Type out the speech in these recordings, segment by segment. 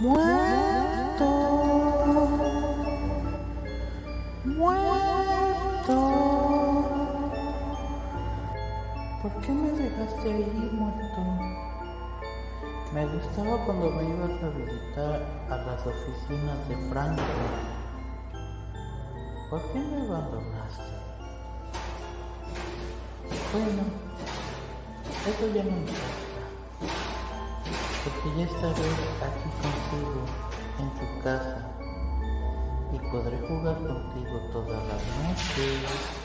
Muerto. Muerto. ¿Por qué me dejaste ahí muerto? Me gustaba cuando me ibas a visitar a las oficinas de Franco. ¿Por qué me abandonaste? Bueno, eso ya no me. Porque ya estaré aquí contigo, en tu casa. Y podré jugar contigo todas las noches.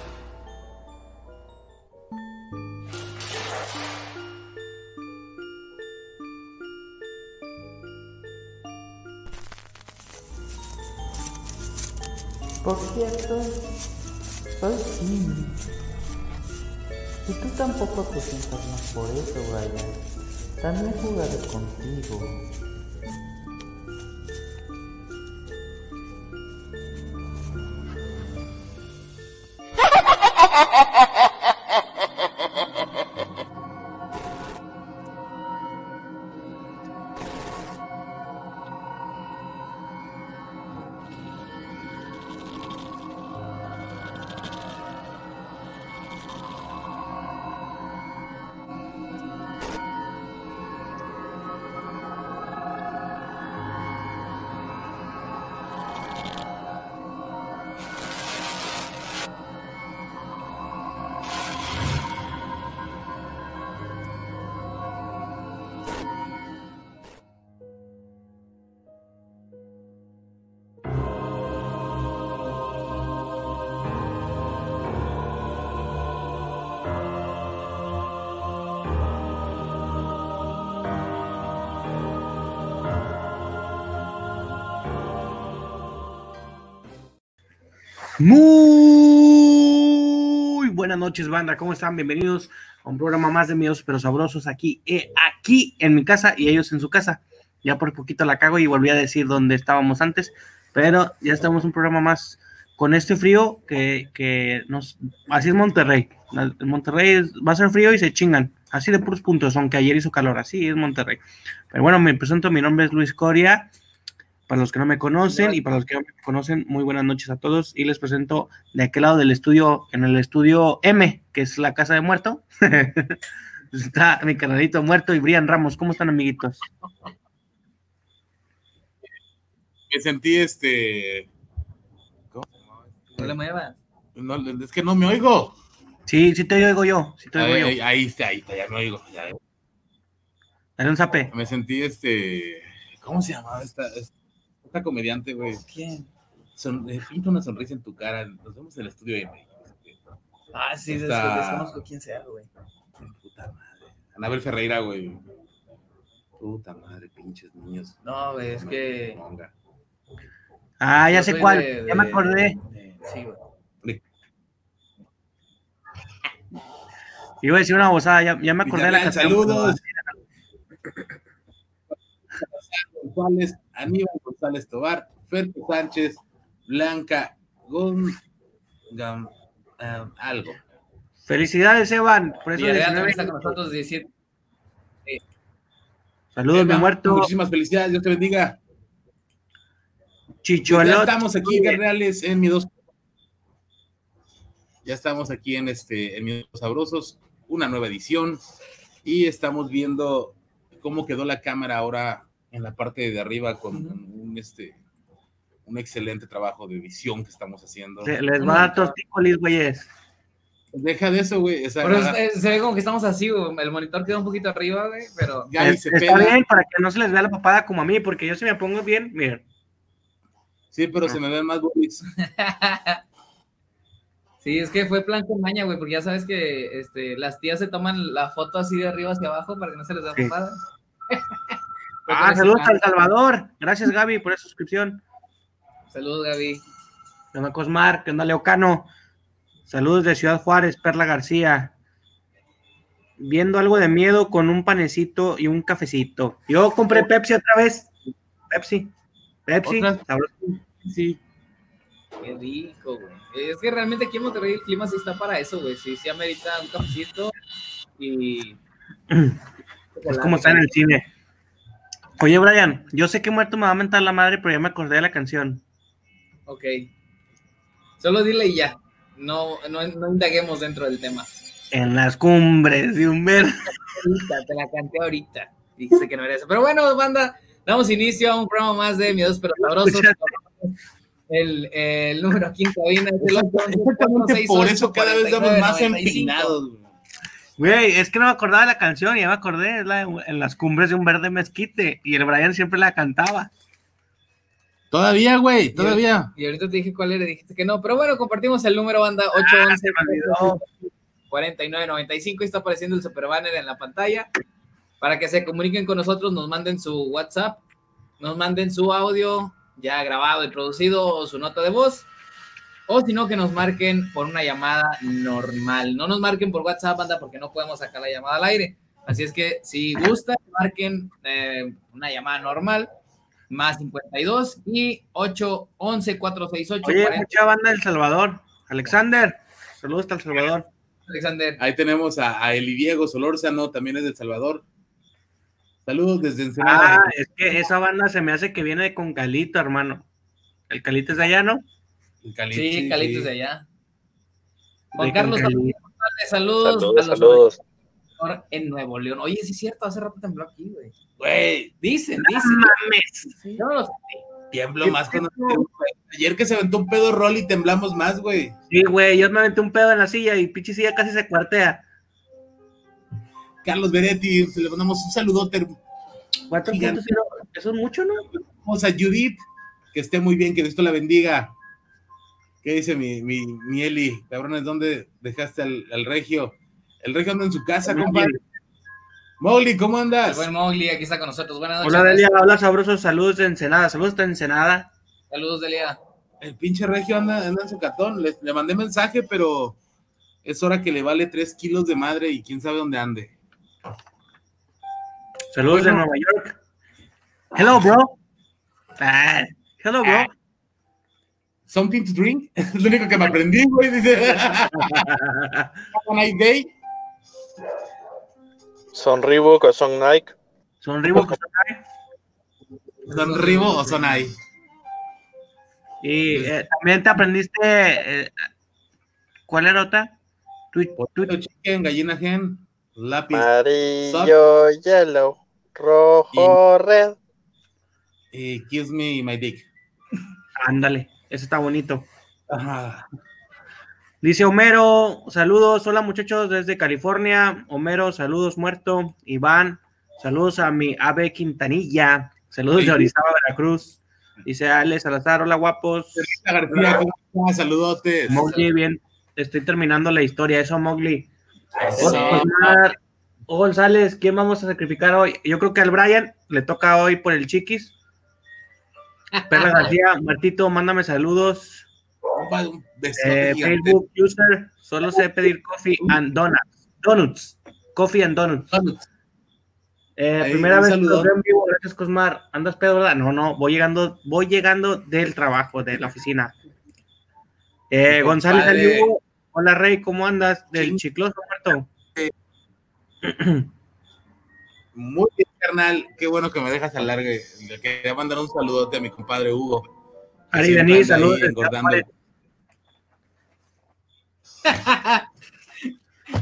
Por cierto, soy Tim. Y tú tampoco te sientas mal por eso, Brian. También jugaré contigo. Noches, banda. ¿Cómo están? Bienvenidos a un programa más de míos pero sabrosos aquí, eh, aquí en mi casa y ellos en su casa. Ya por poquito la cago y volví a decir dónde estábamos antes, pero ya estamos un programa más con este frío que, que nos... Así es Monterrey. Monterrey va a ser frío y se chingan. Así de puros puntos, aunque ayer hizo calor. Así es Monterrey. Pero bueno, me presento. Mi nombre es Luis Coria. Para los que no me conocen y para los que no me conocen, muy buenas noches a todos. Y les presento de aquel lado del estudio, en el estudio M, que es la casa de muerto. Está mi canalito muerto y Brian Ramos. ¿Cómo están, amiguitos? me sentí este. ¿Cómo? No le muevas. No, es que no me oigo. Sí, sí te oigo yo. Sí te oigo Ahí, yo. ahí, ahí está, ahí está, ya me oigo. ya. Dale un zape. Me sentí este. ¿Cómo se llamaba esta, esta comediante, güey? ¿Quién? Son, eh, pinta una sonrisa en tu cara. Nos vemos en el estudio M. Ah, sí, Está- desconozco quién sea, güey. Puta madre. Anabel Ferreira, güey. Puta madre, pinches niños. No, güey, es que. Monga. Ah, ya yo sé cuál. de- Ya me acordé. de- Sí, güey. Iba a decir una bozada. Ya, ya me acordé de la canción. saludos. González, Aníbal González Tobar, Ferto Sánchez, Blanca Gon, Gam- ah, algo. Felicidades, Evan. Por eso Villarreal 19 también está con años. nosotros 17. Saludos, mi muerto. Muchísimas felicidades, Dios te bendiga. Ya Chicholot. estamos aquí, carnales, en mi dos. Ya estamos aquí en este, en mis dos sabrosos, una nueva edición. Y estamos viendo cómo quedó la cámara ahora en la parte de arriba con un, este, un excelente trabajo de visión que estamos haciendo. Se- Les va a dar tortícolis, güeyes. Deja de eso, güey. Pero es- se ve como que estamos así, güey. El monitor queda un poquito arriba, güey, pero. ya ni Es- se Está pega. bien para que no se les vea la papada como a mí, porque yo si me pongo bien, miren. Sí, pero se me ven más boobies. Sí, es que fue plan con maña, güey, porque ya sabes que este, las tías se toman la foto así de arriba hacia abajo para que no se les vea Sí. papada. Ah, saludos plan. al Salvador. Gracias, Gaby, por esa suscripción. Saludos, Gaby. ¿Qué onda, Cosmar? ¿Qué onda, Leocano? Saludos de Ciudad Juárez, Perla García. Viendo algo de miedo con un panecito y un cafecito. Yo compré Pepsi otra vez. Pepsi. Pepsi. Sí. Qué rico, güey. Es que realmente aquí en Monterrey el clima sí está para eso, güey. Sí, sí amerita un cafecito y... Es como está en el cine. Oye, Brian, yo sé que muerto me va a mentar la madre, pero ya me acordé de la canción. Ok. Solo dile y ya. No, no, no indaguemos dentro del tema. En las cumbres de un ver. Ahorita, te la canté ahorita. Dijiste que no era eso. Pero bueno, banda, damos inicio a un programa más de Miedos pero sabrosos. El, el número aquí en cabina es el 811 Por eso cada vez estamos más empinados. Güey. Es que no me acordaba de la canción, ya me acordé, es la de en las cumbres de un verde mezquite, y el Brian siempre la cantaba. Todavía, güey, todavía. Y ahorita te dije cuál era, dijiste que no. Pero bueno, compartimos el número banda 811 4995 y está apareciendo el super banner en la pantalla para que se comuniquen con nosotros, nos manden su WhatsApp, nos manden su audio ya grabado y producido o su nota de voz o si no que nos marquen por una llamada normal. No nos marquen por WhatsApp, banda, porque no podemos sacar la llamada al aire. Así es que si gustan, marquen eh, una llamada normal más 52 y 811 468 Oye, 40. mucha banda del Salvador. Alexander, saludos hasta El Salvador. Alexander. Ahí tenemos a, a Eli Diego Solórzano, también es de El Salvador. Saludos desde Ensenada. Ah, es que esa banda se me hace que viene con Calito, hermano. El Calito es de allá, ¿no? En Cali- Sí, Calitos de allá. Juan Carlos, saludos. Saludos, a los saludos. En Nuevo León. Oye, sí es cierto, hace rato tembló aquí, güey. Güey, Dicen, No dicen. mames. Yo no lo sé. tiemblo más cuando... Ayer que se aventó un pedo rol y temblamos más, güey. Sí, güey, yo me aventé un pedo en la silla y pinche silla casi se cuartea. Carlos Beretti, le mandamos un saludote. Cuatro Gigante. puntos, eso es mucho, ¿no? Vamos a Judith, que esté muy bien, que Dios te la bendiga. ¿Qué dice mi, mi, mi Eli? Cabrones, ¿dónde dejaste al, al regio? El regio anda en su casa, compadre. Mowgli, ¿cómo El andas? buen Mowgli aquí está con nosotros. Buenas noches. Hola, Delia, hola, sabrosos, saludos de Ensenada, saludos de Ensenada. Saludos, Delia. El pinche regio anda, anda en su catón. Le, le mandé mensaje, pero es hora que le vale tres kilos de madre y quién sabe dónde ande. Saludos de. Nueva York. Hello, bro. Ah, hello, bro. Something to drink. Es lo único que me aprendí, güey. Dice. Have a nice day. Son Reebok o son Nike. Son Reebok ¿Son Ribo o son ahí? Y eh, también te aprendiste. eh, ¿Cuál era otra? Tweet, Potato chicken, gallina gen, lápiz. Amarillo, yellow, rojo, red. Y kiss me my dick. Ándale, ese está bonito. Ajá. Dice Homero, saludos, hola muchachos desde California. Homero, saludos muerto. Iván, saludos a mi ave Quintanilla. Saludos de Orizaba, Veracruz. Dice Ale Salazar, hola guapos. García, ¿cómo estás? Saludotes. Mowgli, bien. Estoy terminando la historia, eso Mowgli. Eso. González, ¿quién vamos a sacrificar hoy? Yo creo que al Brian le toca hoy por el chiquis. Perla García, Martito, mándame saludos. Eh. Facebook user, solo sé pedir coffee and donuts. Donuts. Coffee and donuts. Eh, Ahí, primera vez que los veo en vivo, gracias Cosmar. ¿Andas pedo, verdad? No, no, voy llegando, voy llegando del trabajo, de la oficina. Eh, González hola Rey, ¿cómo andas? Del chicloso muerto. Muy bien, carnal. Qué bueno que me dejas hablar. güey. Le quería mandar un saludote a mi compadre Hugo. que Ari ahí saludos. desde.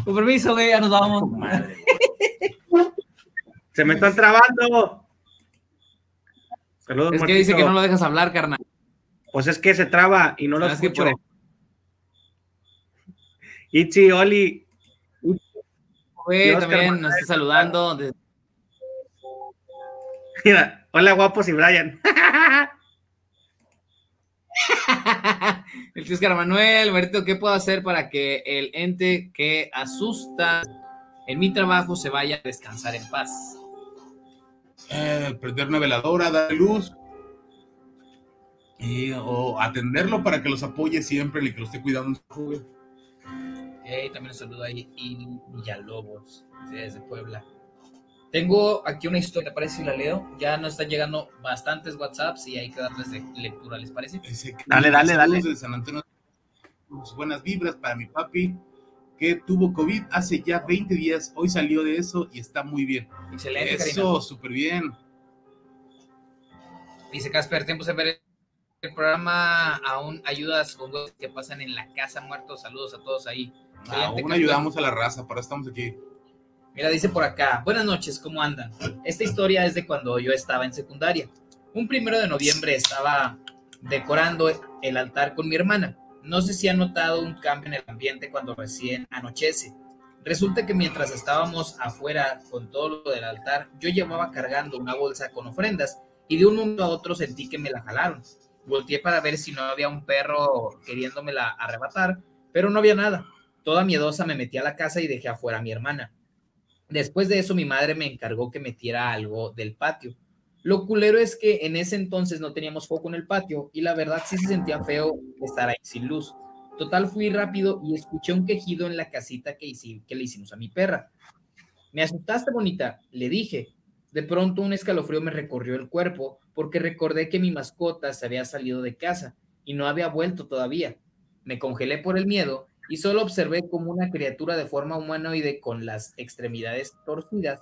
Con permiso, güey, ya nos vamos. Se me están trabando. Saludos, Es que dice que no lo dejas hablar, carnal. Pues es que se traba y no lo ¿Sabes qué, escucho. por- Itzi, Oli, Güey, también nos está saludando. de- mira, hola guapos y Brian. El tío Oscar Manuel, Berto, ¿qué puedo hacer para que el ente que asusta en mi trabajo se vaya a descansar en paz? Eh, prender una veladora, dar luz. Y, o atenderlo para que los apoye siempre y que los esté cuidando. también un saludo ahí y Villalobos, desde Puebla. Tengo aquí una historia, parece si la leo. Ya nos están llegando bastantes WhatsApps y hay que darles de lectura, ¿les parece? Dice que- Dale, dale, saludos dale. desde San Antonio. Sus buenas vibras para mi papi que tuvo COVID hace ya 20 días. Hoy salió de eso y está muy bien. Excelente. Eso, súper bien. Dice Casper, tiempo de ver el programa, aún ayudas con cosas que pasan en la casa muertos. Saludos a todos ahí. Excelente, Aún Casper. ayudamos a la raza, para eso estamos aquí. Mira, dice por acá, buenas noches, ¿cómo andan? Esta historia es de cuando yo estaba en secundaria. Un primero de noviembre estaba decorando el altar con mi hermana. No sé si han notado un cambio en el ambiente cuando recién anochece. Resulta que mientras estábamos afuera con todo lo del altar, yo llevaba cargando una bolsa con ofrendas y de un momento a otro sentí que me la jalaron. Volteé para ver si no había un perro queriéndomela arrebatar, pero no había nada. Toda miedosa me metí a la casa y dejé afuera a mi hermana. Después de eso, mi madre me encargó que metiera algo del patio. Lo culero es que en ese entonces no teníamos foco en el patio y la verdad sí se sentía feo estar ahí sin luz. Total, fui rápido y escuché un quejido en la casita que, que le hicimos a mi perra. Me asustaste, bonita, le dije. De pronto un escalofrío me recorrió el cuerpo porque recordé que mi mascota se había salido de casa y no había vuelto todavía. Me congelé por el miedo y solo observé como una criatura de forma humanoide con las extremidades torcidas,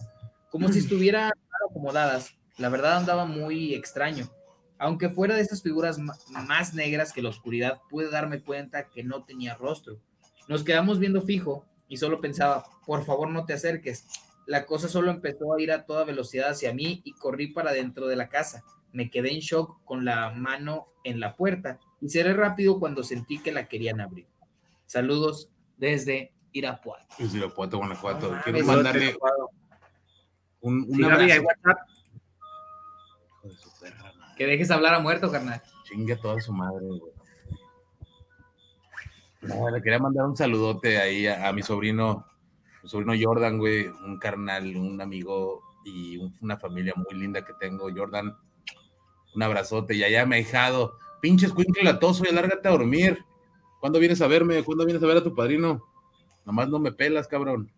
como si estuvieran mal acomodadas. La verdad andaba muy extraño. Aunque fuera de esas figuras más negras que la oscuridad, pude darme cuenta que no tenía rostro. Nos quedamos viendo fijo y solo pensaba, por favor no te acerques. La cosa solo empezó a ir a toda velocidad hacia mí y corrí para dentro de la casa. Me quedé en shock con la mano en la puerta y cerré rápido cuando sentí que la querían abrir. Saludos desde Irapuato. Pues Irapuato, Guanajuato. No Quiero mandarle un, un Sí, Gaby, abrazo. WhatsApp. Hijo de su perra madre. Que dejes hablar a muerto, carnal. Chingue a toda su madre, güey. No, le quería mandar un saludote ahí a, a mi sobrino, mi sobrino Jordan, güey, un carnal, un amigo y un- una familia muy linda que tengo. Jordan, un abrazote. Y allá me ha dejado, pinches cuincle latoso, y lárgate a dormir. ¿Cuándo vienes a verme? ¿Cuándo vienes a ver a tu padrino? Nomás no me pelas, cabrón.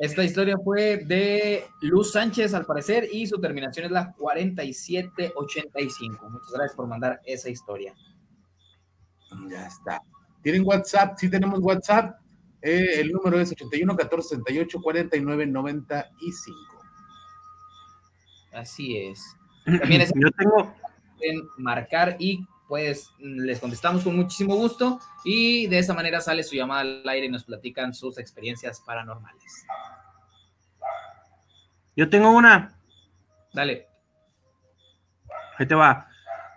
Esta historia fue de Luz Sánchez, al parecer, y su terminación es la 4785. Muchas gracias por mandar esa historia. Ya está. ¿Tienen WhatsApp? Sí tenemos WhatsApp. Eh, el número es 81 14 68 49 95. Así es. También es- Yo tengo, Pueden marcar y pues les contestamos con muchísimo gusto y de esa manera sale su llamada al aire y nos platican sus experiencias paranormales. yo tengo una. Dale. Ahí te va.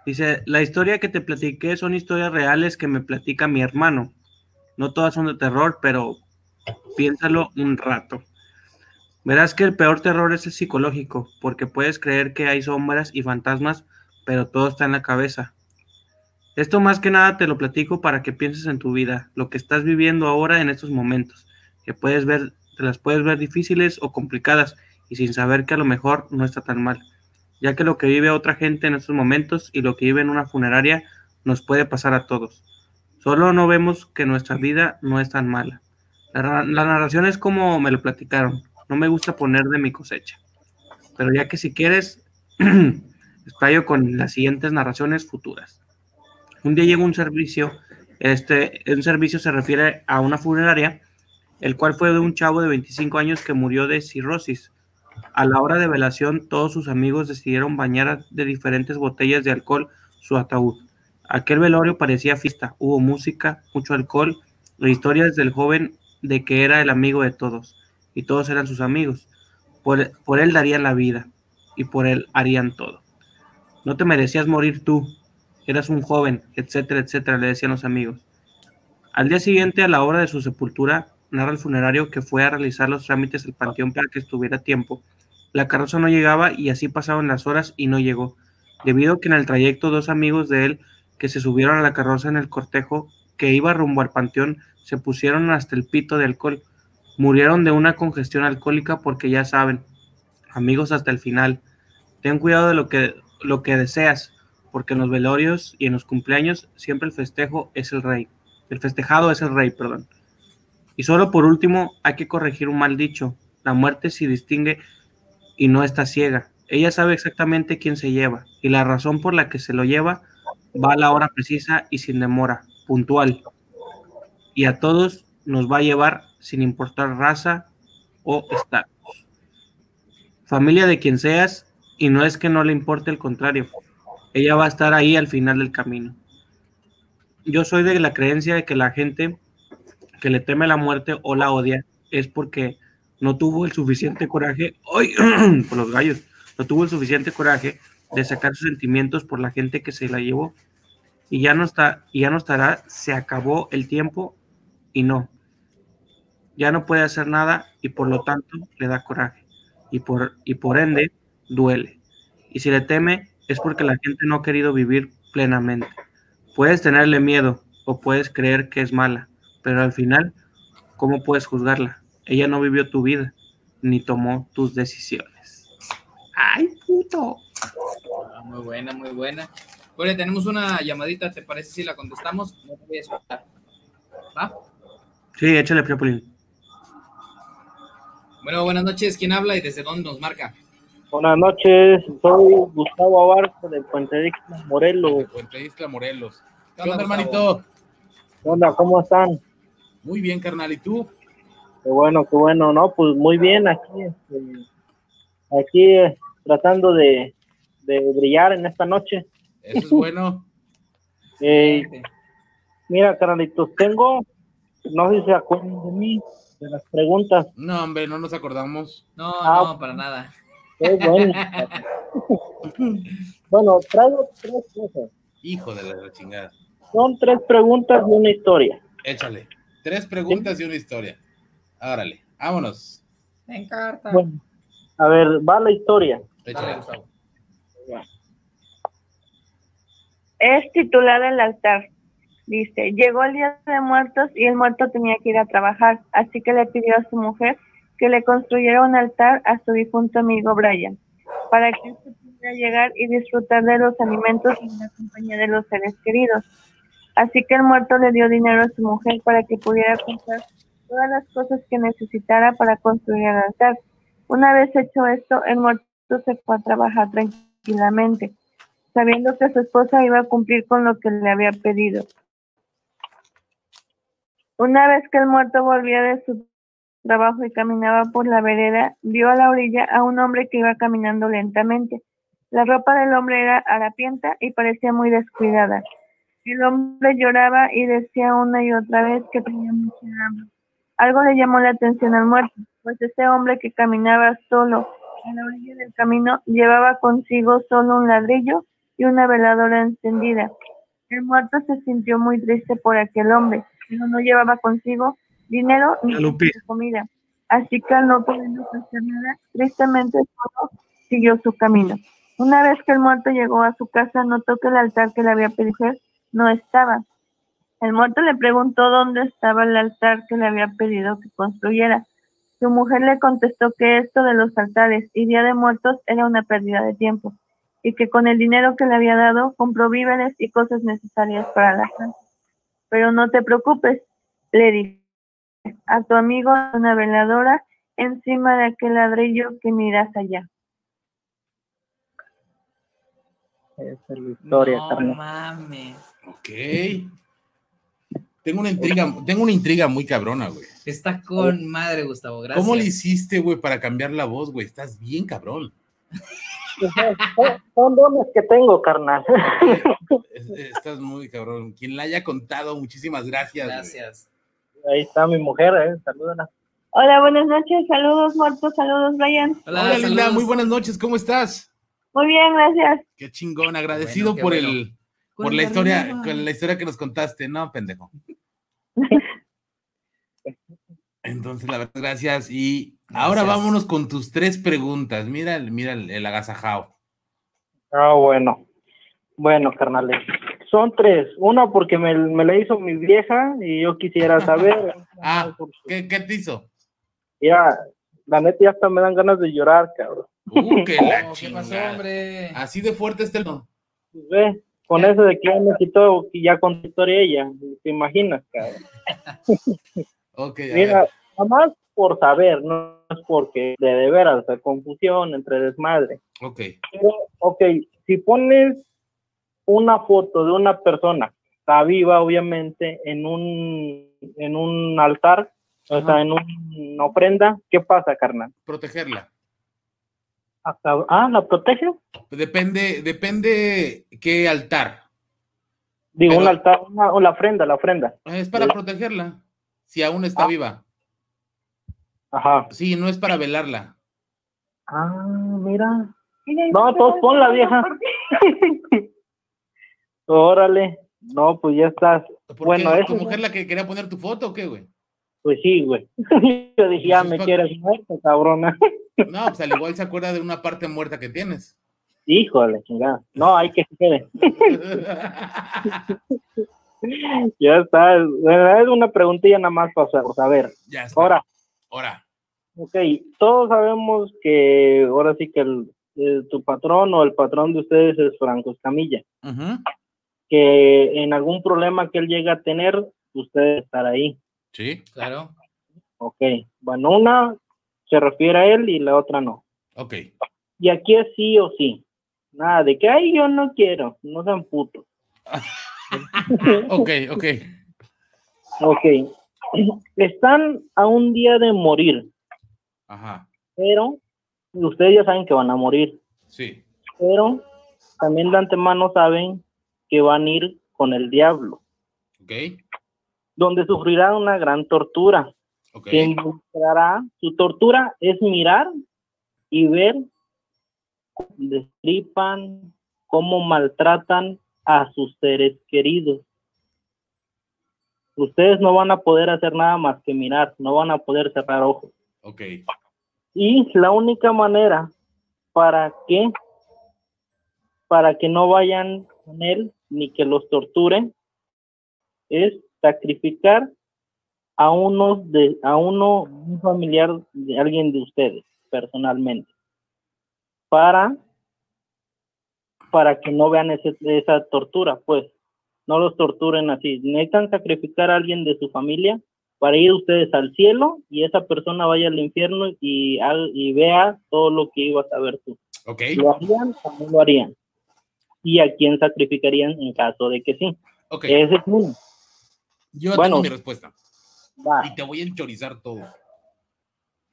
Dice, la historia que te platiqué son historias reales que me platica mi hermano. No todas son de terror, pero piénsalo un rato. Verás que el peor terror es el psicológico, porque puedes creer que hay sombras y fantasmas, pero todo está en la cabeza. Esto más que nada te lo platico para que pienses en tu vida, lo que estás viviendo ahora en estos momentos, que puedes ver, te las puedes ver difíciles o complicadas y sin saber que a lo mejor no está tan mal ya que lo que vive otra gente en estos momentos y lo que vive en una funeraria nos puede pasar a todos. Solo no vemos que nuestra vida no es tan mala. La, ra- la narración es como me lo platicaron. No me gusta poner de mi cosecha. Pero ya que si quieres, explayo con las siguientes narraciones futuras. Un día llegó un servicio, este, un servicio se refiere a una funeraria, el cual fue de un chavo de 25 años que murió de cirrosis. A la hora de velación, todos sus amigos decidieron bañar de diferentes botellas de alcohol su ataúd. Aquel velorio parecía fiesta, hubo música, mucho alcohol e historias del joven de que era el amigo de todos, y todos eran sus amigos. Por, por él darían la vida, y por él harían todo. No te merecías morir tú, eras un joven, etcétera, etcétera, le decían los amigos. Al día siguiente, a la hora de su sepultura, narra el funerario que fue a realizar los trámites al panteón para que estuviera tiempo. La carroza no llegaba y así pasaban las horas y no llegó, debido a que en el trayecto dos amigos de él que se subieron a la carroza en el cortejo que iba rumbo al panteón se pusieron hasta el pito de alcohol. Murieron de una congestión alcohólica porque ya saben, amigos hasta el final. Ten cuidado de lo que, lo que deseas, porque en los velorios y en los cumpleaños siempre el festejo es el rey. El festejado es el rey, perdón. Y solo por último, hay que corregir un mal dicho. La muerte se distingue y no está ciega. Ella sabe exactamente quién se lleva y la razón por la que se lo lleva va a la hora precisa y sin demora, puntual. Y a todos nos va a llevar sin importar raza o estatus. Familia de quien seas, Y no es que no le importe, el contrario. Ella va a estar ahí al final del camino. Yo soy de la creencia de que la gente que le teme la muerte o la odia es porque no tuvo el suficiente coraje, ¡ay! por los gallos, no tuvo el suficiente coraje de sacar sus sentimientos por la gente que se la llevó. Y ya no está, ya no estará, se acabó el tiempo y no. Ya no puede hacer nada y por lo tanto le da coraje. Y por, y por ende duele. Y si le teme es porque la gente no ha querido vivir plenamente. Puedes tenerle miedo o puedes creer que es mala, pero al final, ¿cómo puedes juzgarla? Ella no vivió tu vida ni tomó tus decisiones. ¡Ay, puto! Ah, muy buena, muy buena. Oye, tenemos una llamadita, ¿te parece si la contestamos? No te voy a escuchar. ¿Va? Sí, échale, Priapolín. Bueno, buenas noches. ¿Quién habla y desde dónde nos marca? Buenas noches, soy Gustavo Abarca del Puente de Ixtla, Morelos. Puente Isla, Morelos. ¿Qué ¿Qué onda, hermanito? ¿Qué onda? ¿Cómo están? Muy bien, carnal. ¿Y tú? Qué bueno, qué bueno, ¿no? Pues muy bien aquí, este, aquí eh, tratando de, de brillar en esta noche. Eso es bueno. Eh, mira, carnalitos, tengo, no sé si se acuerdan de mí, de las preguntas. No, hombre, no nos acordamos. No, Ah. no, para nada. Qué bueno. bueno, traigo tres cosas. Hijo de la, chingada. Son tres preguntas y una historia. Échale. Tres preguntas y una historia. Árale, vámonos. Me encanta. Bueno, a ver, va la historia. Échale. Es titulada El altar. Dice, llegó el día de muertos y el muerto tenía que ir a trabajar, así que le pidió a su mujer que le construyera un altar a su difunto amigo Brian, para que éste pudiera llegar y disfrutar de los alimentos y la compañía de los seres queridos. Así que el muerto le dio dinero a su mujer para que pudiera comprar todas las cosas que necesitara para construir el altar. Una vez hecho esto, el muerto se fue a trabajar tranquilamente sabiendo que su esposa iba a cumplir con lo que le había pedido. Una vez que el muerto volvía de su trabajo y caminaba por la vereda, vio a la orilla a un hombre que iba caminando lentamente. La ropa del hombre era harapienta y parecía muy descuidada. El hombre lloraba y decía una y otra vez que tenía mucha hambre. Algo le llamó la atención al muerto, pues ese hombre que caminaba solo a la orilla del camino llevaba consigo solo un ladrillo y una veladora encendida. El muerto se sintió muy triste por aquel hombre, pero no llevaba consigo dinero ni comida. Así que al no poder ofrecer nada, tristemente solo siguió su camino. Una vez que el muerto llegó a su casa, notó que el altar que le había pedido no estaba. El muerto le preguntó dónde estaba el altar que le había pedido que construyera. Su mujer le contestó que esto de los altares y Día de Muertos era una pérdida de tiempo y que con el dinero que le había dado compró víveres y cosas necesarias para la casa. Pero no te preocupes, le dije a tu amigo una veladora encima de aquel ladrillo que miras allá. Esa es la historia, no mames. Ok. Tengo una intriga, tengo una intriga muy cabrona, güey. Está con madre, Gustavo. Gracias. ¿Cómo le hiciste, güey, para cambiar la voz, güey? Estás bien cabrón. Son- dones que tengo, carnal. Es- Estás muy cabrón. Quien la haya contado, muchísimas gracias. güey. Ahí está mi mujer, eh. Salúdala. Hola, buenas noches, saludos muertos, saludos Brian. Hola, Hola, linda, muy buenas noches, ¿cómo estás? Muy bien, gracias. Qué chingón, agradecido Bueno, qué por bueno. el por Con la historia, arriba. con la historia que nos contaste, no, pendejo. Entonces, la verdad, gracias. Y ahora Gracias. vámonos con tus tres preguntas. Mira, el- mira el, el agasajao. Ah, bueno. Bueno, carnales. Son tres. Una porque me, me la hizo mi vieja y yo quisiera saber. Ah, ¿qué, qué te hizo? Ya, la neta ya hasta me dan ganas de llorar, cabrón. Uh, que la Oh, ¿Qué pasó, chingada. hombre? Así de fuerte está el no. Pues ve, con eso de que ya me quitó y ya contó historia ella. ¿Te imaginas, cabrón? Ok, Mira, nada más por saber, no es porque de, de veras, confusión entre desmadre. Ok. Pero, ok, si pones una foto de una persona, está viva obviamente, en un, en un altar, o sea, en un- una ofrenda, ¿qué pasa, carnal? Protegerla. Ah, ¿la protege? Depende, depende qué altar. Digo, Pero- un altar, una, o la ofrenda, la ofrenda. Es para protegerla, si aún está Ah. viva. Ajá. Sí, no es para velarla. Ah, mira. No, todos ponla, vieja. Órale. No, pues ya estás. ¿Por Bueno, qué? eso ¿Tu mujer la que quería poner tu foto o qué, güey? Pues sí, güey. Yo dije, ya Pues es me quieres muerto, cabrona. No, pues al igual se acuerda de una parte muerta que tienes. Híjole, chingada. No, hay que se quede. Ya está. Es una preguntilla nada más para saber. ya está. Ahora, Ahora. ok, todos sabemos que ahora sí que el, eh, tu patrón o el patrón de ustedes es Franco Escamilla. Ujú. Que en algún problema que él llegue a tener, ustedes estar ahí. Sí, Claro. Ok. Bueno, una se refiere a él y la otra no. ok. Y aquí es sí o sí. Nada de que, ay, yo no quiero. No sean putos. Ok, ok. Ok. Están a un día de morir, Ajá. pero ustedes ya saben que van a morir, Sí. pero también de antemano saben que van a ir con el diablo, Ok. donde sufrirán una gran tortura, Ok. que involucrará, su tortura es mirar y ver, cómo destripan, cómo maltratan a sus seres queridos. Ustedes no van a poder hacer nada más que mirar, no van a poder cerrar ojos. Ok. Y la única manera para que para que no vayan con él ni que los torturen es sacrificar a uno de a uno un familiar de alguien de ustedes personalmente para para que no vean ese- esa tortura pues no los torturen así necesitan sacrificar a alguien de su familia para ir ustedes al cielo y esa persona vaya al infierno y, ha- y vea todo lo que ibas a ver tú. Ok. ¿Lo harían o no lo harían? ¿Y a quién sacrificarían en caso de que sí? Ok. Ese es uno. Yo bueno. tengo mi respuesta. Va. Y te voy a enchorizar todo.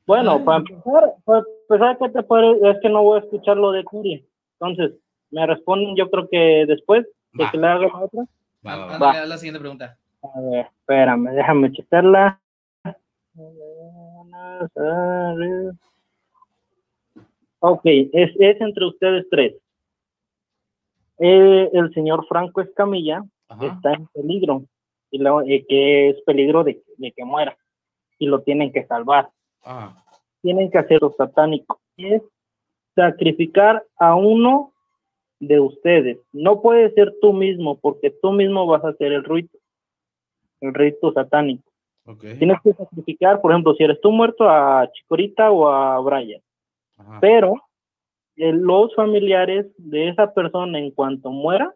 Bueno, para empezar, para empezar ¿qué te parece? Es que no voy a escuchar lo de Curi. Entonces, me responden yo creo que después de Va. que le haga la otra. Va, va, va. Ándale, la siguiente pregunta. A ver, espérame, déjame checarla. Ok, es, es entre ustedes tres. Eh, el señor Franco Escamilla Ajá. está en peligro, y lo- eh, que es peligro de, de que muera, y lo tienen que salvar. Ajá. Tienen que hacer lo satánico, es sacrificar a uno de ustedes. No puede ser tú mismo, porque tú mismo vas a hacer el rito, el rito satánico. Ok. Tienes que sacrificar, por ejemplo, si eres tú muerto, a Chicorita o a Brian. Ajá. Pero los familiares de esa persona, en cuanto muera,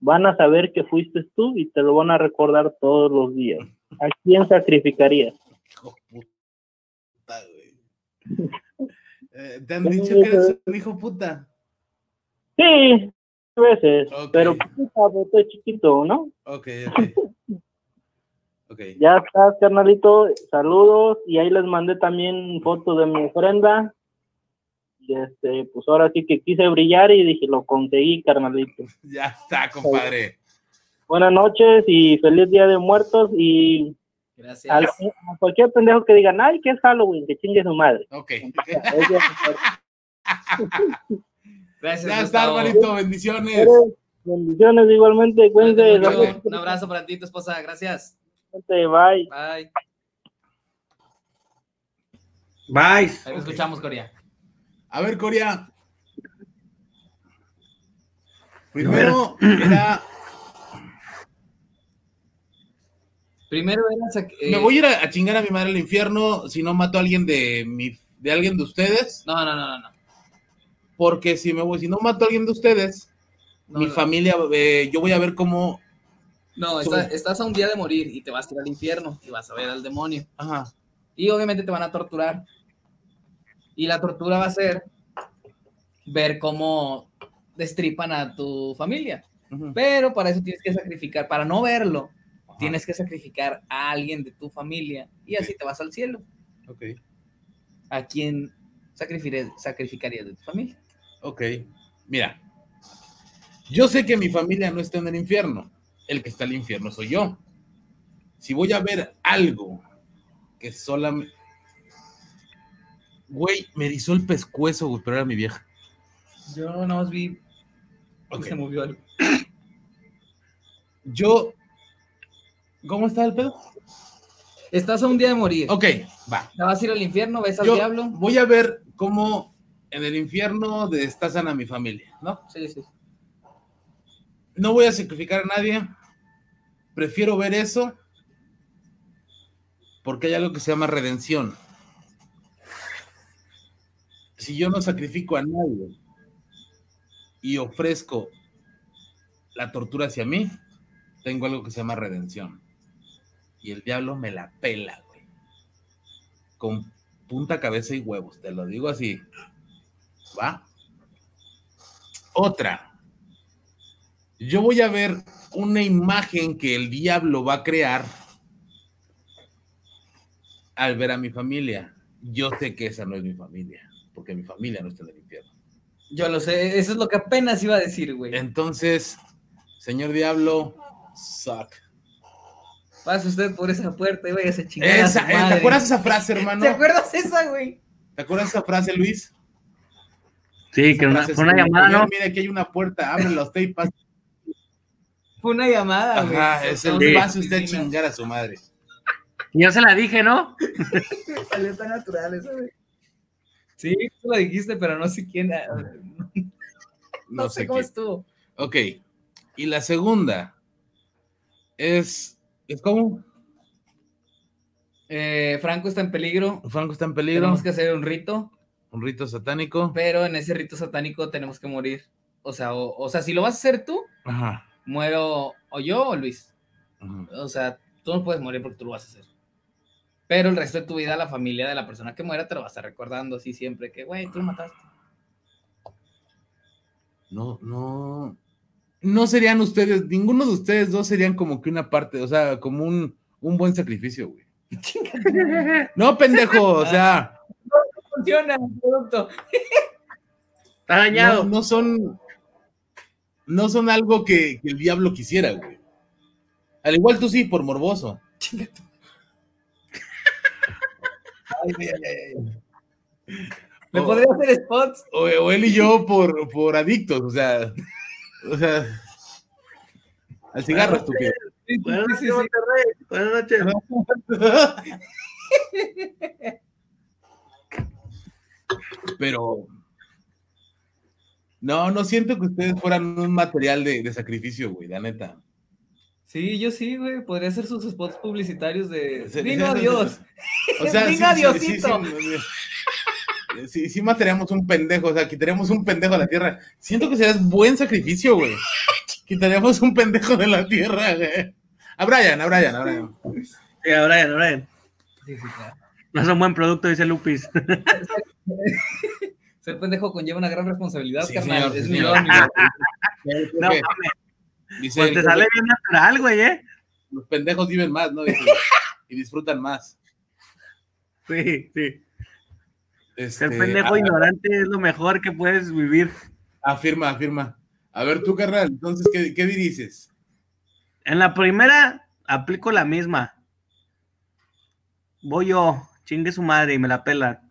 van a saber que fuiste tú y te lo van a recordar todos los días. ¿A quién sacrificarías? Hijo puta, güey. Eh, ¿Te han dicho que eres un hijo puta? Sí, veces, pero pues, estoy chiquito, ¿no? Ok, ok. Ok. Ya estás, carnalito. Saludos. Y ahí les mandé también fotos de mi ofrenda. Este, pues ahora sí que quise brillar y dije, lo conseguí, carnalito. Ya está, compadre. Buenas noches y feliz Día de Muertos. Y Gracias. a cualquier pendejo que digan, ay, que es Halloween, que chingue su madre. Ok. Gracias. Ya está, hermanito. Bendiciones. Bendiciones igualmente. Saludos, Un abrazo para ti, tu esposa. Gracias. Bye. Bye. Bye. Ahí te escuchamos, Corea. A ver, Corea. Primero era. Primero era. sac- eh, Me voy a ir a, chingar a mi madre al infierno si no mato a alguien de mi, de alguien de ustedes. No, no, no, no. no. Porque si me voy, si no mato a alguien de ustedes, No, mi no. familia, eh, yo voy a ver cómo. No, está- estás a un día de morir y te vas a ir al infierno y vas a ver al demonio. Ajá. Y obviamente te van a torturar. Y la tortura va a ser ver cómo destripan a tu familia. Pero para eso tienes que sacrificar, para no verlo, tienes que sacrificar a alguien de tu familia y así te vas al cielo. Ok. A quien sacrificarías, sacrificarías de tu familia? Ok, mira. Yo sé que mi familia no está en el infierno. El que está en el infierno soy yo. Si voy a ver algo que solamente. Güey, me erizó el pescuezo, güey, pero era mi vieja. Yo nada más vi que Ok. se movió algo. Yo. ¿Cómo está el pedo? Estás a un día de morir. Ok, va. ¿Te vas a ir al infierno? ¿Ves al Yo diablo? voy a ver cómo en el infierno destazan a mi familia, ¿no? Sí, sí. No voy a sacrificar a nadie. Prefiero ver eso porque hay algo que se llama redención. Si yo no sacrifico a nadie y ofrezco la tortura hacia mí, tengo algo que se llama redención. Y el diablo me la pela, güey. Con punta, cabeza y huevos, te lo digo así. ¿Va? Otra. Yo voy a ver una imagen que el diablo va a crear al ver a mi familia. Yo sé que esa no es mi familia, porque mi familia no está en el infierno. Yo lo sé, eso es lo que apenas iba a decir, güey. Entonces, señor diablo, suck. Pase usted por esa puerta y váyase a chingar a Esa, su eh, ¿Te acuerdas esa frase, hermano? ¿Te acuerdas esa, güey? ¿Te acuerdas esa frase, Luis? Sí, Esa que una, fue una llamada, "Señor, ¿no? Mira, aquí hay una puerta, ábrela usted y pase. Fue una llamada, güey. Ajá, es el Sí. pase usted a chingar a su madre. Y yo se la dije, ¿no? Me salió tan natural eso, güey. Sí, tú lo dijiste, pero no sé quién. ah, No, No, sé sé cómo quién. estuvo. Ok. Y la segunda es. ¿Es cómo? Eh, Franco está en peligro. Franco está en peligro. Tenemos que hacer un rito, Un rito satánico. pero en ese rito satánico tenemos que morir. O sea, o, o sea, si lo vas a hacer tú, Ajá. muero o yo o Luis. ajá. O sea, tú no puedes morir porque tú lo vas a hacer. Pero el resto de tu vida, la familia de la persona que muera te lo va a estar recordando así siempre, que, güey, tú lo mataste. No, no. No serían ustedes, ninguno de ustedes dos serían como que una parte, o sea, como un, un buen sacrificio, güey. No, pendejo, o sea, Funciona el producto. Está no, dañado. no son, no son algo que, que el diablo quisiera, güey. Al igual tú sí, por morboso. Ay. ¿Me O- podría hacer spots? o, o él y yo por, por adictos, o sea, o sea, al cigarro, estúpido. Buenas noches. Monterrey. Buenas noches. Pero no, no siento que ustedes fueran un material de, de sacrificio, güey, la neta. Sí, yo sí, güey. Podría hacer sus spots publicitarios de. Se- adiós. O sea, sí, Venga, sí, sí, Diosito. sí, sí, sí mataríamos un pendejo, o sea, quitaríamos un pendejo a la tierra. Siento que sería buen sacrificio, güey. Quitaríamos un pendejo de la tierra, güey. A Brian, a Brian, a Brian. Sí, a Brian, a Brian. Sí, sí, claro. No es un buen producto, dice Lupis. Ser pendejo conlleva una gran responsabilidad, Sí, carnal. señor, es mi señor. don, mi don. No, Ok, mames, Dice, pues te sale bien natural, güey, ¿eh? los pendejos viven más, ¿no? Dice, y disfrutan más. Sí, sí. Este, Ser pendejo ignorante es lo mejor que puedes vivir. Afirma, afirma. A ver, tú, carnal, entonces, ¿qué, qué dices? En la primera, aplico la misma. Voy yo, chingue su madre y me la pela.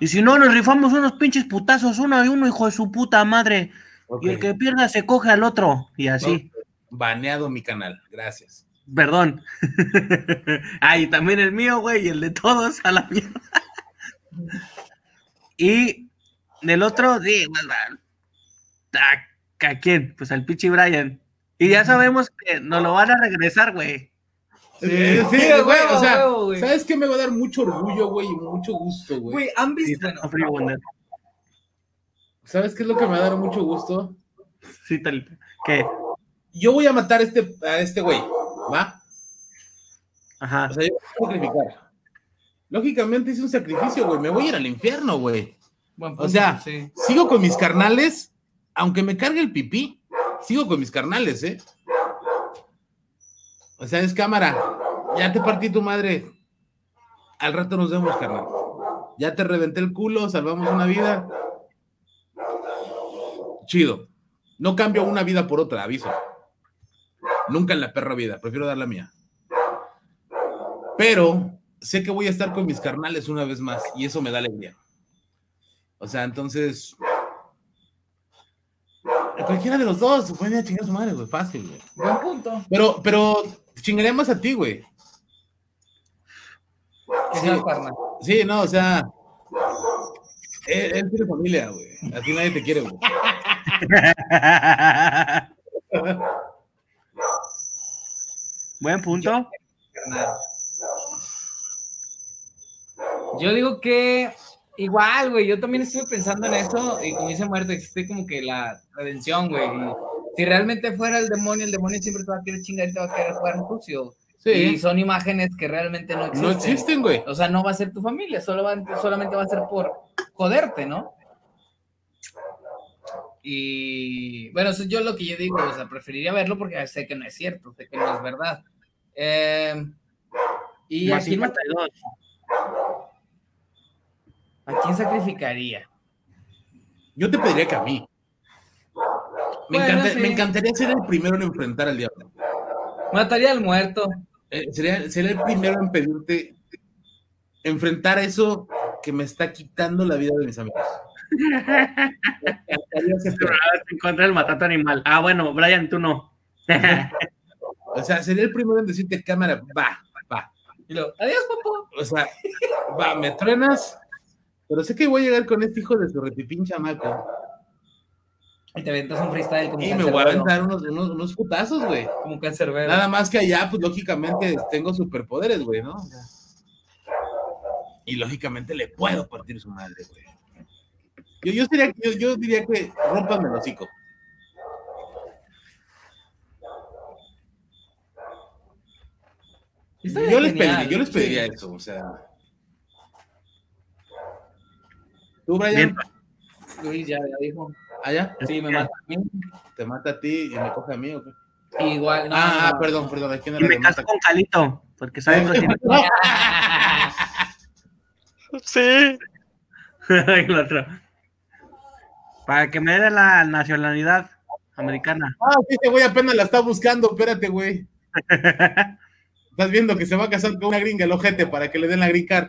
Y si no, nos rifamos unos pinches putazos, uno y uno, hijo de su puta madre. Y el que pierda se coge al otro. Y así. Baneado mi canal, gracias. Perdón. ah, y también el mío, güey, y el de todos a la mierda. y del otro, sí, va. ¿A, a quién? Pues al Pichi Brian. Y ya sabemos que nos lo van a regresar, güey. Sí, Sí, güey, o sea. ¿sabes qué me va a dar mucho orgullo, güey, y mucho gusto, güey? Güey, ¿han Sí, visto? Bueno, frío, güey. ¿Sabes qué es lo que me va a dar mucho gusto? Sí, tal. ¿Qué? Yo voy a matar a este, a este güey, ¿va? Ajá. O sea, yo voy a sacrificar. Lógicamente hice un sacrificio, güey, me voy a ir al infierno, güey. O sea, sí. sigo con mis carnales, aunque me cargue el pipí, sigo con mis carnales, ¿eh? O sea, es cámara, ya te partí tu madre. Al rato nos vemos, carnal. ya te reventé el culo, salvamos una vida. Chido. No cambio una vida por otra, aviso. Nunca en la perra vida, prefiero dar la mía. Pero sé que voy a estar con mis carnales una vez más y eso me da alegría. O sea, entonces. Cualquiera de los dos se puede ir a chingar a su madre, güey. Fácil, güey. Buen punto. Pero, pero chingaría más a ti, güey. Sí, no, o sea. Él, él tiene familia, güey. A ti nadie te quiere, güey. Buen punto. Yo digo que igual, güey, yo también estuve pensando en eso y como dice Muerto, existe como que la redención, güey. y Si realmente fuera el demonio, el demonio siempre te va a querer chingar y te va a querer jugar sucio. Y Sí. son imágenes que realmente no existen. No existen, güey. O sea, no va a ser tu familia, solo va- solamente va a ser por joderte, ¿no? Y bueno, eso es yo lo que yo digo, o sea, preferiría verlo porque sé que no es cierto, sé que no es verdad. Eh, y no- 52. ¿A quién sacrificaría? Yo te pediría que a mí. Me, Bueno, encanta- sí. me encantaría ser el primero en enfrentar al diablo. Mataría al muerto. Eh, sería, sería el primero en pedirte enfrentar eso que me está quitando la vida de mis amigos. Me encantaría hacer- Encontré el matato animal. Ah, bueno, Brian, tú no. o sea, sería el primero en decirte cámara, va, va. Y luego, adiós, papá. O sea, va, me truenas, pero sé que voy a llegar con este hijo de su repipín chamaco Y te aventas un freestyle como y me voy a aventar unos, unos, unos putazos, güey. Como cancerbero. Nada más que allá, pues lógicamente tengo superpoderes, güey, ¿no? Y lógicamente le puedo partir su madre, güey. Yo, yo, sería, yo, yo diría que rompanme el hocico. Yo les, pediría, yo les sí. pediría eso, o sea. ¿Tú, Brian? Bien. Luis ya, ya dijo. ¿Allá? Sí, me mata a mí. ¿Te mata a ti y me coge a mí o qué? Igual, no, ah, no. perdón, perdón. ¿a quién Y era me caso mata? con Calito, porque sabe que tiene Sí. el otro. Para que me dé la nacionalidad americana. Ah, sí, ese güey apenas la está buscando, espérate, güey. Estás viendo que se va a casar con una gringa el ojete para que le den la green card.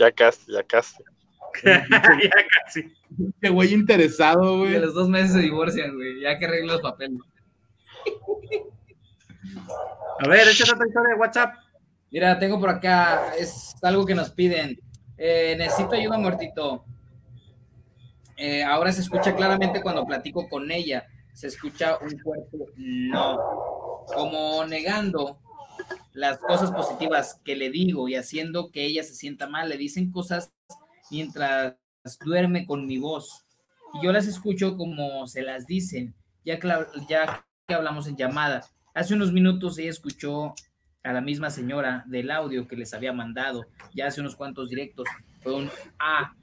Ya casi, ya casi. ya casi. Ese güey interesado, güey. a los dos meses se divorcian, güey. Ya que arreglen los papeles. A ver, échate otra historia de WhatsApp. Mira, tengo por acá, es algo que nos piden. Eh, necesito ayuda, muertito. Eh, ahora se escucha claramente cuando platico con ella. Se escucha un cuerpo no. Como negando las cosas positivas que le digo y haciendo que ella se sienta mal. Le dicen cosas mientras duerme con mi voz. Y yo las escucho como se las dicen, ya, que hablamos en llamada. Hace unos minutos ella escuchó a la misma señora del audio que les había mandado ya hace unos cuantos directos. Fue un A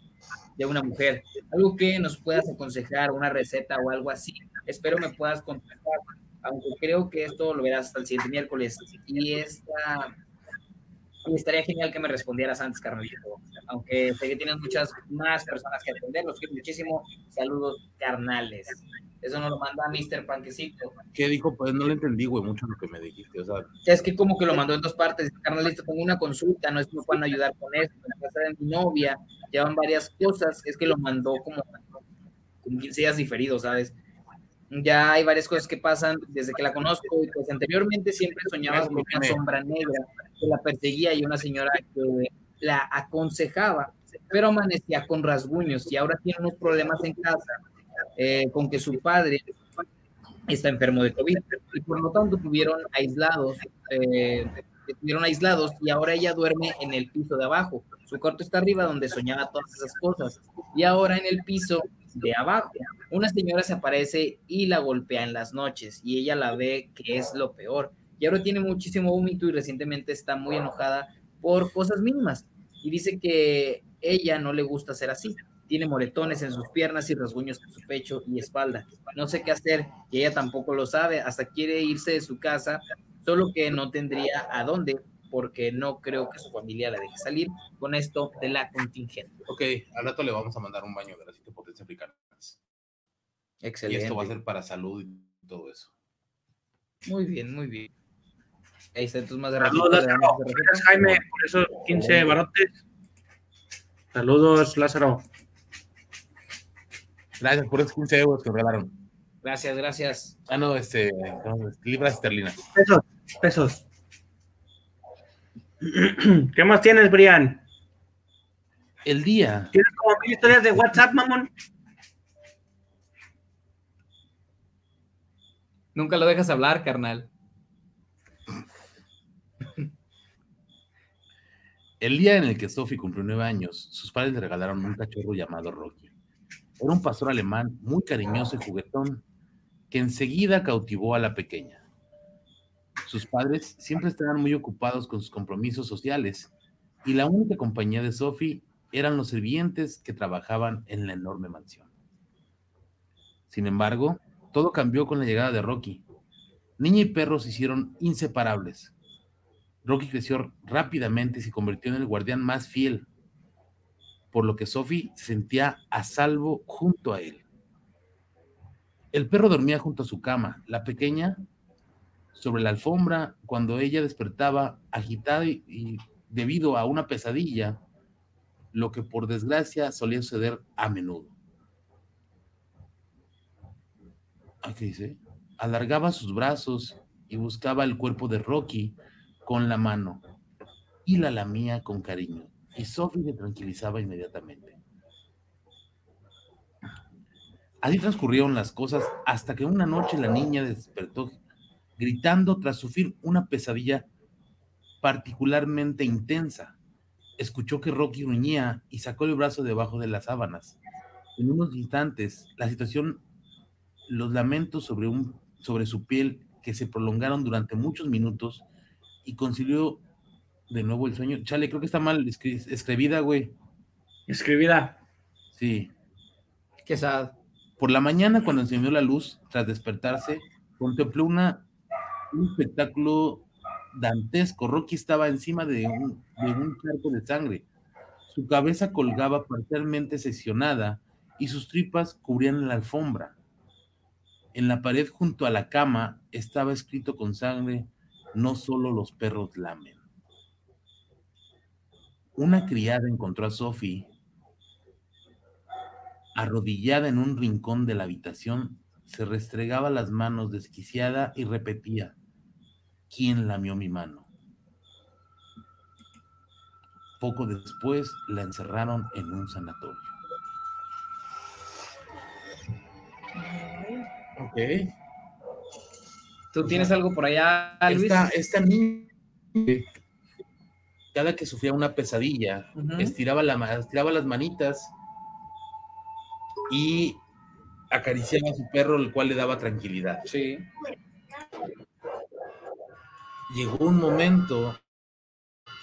de una mujer. Algo que nos puedas aconsejar, una receta o algo así. Espero me puedas contestar, aunque creo que esto lo verás hasta el siguiente miércoles. Y esta. Y estaría genial que me respondieras antes, carnalito. Aunque sé que tienes muchas más personas que atender. Los quiero muchísimo. Saludos, carnales. Eso nos lo manda Mr. Panquecito. ¿Qué dijo? Pues no le entendí, güey, mucho lo que me dijiste. O sea, Es que como que lo mandó en dos partes, carnalista, tengo una consulta, no es que me puedan ayudar con esto, en la casa de mi novia, llevan varias cosas, es que lo mandó como, como 15 días diferidos, ¿sabes? Ya hay varias cosas que pasan desde que la conozco y pues anteriormente siempre soñaba con una sombra negra que la perseguía y una señora que la aconsejaba, pero amanecía con rasguños y ahora tiene unos problemas en casa eh, con que su padre está enfermo de COVID y por lo tanto tuvieron aislados, eh, estuvieron aislados y ahora ella duerme en el piso de abajo. Su cuarto está arriba donde soñaba todas esas cosas y ahora en el piso de abajo. Una señora se aparece y la golpea en las noches y ella la ve que es lo peor. Y ahora tiene muchísimo vómito y recientemente está muy enojada por cosas mínimas y dice que ella no le gusta ser así. Tiene moretones en sus piernas y rasguños en su pecho y espalda. No sé qué hacer y ella tampoco lo sabe. Hasta quiere irse de su casa, solo que no tendría a dónde porque no creo que su familia la deje salir con esto de la contingente. Ok, al rato le vamos a mandar un baño de las siete potencias africanas. Y Excelente. esto va a ser para salud y todo eso. Muy bien, muy bien. Ahí está, entonces más de Saludos, ratito Lázaro. Gracias, Jaime, por esos 15 barotes. Saludos, Lázaro. Gracias por esos 15 euros que regalaron. Gracias, gracias. Ah, no, este, no, libras esterlinas. Pesos, pesos. ¿Qué más tienes, Brian? El día ¿Tienes como mil historias de WhatsApp, mamón? Nunca lo dejas hablar, carnal. El día en el que Sophie cumplió nueve años, sus padres le regalaron un cachorro llamado Rocky. Era un pastor alemán muy cariñoso y juguetón, que enseguida cautivó a la pequeña. Sus padres siempre estaban muy ocupados con sus compromisos sociales, y la única compañía de Sophie eran los sirvientes que trabajaban en la enorme mansión. Sin embargo, todo cambió con la llegada de Rocky. Niña y perro se hicieron inseparables. Rocky creció rápidamente y se convirtió en el guardián más fiel, por lo que Sophie se sentía a salvo junto a él. El perro dormía junto a su cama, la pequeña sobre la alfombra cuando ella despertaba agitada y, debido a una pesadilla, lo que por desgracia solía suceder a menudo. ¿Ah, ¿Qué dice? Alargaba sus brazos y buscaba el cuerpo de Rocky con la mano y la lamía con cariño. Y Sophie le tranquilizaba inmediatamente. Así transcurrieron las cosas hasta que una noche la niña despertó gritando tras sufrir una pesadilla particularmente intensa. Escuchó que Rocky gruñía y sacó el brazo debajo de las sábanas. En unos instantes, la situación, los lamentos sobre, un, sobre su piel que se prolongaron durante muchos minutos y concilió de nuevo el sueño. Chale, creo que está mal escri- escribida, güey. Escribida. Sí. Qué sad. Por la mañana, cuando encendió la luz, tras despertarse, contempló una, un espectáculo dantesco. Rocky estaba encima de un, de un charco de sangre. Su cabeza colgaba parcialmente seccionada y sus tripas cubrían la alfombra. En la pared junto a la cama estaba escrito con sangre, no solo los perros lamen. Una criada encontró a Sophie arrodillada en un rincón de la habitación, se restregaba las manos desquiciada y repetía, ¿quién lamió mi mano? Poco después la encerraron en un sanatorio. Ok. ¿Tú tienes algo por allá, Luis? Esta, esta niña, cada que sufría una pesadilla, estiraba, la, estiraba las manitas y acariciaba a su perro, el cual le daba tranquilidad. Sí. Llegó un momento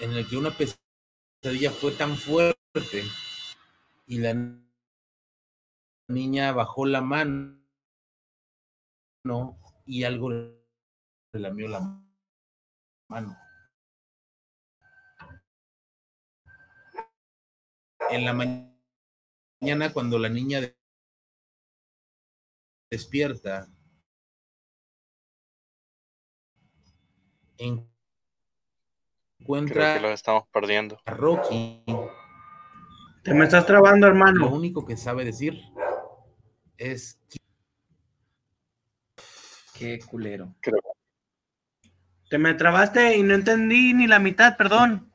en el que una pesadilla fue tan fuerte y la niña bajó la mano y algo le lamió la mano. En la ma- mañana, cuando la niña de- despierta, Creo encuentra que los estamos perdiendo. a Rocky. Te me estás trabando, Lo hermano. único que sabe decir es Qué culero. Creo. Te me trabaste y no entendí ni la mitad, perdón.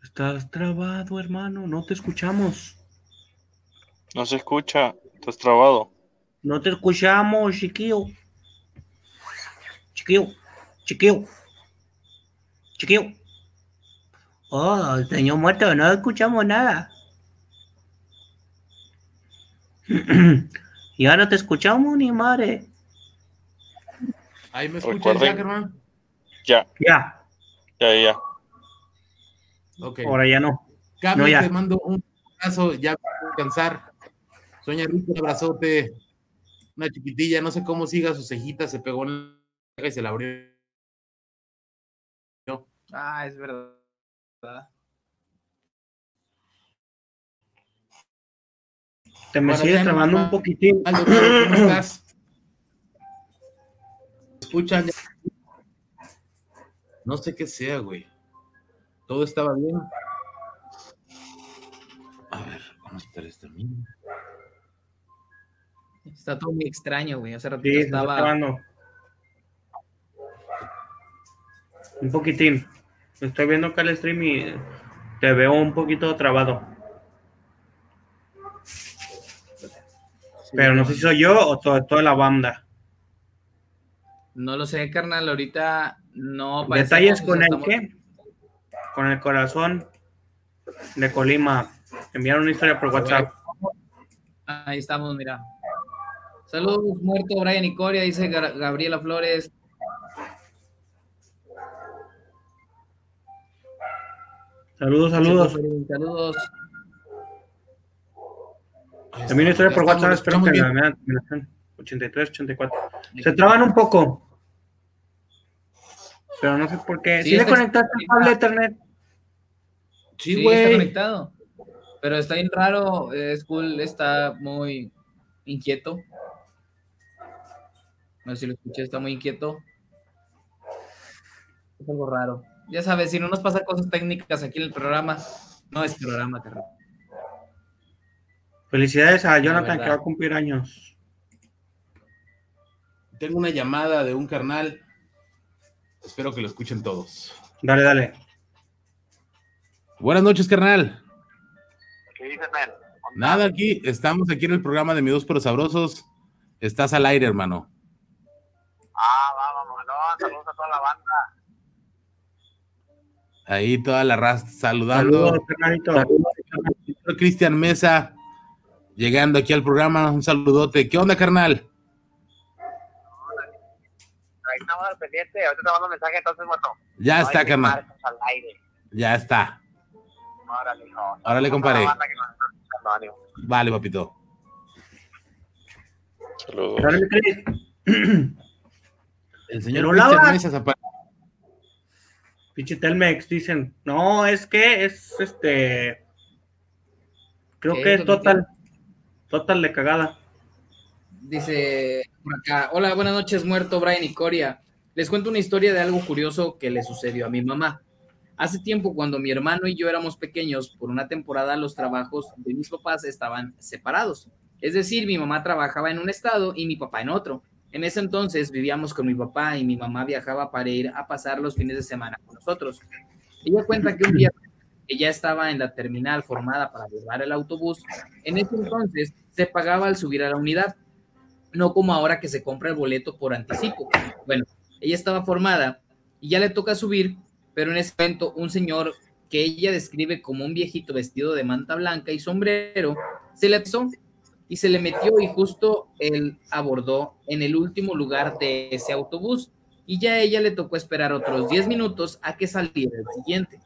Estás trabado, hermano. No te escuchamos. No se escucha. Estás trabado. No te escuchamos, chiquillo. Chiquillo. Chiquillo. Chiquillo. Oh, señor muerto, no escuchamos nada. ya no te escuchamos ni madre. Ahí me escuchas, Recuerden- Jack, hermano. Ya, Ya, ya, ya. Ok. ahora ya no. Cami, no, ya. te mando un abrazo, ya para descansar. Soña rico, un abrazote. una chiquitilla, no sé cómo siga su cejita, se pegó en la y se la abrió. Ah, es verdad. Te me sigues trabando un poquitín. Aldo, ¿cómo estás? ¿Escuchan? No sé qué sea, güey. Todo estaba bien. A ver, vamos a quitar esto. Está todo muy extraño, güey. Hace ratito Sí, estaba. trabando. Un poquitín. Estoy viendo acá el stream y te veo un poquito trabado. Pero no sé si soy yo o to- toda la banda. No lo sé, carnal. Ahorita no. Detalles con el estamos- qué? Con el corazón de Colima. Enviaron una historia por WhatsApp. Ahí estamos, mira. Saludos, muerto Brian y Coria, dice Gabriela Flores. Saludos, saludos. Saludos. También historia por WhatsApp. Espero que bien. la vean. terminación 83, 84. Se traban un poco. Pero no sé por qué. Sí, ¿Sí, le conectaste el cable a Ethernet? Sí, Sí, está güey. conectado. Pero está bien raro. Skull está muy inquieto. No sé si lo escuché, está muy inquieto. Es algo raro. Ya sabes, si no nos pasa cosas técnicas aquí en el programa, no es programa, carnal. Felicidades a Jonathan que va a cumplir años. Tengo una llamada de un carnal. Espero que lo escuchen todos. Dale, dale. Buenas noches, carnal. ¿Qué dices? Nada aquí, estamos aquí en el programa de Mi Dos Pero Sabrosos. Estás al aire, hermano. Ah, va, vamos, no, saludos a toda la banda. Ahí toda la raza saludando. Saludos, carnalito. Cristian Mesa, llegando aquí al programa. Un saludote. ¿Qué onda, carnal? Ahí estamos al pendiente, ahorita te mando un mensaje, entonces, muerto. Ya Ay, está, carnal. Ya está. Órale, hijo. Órale, compadre. Vale, papito. Saludos. El señor Mesa Pinche Telmex, dicen. No, es que es este. Creo que es ¿Dónde total. Total de cagada. Dice por acá, hola, buenas noches, muerto Brian y Coria. Les cuento una historia de algo curioso que le sucedió a mi mamá. Hace tiempo, cuando mi hermano y yo éramos pequeños, por una temporada los trabajos de mis papás estaban separados. Es decir, mi mamá trabajaba en un estado y mi papá en otro. En ese entonces vivíamos con mi papá y mi mamá viajaba para ir a pasar los fines de semana con nosotros. Ella cuenta que un día ella estaba en la terminal formada para llevar el autobús. En ese entonces se pagaba al subir a la unidad no como ahora que se compra el boleto por anticipo. Bueno, ella estaba formada y ya le toca subir, pero en ese momento un señor que ella describe como un viejito vestido de manta blanca y sombrero, se le atizó y se le metió y justo él abordó en el último lugar de ese autobús y ya a ella le tocó esperar otros 10 minutos a que saliera el siguiente.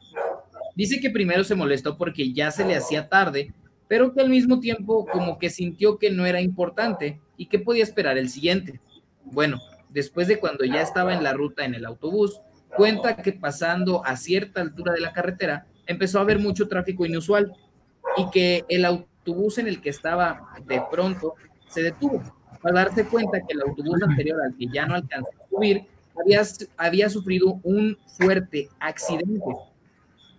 Dice que primero se molestó porque ya se le hacía tarde, pero que al mismo tiempo como que sintió que no era importante y que podía esperar el siguiente. Bueno, después de cuando ya estaba en la ruta en el autobús, cuenta que pasando a cierta altura de la carretera empezó a haber mucho tráfico inusual y que el autobús en el que estaba de pronto se detuvo para darse cuenta que el autobús anterior al que ya no alcanzó a subir había, había sufrido un fuerte accidente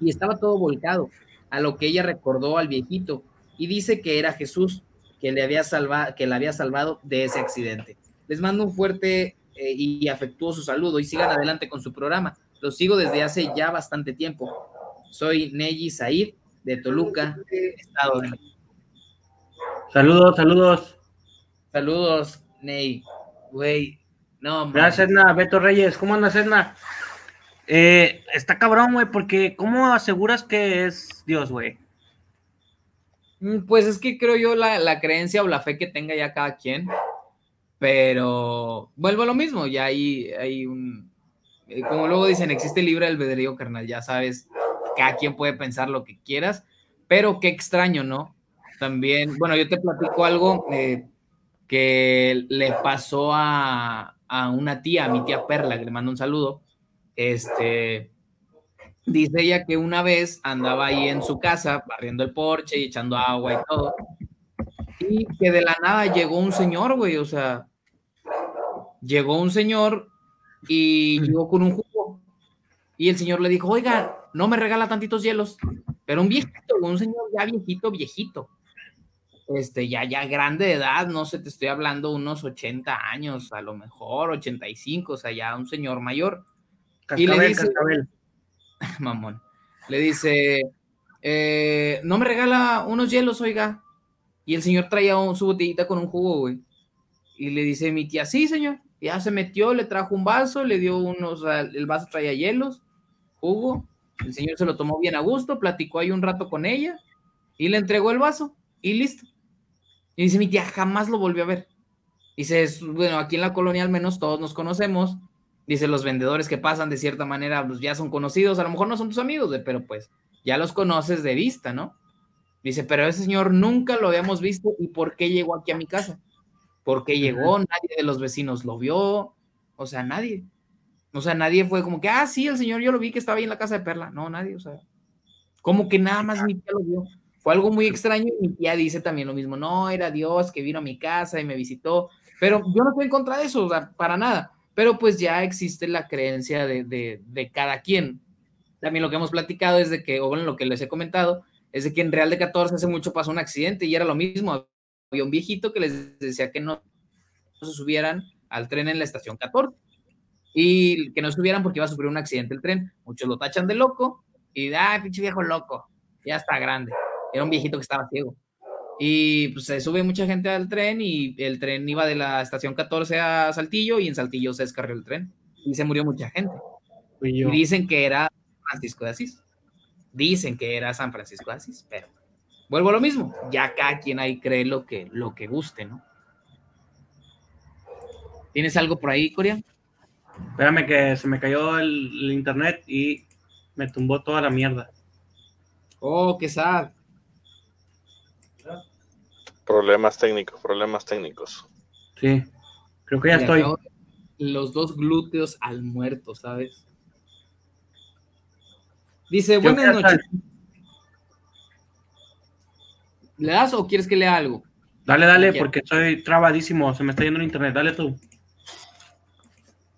y estaba todo volcado, a lo que ella recordó al viejito y dice que era Jesús que le había salvado, que la había salvado de ese accidente. Les mando un fuerte eh, y afectuoso saludo y sigan adelante con su programa. Los sigo desde hace ya bastante tiempo. Soy Neji Said de Toluca, Estado de México. Saludos, saludos. Saludos, Ney. Güey, no, Gracias, Edna. Beto Reyes. ¿Cómo andas, Edna? Eh, está cabrón, güey, porque ¿cómo aseguras que es Dios, güey? Mm, Pues es que creo yo la, la creencia o la fe que tenga ya cada quien, pero vuelvo a lo mismo, ya hay, hay un, eh, como luego dicen, existe libre albedrío, carnal, ya sabes, cada quien puede pensar lo que quieras, pero qué extraño, ¿no? También, bueno, yo te platico algo, eh, que le pasó a, a una tía, a mi tía Perla, que le mando un saludo. Este, dice ella que una vez andaba ahí en su casa barriendo el porche y echando agua y todo. Y que de la nada llegó un señor, güey, o sea, llegó un señor y llegó con un jugo. Y el señor le dijo, oiga, no me regala tantitos hielos, pero un viejito, un señor ya viejito, viejito. Este, ya, ya grande de edad, no sé, te estoy hablando unos 80 años, a lo mejor 85, o sea, ya un señor mayor. Y le dice- cascabel. mamón. Le dice, eh, no me regala unos hielos, oiga. Y el señor traía un- su botellita con un jugo, güey. Y le dice mi tía, sí, señor. Ya se metió, le trajo un vaso, le dio unos, el vaso traía hielos, jugo. El señor se lo tomó bien a gusto, platicó ahí un rato con ella y le entregó el vaso y listo. Y dice mi tía, jamás lo volvió a ver. Dice, "Es- bueno, aquí en la colonia al menos todos nos conocemos. Dice, los vendedores que pasan de cierta manera, pues ya son conocidos, a lo mejor no son tus amigos, pero pues ya los conoces de vista, ¿no? Dice, pero ese señor nunca lo habíamos visto y ¿por qué llegó aquí a mi casa? ¿Por qué llegó? Nadie de los vecinos lo vio, o sea, nadie. O sea, nadie fue como que, ah, sí, el señor yo lo vi que estaba ahí en la casa de Perla. No, nadie, o sea, como que nada más mi tía lo vio. Fue algo muy extraño y mi tía dice también lo mismo, no, era Dios que vino a mi casa y me visitó, pero yo no estoy en contra de eso, o sea, para nada, pero pues ya existe la creencia de, de, de cada quien. También lo que hemos platicado es de que, o bueno, lo que les he comentado, es de que en Real de 14 hace mucho pasó un accidente y era lo mismo, había un viejito que les decía que no se subieran al tren en la estación 14 y que no subieran porque iba a sufrir un accidente el tren. Muchos lo tachan de loco y, ay, pinche viejo loco, ya está grande. Era un viejito que estaba ciego. Y pues se sube mucha gente al tren y el tren iba de la estación 14 a Saltillo y en Saltillo se descarrió el tren y se murió mucha gente. Y dicen que era Francisco de Asís. Dicen que era San Francisco de Asís, pero vuelvo a lo mismo. Ya cada quien ahí cree lo que, lo que guste, ¿no? ¿Tienes algo por ahí, Corea? Espérame que se me cayó el, el internet y me tumbó toda la mierda. Oh, qué sad. Problemas técnicos, problemas técnicos. Sí, creo que ya Le estoy. Los dos glúteos al muerto, ¿sabes? Dice, buenas noches. ¿Le das o quieres que lea algo? Dale, dale, porque estoy trabadísimo. Se me está yendo el internet. Dale tú.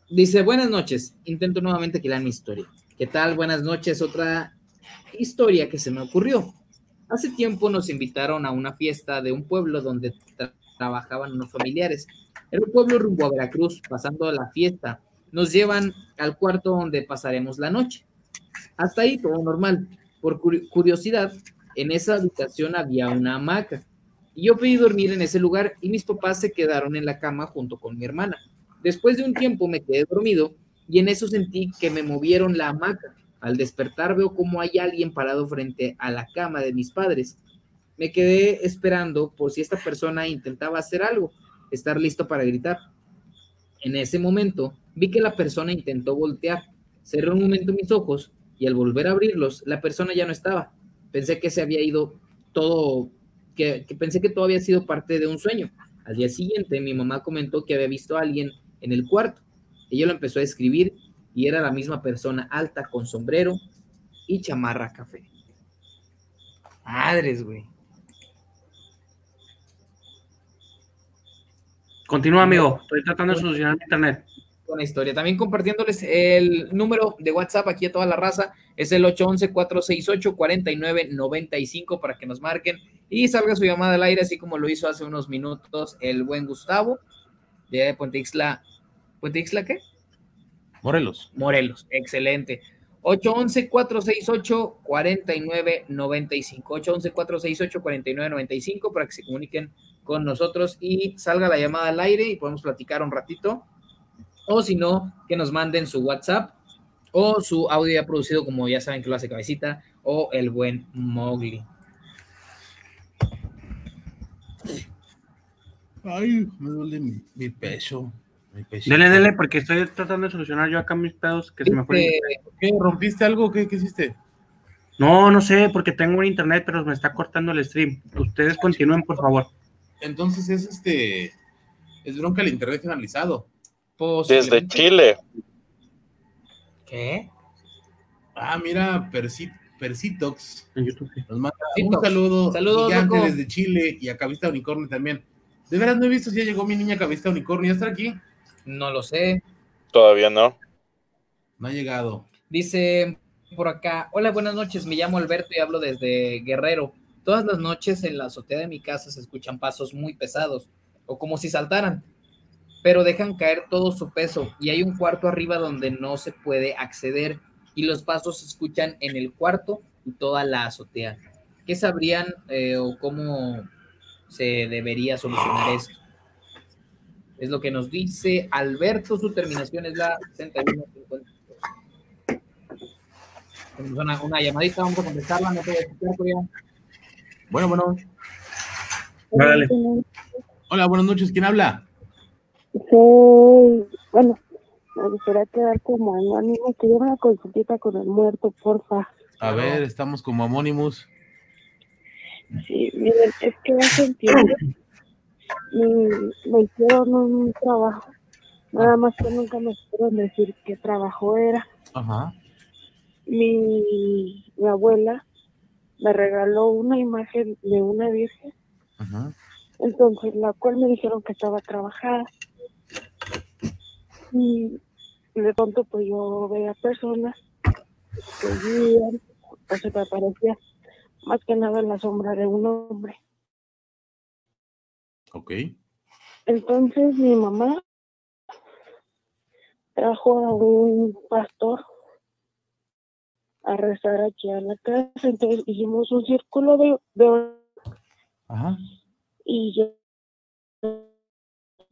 Dice, buenas noches. Intento nuevamente que lean mi historia. ¿Qué tal? Buenas noches. Otra historia que se me ocurrió. Hace tiempo nos invitaron a una fiesta de un pueblo donde tra- trabajaban unos familiares. Era un pueblo rumbo a Veracruz. Pasando la fiesta, nos llevan al cuarto donde pasaremos la noche. Hasta ahí todo normal. Por curi- curiosidad, en esa habitación había una hamaca. Y yo pedí dormir en ese lugar y mis papás se quedaron en la cama junto con mi hermana. Después de un tiempo me quedé dormido y en eso sentí que me movieron la hamaca. Al despertar veo como hay alguien parado frente a la cama de mis padres. Me quedé esperando por si esta persona intentaba hacer algo, estar listo para gritar. En ese momento vi que la persona intentó voltear. Cerré un momento mis ojos y al volver a abrirlos, la persona ya no estaba. Pensé que se había ido todo, que, que pensé que todo había sido parte de un sueño. Al día siguiente, mi mamá comentó que había visto a alguien en el cuarto. Ella lo empezó a describir y era la misma persona alta con sombrero y chamarra café. Madres, güey. Continúa, amigo. Estoy tratando de solucionar mi internet. Una historia. También compartiéndoles el número de WhatsApp aquí a toda la raza. Es el 811-468-4995 para que nos marquen y salga su llamada al aire, así como lo hizo hace unos minutos el buen Gustavo de Puente Ixla. ¿Puente Ixla qué? Morelos. Morelos, excelente. 811-468-4995. 811-468-4995 para que se comuniquen con nosotros y salga la llamada al aire y podemos platicar un ratito. O si no, que nos manden su WhatsApp o su audio ya producido, como ya saben que lo hace Cabecita, o el buen Mowgli. Ay, me duele mi, mi pecho. Dele, dele, porque estoy tratando de solucionar yo acá mis pedos que se me fue. el Este. ¿Qué? ¿Rompiste algo? ¿Qué, qué hiciste? No, no sé, porque tengo un internet, pero me está cortando el stream. Ustedes continúen, por favor. Entonces es este. Es bronca el internet finalizado. Desde Chile. ¿Qué? Ah, mira, Persi- Persitox En YouTube, sí. nos manda Persitox. un saludo Saludos, gigante loco. desde Chile y a Cabista Unicornio también. De veras no he visto si ya llegó mi niña Cabista Unicornio. ¿Ya está aquí? No lo sé. Todavía no. No ha llegado. Dice por acá, hola, buenas noches, me llamo Alberto y hablo desde Guerrero. Todas las noches en la azotea de mi casa se escuchan pasos muy pesados, o como si saltaran, pero dejan caer todo su peso y hay un cuarto arriba donde no se puede acceder y los pasos se escuchan en el cuarto y toda la azotea. ¿Qué sabrían eh, o cómo se debería solucionar esto? Es lo que nos dice Alberto, su terminación es la 6152. Tenemos una, una llamadita, vamos a contestarla, no puedo escuchar, Corea. Bueno, bueno. Dale. Hola, buenas noches. ¿Quién habla? Soy, bueno, me gustaría quedar como anónimo, que lleve una consultita con el muerto, porfa. A ver, estamos como Amónimos. Sí, miren, es que hace tiempo me, me hicieron un trabajo, nada más que nunca me supieron decir qué trabajo era. Ajá. Mi, mi abuela me regaló una imagen de una virgen, Ajá. entonces la cual me dijeron que estaba trabajada. Y de pronto pues yo veía personas que guían, pues se me aparecía más que nada en la sombra de un hombre. Ok. Entonces mi mamá trajo a un pastor a rezar aquí a la casa, entonces hicimos un círculo de, de Ajá. y yo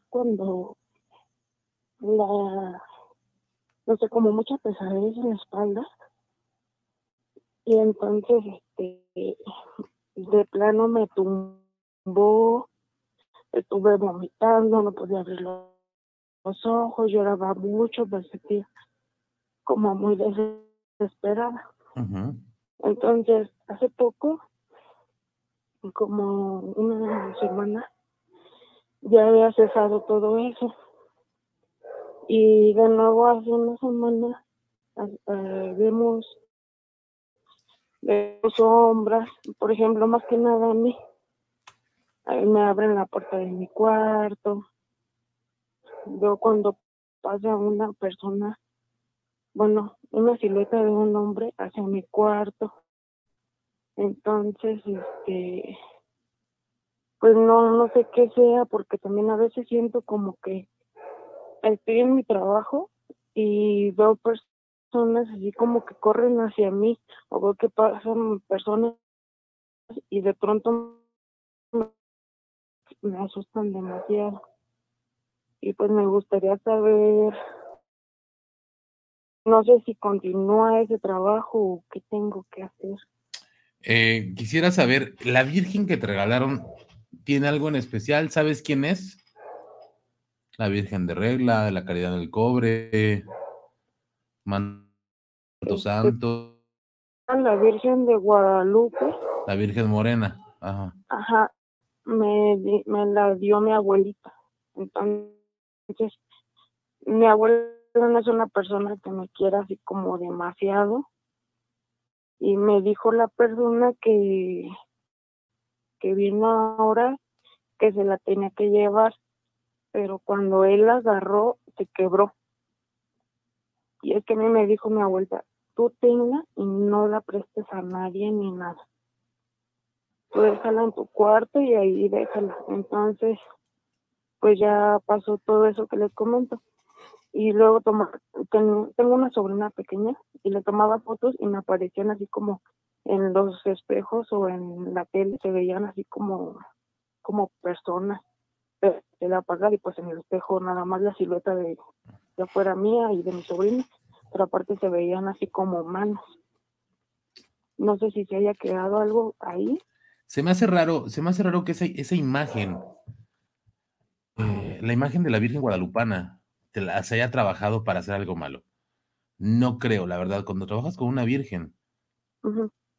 cuando la no sé como mucha pesadez en la espalda y entonces este de plano me tumbó estuve vomitando no podía abrir los, ojos lloraba mucho me sentía como muy desesperada entonces hace poco como una semana ya había cesado todo eso. Y de nuevo hace una semana eh, vemos, vemos sombras, por ejemplo, más que nada a mí. Me abren la puerta de mi cuarto. Veo cuando pasa una persona, bueno, una silueta de un hombre hacia mi cuarto. Entonces, este, pues no, no sé qué sea, porque también a veces siento como que estoy en mi trabajo y veo personas así como que corren hacia mí, o veo que pasan personas y de pronto me, me asustan demasiado. Y pues me gustaría saber, no sé si continúa ese trabajo o qué tengo que hacer. Eh, quisiera saber, ¿la Virgen que te regalaron tiene algo en especial? ¿Sabes quién es? La Virgen de Regla, de la Caridad del Cobre, Manto Este- Santo, La Virgen de Guadalupe, la Virgen Morena. Ajá. ajá, me, me la dio mi abuelita. Entonces, mi abuela no es una persona que me quiera así como demasiado. Y me dijo la persona que, que vino ahora que se la tenía que llevar, pero cuando él la agarró, se quebró. Y es que a mí me dijo mi abuela, tú tenla y no la prestes a nadie ni nada. Tú déjala en tu cuarto y ahí déjala. Entonces, pues ya pasó todo eso que les comento. Y luego toma, ten- tengo una sobrina pequeña y le tomaba fotos y me aparecían así como en los espejos o en la tele, se veían así como, como personas. Pero se la apagaba y pues en el espejo nada más la silueta de, de afuera mía y de mi sobrina, pero aparte se veían así como manos. No sé si se haya quedado algo ahí. Se me hace raro, se me hace raro que esa, esa imagen, eh, la imagen de la Virgen Guadalupana, te la, se haya trabajado para hacer algo malo. No creo, la verdad, cuando trabajas con una Virgen,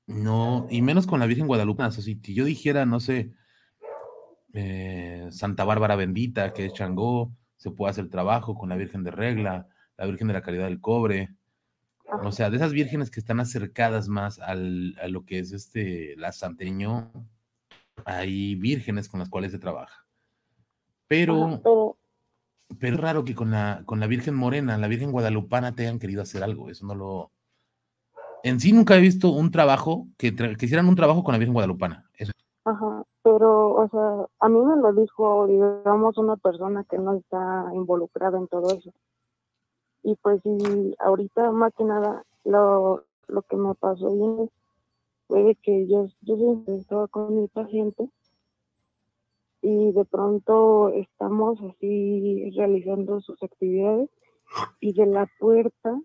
no, y menos con la Virgen Guadalupana, o sea, si yo dijera, no sé, eh, Santa Bárbara Bendita, que es Changó, se puede hacer trabajo con la Virgen de Regla, la Virgen de la Caridad del Cobre. O sea, de esas vírgenes que están acercadas más al, a lo que es este, la santeño, hay vírgenes con las cuales se trabaja. Pero, pero pero es raro que con la, con la Virgen Morena, la Virgen Guadalupana, te hayan querido hacer algo. Eso no lo. En sí nunca he visto un trabajo que, tra- que hicieran un trabajo con la Virgen Guadalupana. Eso- Ajá, pero, o sea, a mí me lo dijo, digamos, una persona que no está involucrada en todo eso. Y pues, y ahorita, más que nada, lo, lo que me pasó bien fue de que yo, yo estaba con mi paciente y de pronto estamos así realizando sus actividades y de la puerta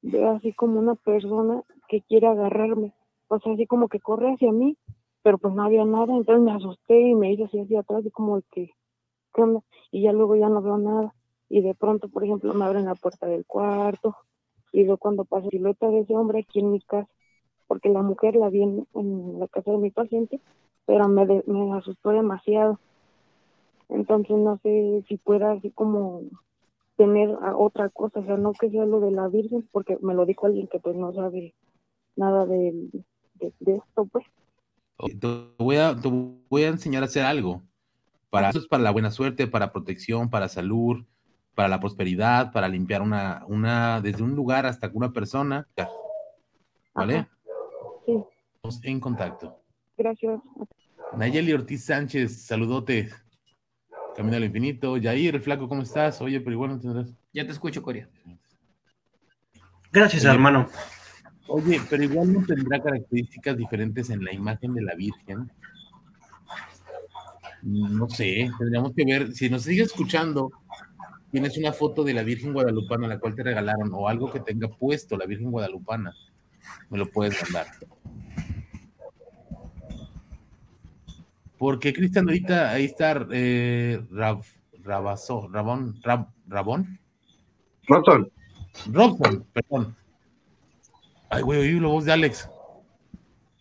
veo así como una persona que quiere agarrarme, o sea, así como que corre hacia mí pero pues no había nada, entonces me asusté y me hice así hacia atrás y como el que, ¿qué onda? Y ya luego ya no veo nada. Y de pronto, por ejemplo, me abren la puerta del cuarto y veo cuando pasa silueta de ese hombre aquí en mi casa, porque la mujer la vi en, la casa de mi paciente, pero me, de- me asustó demasiado. Entonces no sé si pueda así como tener otra cosa, o sea, no que sea lo de la Virgen, porque me lo dijo alguien que pues no sabe nada de, de, de esto, pues. Te voy, a, te voy a enseñar a hacer algo. Para, eso es para la buena suerte, para protección, para salud, para la prosperidad, para limpiar una, una, desde un lugar hasta una persona. ¿Vale? Ajá. Sí, Estamos en contacto. gracias. Nayeli Ortiz Sánchez, saludote. Camino al infinito. Yair, el flaco, ¿cómo estás? Oye, pero igual no tendrás. Ya te escucho, Coria. Gracias, Oye. hermano. Oye, pero igual no tendrá características diferentes en la imagen de la Virgen. No sé, tendríamos que ver. Si nos sigue escuchando, tienes una foto de la Virgen Guadalupana, la cual te regalaron, o algo que tenga puesto la Virgen Guadalupana, me lo puedes mandar. Porque Cristian, ahorita ahí está eh, Rab, Rabazo, Rabón, Rab, Rabón, Robson, Robson, perdón. Ay, güey, oí la voz de Alex.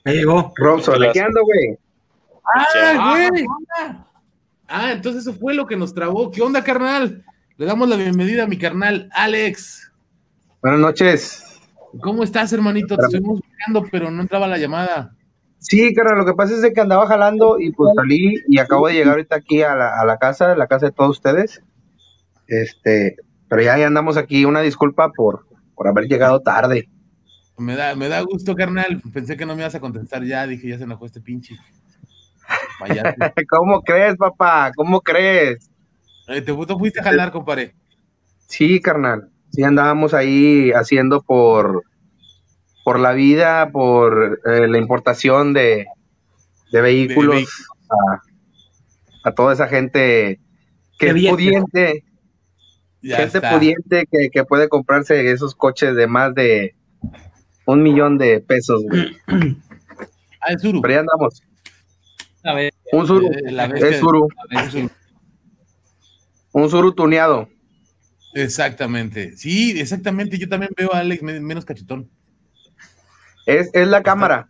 Ya llegó. Robson, aquí ando, güey. ¡Ah, güey! Ah, entonces eso fue lo que nos trabó. ¿Qué onda, carnal? Le damos la bienvenida a mi carnal, Alex. Buenas noches. ¿Cómo estás, hermanito? Te estuvimos buscando, pero no entraba la llamada. Sí, carnal, lo que pasa es de que andaba jalando y pues salí y acabo de llegar ahorita aquí a la, a la casa, a la casa de todos ustedes. Este, pero ya, ya andamos aquí. Una disculpa por, por haber llegado tarde. Me da, me da gusto, carnal. Pensé que no me ibas a contestar ya. Dije, ya se enojó este pinche. ¿Cómo crees, papá? ¿Cómo crees? Eh, ¿Te fuiste a jalar, compadre? Sí, carnal. Sí, andábamos ahí haciendo por, por la vida, por eh, la importación de, de vehículos a, a toda esa gente que es pudiente, Ya gente está. pudiente que, que puede comprarse esos coches de más de un millón de pesos, güey. Ah, el Zuru. Pero ya andamos. A ver, Un Zuru. Eh, la Es sí. Un Zuru tuneado. Exactamente. Sí, exactamente. Yo también veo a Alex me- menos cachetón. Es, es la cámara.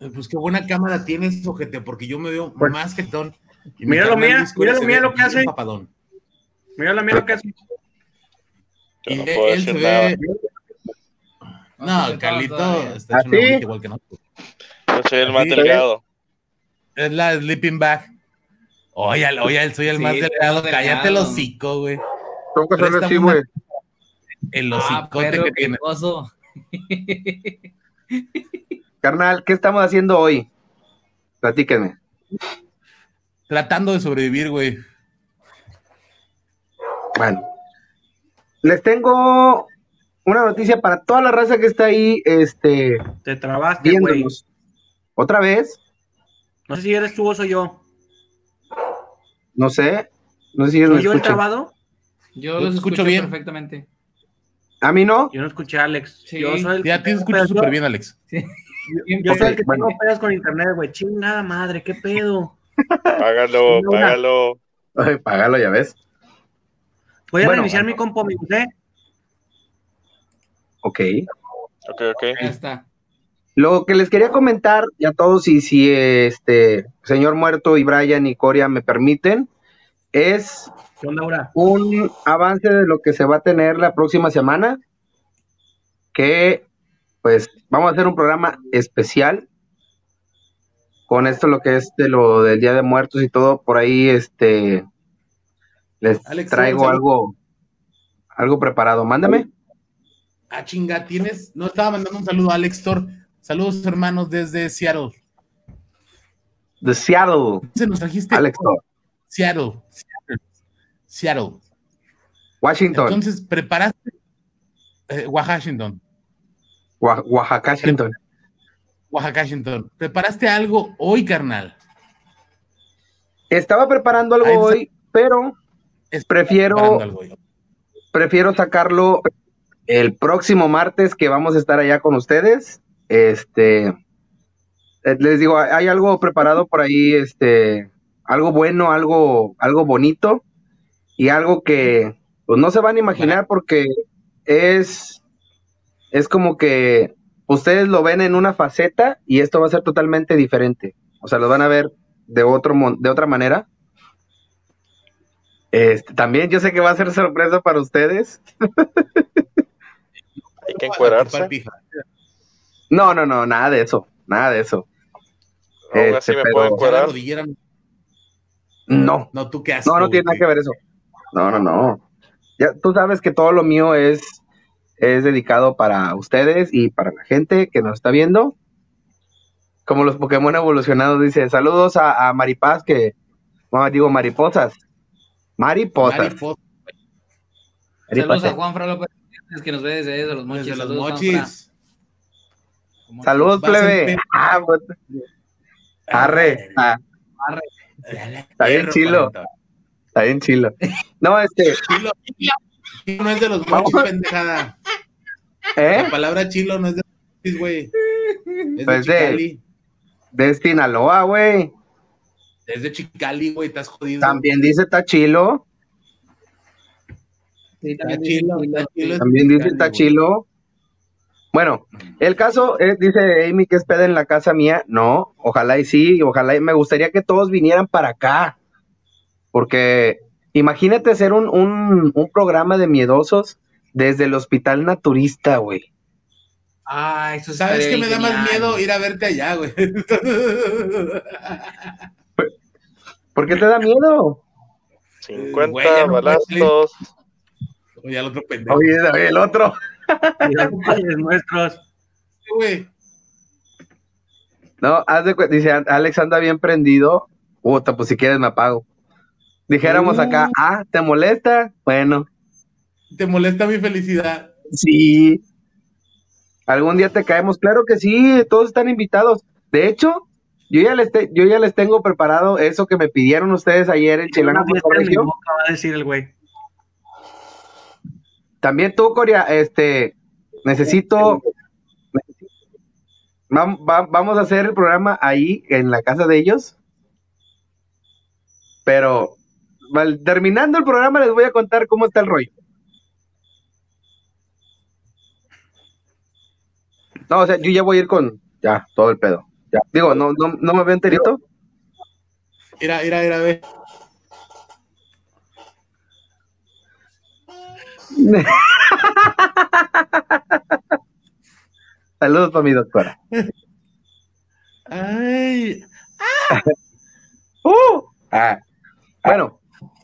Eh, Pues qué buena cámara tienes, ojete, porque yo me veo Pues- más cachetón. Mira lo mía, mira lo mía lo que hace. papadón. Mira la mira que hace. Yo no puedo él se decir nada. ve. No, No, Carlito está hecho una bolita igual que nosotros. Yo soy el más Sí. delgado. Es la sleeping bag. Oye, oye, soy el Sí, más el delgado. Cállate el hocico, güey. Tengo que hacerlo así, güey. El Ah, hocicote perro que tiene. Carnal, ¿qué estamos haciendo hoy? Platíquenme. Tratando de sobrevivir, güey. Bueno, les tengo una noticia para toda la raza que está ahí, este, Te trabaste, güey. Otra vez, No sé si eres tú o soy yo. No sé, no sé si ellos me ¿Soy yo el escuchan. trabado? Yo los escucho escucho bien. perfectamente. A mí no. Yo no escuché a Alex. Sí. Yo soy el Ya te escucho Pero súper bien, Alex. Yo soy el que tengo pedos con internet, güey. Chingada madre, qué pedo. Págalo, Una. págalo. Ay, págalo, ya ves. Voy a Bueno, reiniciar bueno. mi compo, amigos, ¿eh? Ok. Ok, ok. Ya está. Lo que les quería comentar y a todos, y si este señor muerto y Brian y Coria me permiten, es un avance de lo que se va a tener la próxima semana, que pues vamos a hacer un programa especial con esto lo que es de lo del Día de Muertos y todo, por ahí este les Alex, traigo algo algo preparado. Mándame. Ah, chinga, tienes. No estaba mandando un saludo a Alex Thor. Saludos, hermanos, desde Seattle. De Seattle, Se nos trajiste. Alex. Seattle. Seattle. Seattle. Washington, Entonces, preparaste. Eh, Washington. Oaxaca, Washington. Washington. ¿Preparaste algo hoy, carnal? Estaba preparando algo está. hoy, pero prefiero preparando algo hoy. prefiero sacarlo el próximo martes que vamos a estar allá con ustedes. Este, eh, les digo, hay- algo preparado por ahí, este, algo bueno, algo, algo bonito y algo que pues no se van a imaginar porque es, es como que ustedes lo ven en una faceta y esto va a ser totalmente diferente. O sea, lo van a ver de otro, mon- de otra manera. Este, también yo sé que va a ser sorpresa para ustedes. Hay que encuerarse. No, no, no, nada de eso, nada de eso. Aún así Este, me pero- puedo No, No, tú qué no, no tiene nada que ver eso. No, no, no. Ya, tú sabes que todo lo mío es, es dedicado para ustedes y para la gente que nos está viendo. Como los Pokémon evolucionados, dice, saludos a, a Maripaz, que, no, digo mariposas. Mariposas. Mariposa, Saludos a. Juan Fra López, que nos ve desde, desde los mochis. desde los mochis. Saludos, plebe. Ah, pues, arre. Ah, está bien chilo, está bien chilo. No, este, Chilo, no es de los mochis, pendejada. ¿eh? La palabra chilo no es de los mochis, güey. Es Pues de de- Chicali. De Sinaloa, güey. Es de Chicali, güey, estás jodido. También dice Tachilo. Sí, Está también chilo, dice está chilo. También dice Tachilo. Bueno, el caso es, dice Amy que es peda en la casa mía. No, ojalá y sí, ojalá y me gustaría que todos vinieran para acá. Porque imagínate hacer un, un, un programa de miedosos desde el hospital naturista, güey. Ah, eso ¿Sabes qué me da más miedo ir a verte allá, güey? ¿Por qué te da miedo? 50 Güey, ya no puedes balazos. Oye, al otro pendejo. Oye, oye, el otro. Y los padres nuestros. güey. No, haz de dice Alex anda bien prendido. Puta, pues si quieres me apago. Dijéramos acá, ah, ¿te molesta? Bueno, ¿Te molesta mi felicidad? Sí. Algún día te caemos, claro que sí, todos están invitados. De hecho, yo ya les, te- yo ya les tengo preparado eso que me pidieron ustedes ayer en Chilango va a decir el güey. También tú, Coria, este, necesito, vam- va- vamos a hacer el programa ahí en la casa de ellos. Pero terminando el programa les voy a contar cómo está el rollo. No, o sea, yo ya voy a ir con ya todo el pedo. Ya. Digo, no, no, no me veo enterito. Mira, mira, mira, ve. Saludos para mi doctora. Ay. ¡Uh! Ah. Bueno,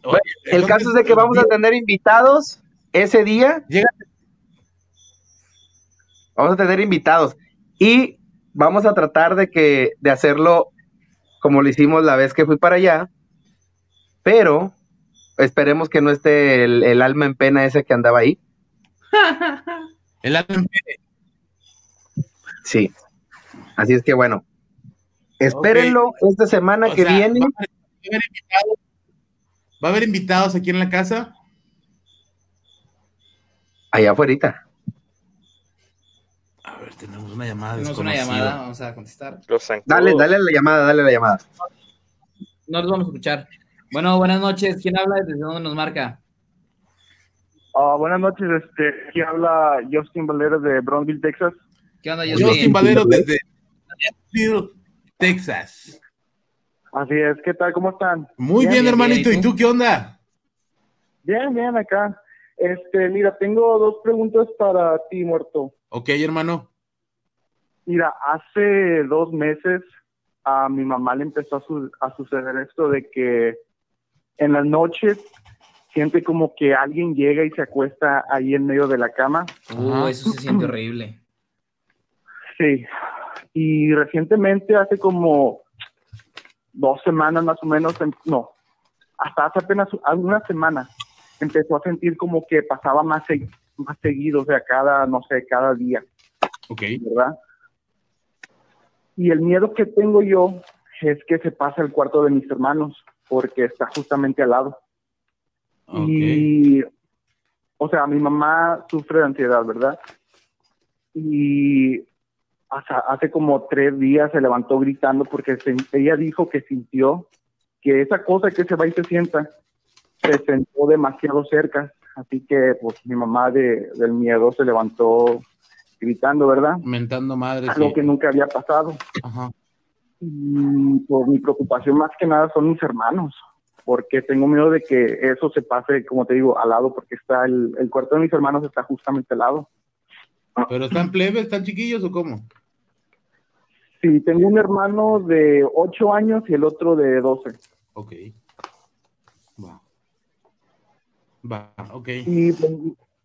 Oye, el caso es de que vamos a tener invitados ese día. Llega- Vamos a tener invitados y vamos a tratar de que de hacerlo como lo hicimos la vez que fui para allá, pero esperemos que no esté el, el alma en pena ese que andaba ahí. El alma Sí. Así es que bueno, espérenlo esta semana O que sea, viene. Va a, haber, va a haber invitados, va a haber invitados aquí en la casa. Allá afuera. A ver, tenemos una llamada Tenemos una llamada, vamos a contestar. Dale, dale la llamada, dale la llamada. No los vamos a escuchar. Bueno, buenas noches. ¿Quién habla? ¿Desde dónde nos marca? Ah, buenas noches, este, aquí habla Justin Valera de Brownsville, Texas. ¿Qué onda, Justin Justin? Valero desde Nashville, Texas. Así es, ¿qué tal? ¿Cómo están? Muy bien, hermanito. ¿Y tú qué onda? Bien, bien, acá. Este, mira, tengo dos preguntas para ti, muerto. Ok, hermano. Mira, hace dos meses a mi mamá le empezó a, su- a suceder esto de que en las noches siente como que alguien llega y se acuesta ahí en medio de la cama. Uh, eso se siente horrible. Sí. Y recientemente, hace como dos semanas más o menos, em- no, hasta hace apenas una semana, empezó a sentir como que pasaba más, se- más seguido, o sea, cada, no sé, cada día. Ok. ¿Verdad? Y el miedo que tengo yo es que se pase al cuarto de mis hermanos, porque está justamente al lado. Y, o sea, mi mamá sufre de ansiedad, ¿verdad? Y hasta hace como tres días se levantó gritando porque se- ella dijo que sintió que esa cosa que se va y se sienta se sentó demasiado cerca. Así que, pues, mi mamá de, del miedo se levantó gritando, ¿verdad? Mentando madres. Algo y- que nunca había pasado. Ajá. Y por mi preocupación más que nada son mis hermanos, porque tengo miedo de que eso se pase, como te digo, al lado, porque está el, el cuarto de mis hermanos está justamente al lado. ¿Pero están plebes, están chiquillos o cómo? Sí, tengo un hermano de 8 años y el otro de 12. Ok. Va. Va, ok. Y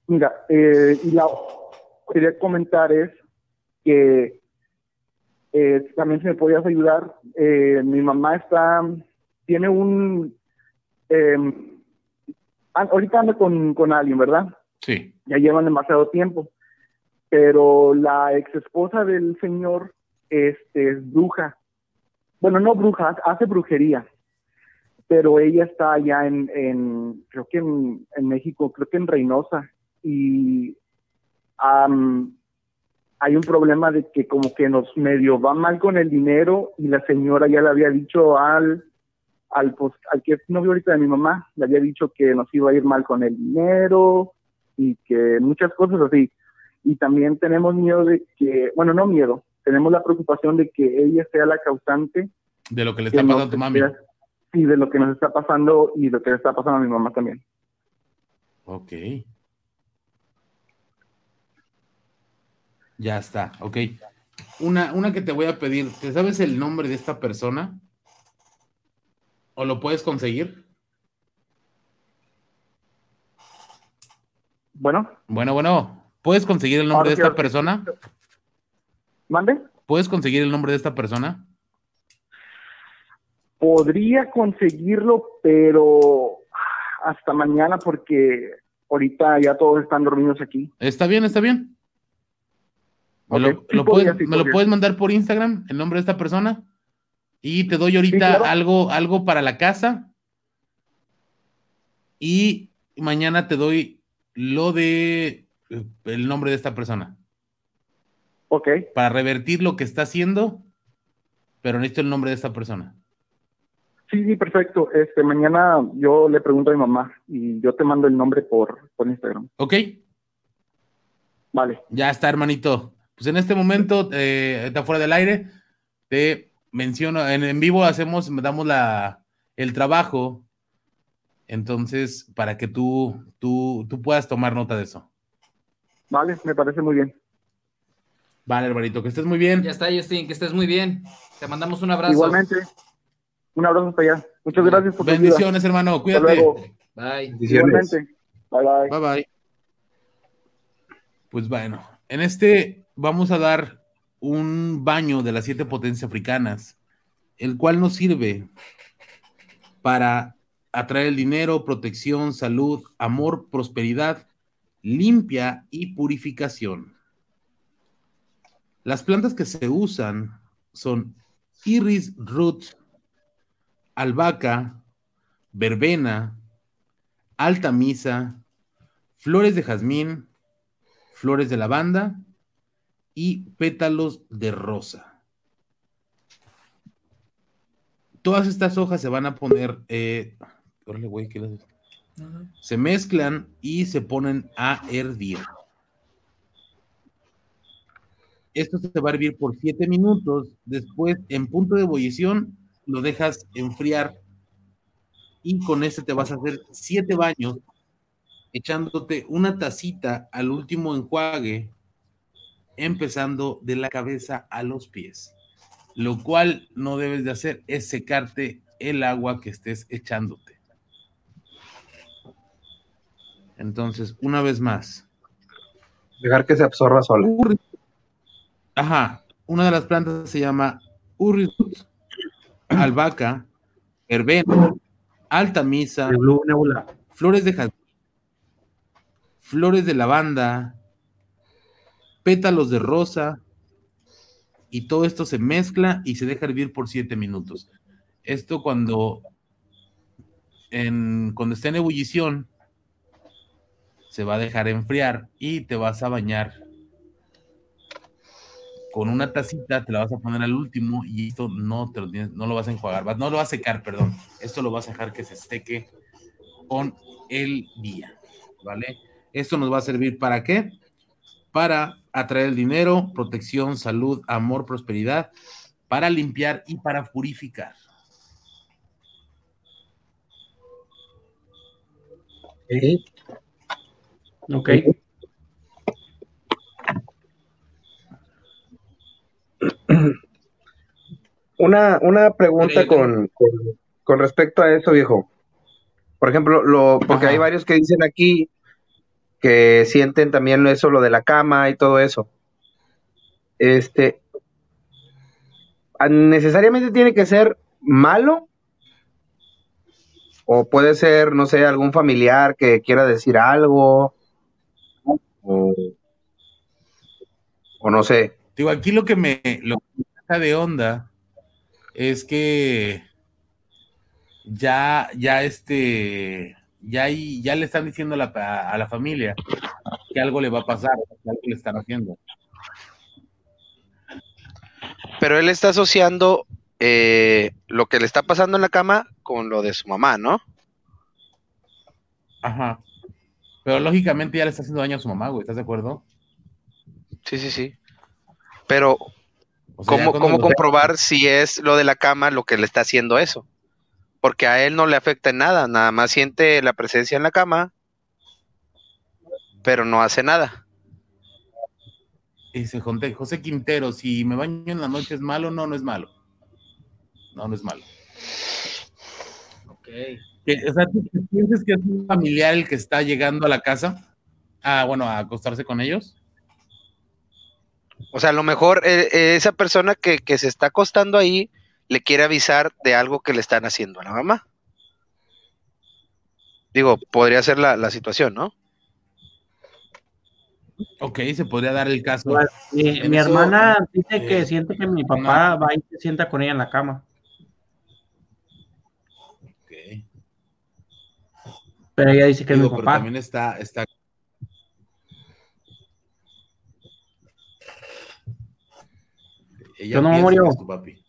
mira, eh, y la que quería comentar es que eh, también si me podías ayudar, eh, mi mamá está, tiene un, eh, ah, ahorita anda con, con alguien, ¿verdad? Sí. ya llevan demasiado tiempo. Pero la ex esposa del señor este, es bruja. Bueno, no bruja, hace brujería. Pero ella está allá en, en creo que en, en México, creo que en Reynosa. Y am, hay un problema de que como que nos medio va mal con el dinero y la señora ya le había dicho al, al, pues, al que es novio ahorita de mi mamá, le había dicho que nos iba a ir mal con el dinero y que muchas cosas así. Y también tenemos miedo de que, bueno, no miedo, tenemos la preocupación de que ella sea la causante De lo que le que está pasando a tu mami. Sí, de lo que nos está pasando y lo que le está pasando a mi mamá también. Ok. Ya está, ok. Una, una que te voy a pedir, ¿te sabes el nombre de esta persona? ¿O lo puedes conseguir? Bueno, Bueno, bueno, ¿puedes conseguir el nombre de esta persona? ¿mande? ¿Puedes conseguir el nombre de esta persona? Podría conseguirlo, pero hasta mañana porque ahorita ya todos están dormidos aquí. Está bien, está bien. ¿Me, lo, Ok, sí lo podría, puedes, sí me lo podría. puedes mandar por Instagram, el nombre de esta persona? Y te doy ahorita claro. algo, algo para la casa. Y mañana te doy lo de eh, el nombre de esta persona. Ok, Para revertir lo que está haciendo, pero necesito el nombre de esta persona. sí, sí, perfecto. Este, mañana yo le pregunto a mi mamá y yo te mando el nombre por, por Instagram. ¿Ok? Vale. Ya está, hermanito. Pues en este momento, eh, está fuera del aire, te menciono, en, en vivo hacemos, damos la, el trabajo, entonces, para que tú, tú, tú puedas tomar nota de eso. Vale, me parece muy bien. Vale, hermanito, que estés muy bien. Ya está, Justin, que estés muy bien. Te mandamos un abrazo. Igualmente. Un abrazo hasta allá. Muchas gracias por tu. Bendiciones, hermano, Hasta cuídate. luego. Bye. Igualmente. Bye bye. Bye bye. Pues bueno, en este vamos a dar un baño de las siete potencias africanas, el cual nos sirve para atraer el dinero, protección, salud, amor, prosperidad, limpia y purificación. Las plantas que se usan son iris root, albahaca, verbena, alta misa, flores de jazmín, flores de lavanda y pétalos de rosa. Todas estas hojas se van a poner, eh, órale, güey, ¿qué se mezclan y se ponen a hervir. esto se va a hervir por 7 minutos. Después, en punto de ebullición, lo dejas enfriar. Y con este te vas a hacer 7 baños, echándote una tacita al último enjuague, empezando de la cabeza a los pies. Lo cual no debes de hacer es secarte el agua que estés echándote. Entonces, una vez más. Dejar que se absorba sola. Ajá. Una de las plantas se llama Urritus, albahaca, verbena, altamisa, flores de jazmín, flores de lavanda, pétalos de rosa, y todo esto se mezcla y se deja hervir por siete minutos. Esto cuando, en, cuando esté en ebullición, se va a dejar enfriar y te vas a bañar con una tacita, te la vas a poner al último y esto no, te lo, no lo vas a enjuagar, no lo vas a secar, perdón. Esto lo vas a dejar que se seque con el día, ¿vale? Esto nos va a servir para qué? Para atraer el dinero, protección, salud, amor, prosperidad, para limpiar y para purificar. Ok. Una, una pregunta con, con, con respecto a eso, viejo. Por ejemplo, lo, porque hay varios que dicen aquí que sienten también eso, lo de la cama y todo eso. Este, ¿necesariamente tiene que ser malo? O puede ser, no sé, algún familiar que quiera decir algo. O, o no sé. Digo, aquí lo que me, lo que saca de onda es que ya, ya este, ya, ahí- ya le están diciendo a la, a la familia que algo le va a pasar, que algo le están haciendo. Pero él está asociando eh, lo que le está pasando en la cama con lo de su mamá, ¿no? Ajá. Pero lógicamente ya le está haciendo daño a su mamá, güey, ¿estás de acuerdo? Sí, sí, sí. Pero, O sea, ya ¿cómo, cómo comprobar si es lo de la cama lo que le está haciendo eso? Porque a él no le afecta en nada, nada más siente la presencia en la cama, pero no hace nada. Dice José, José Quintero, si me baño en la noche es malo, no, no es malo. No, no es malo. Ok. O sea, ¿tú piensas que es un familiar el que está llegando a la casa? Ah, bueno, a acostarse con ellos. O sea, a lo mejor eh, eh, esa persona que, que se está acostando ahí le quiere avisar de algo que le están haciendo a la mamá. Digo, podría ser la, la situación, ¿no? Ok, se podría dar el caso. Mi, En mi eso, hermana dice eh, que siente que mi papá va y se sienta con ella en la cama. ok. Pero ella dice que Digo, es mi pero papá. también está, está. Ella Yo no, es tu papi.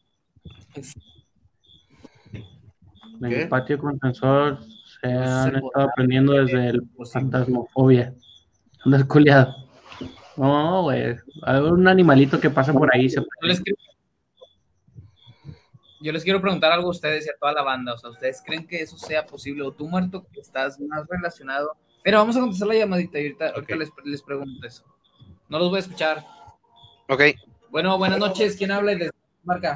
En ¿Qué? el patio contentor se han se estado aprendiendo desde el fantasmofobia. Andas culiado. No, güey. Hay un animalito que pasa por ahí. Se... Yo les, quiero, yo les quiero preguntar algo a ustedes y a toda la banda. O sea, ¿ustedes creen que eso sea posible? O tú, muerto, que estás más relacionado. Pero vamos a contestar la llamadita y ahorita, ahorita les, les pregunto eso. No los voy a escuchar. Ok. Bueno, buenas noches. ¿Quién habla y desde qué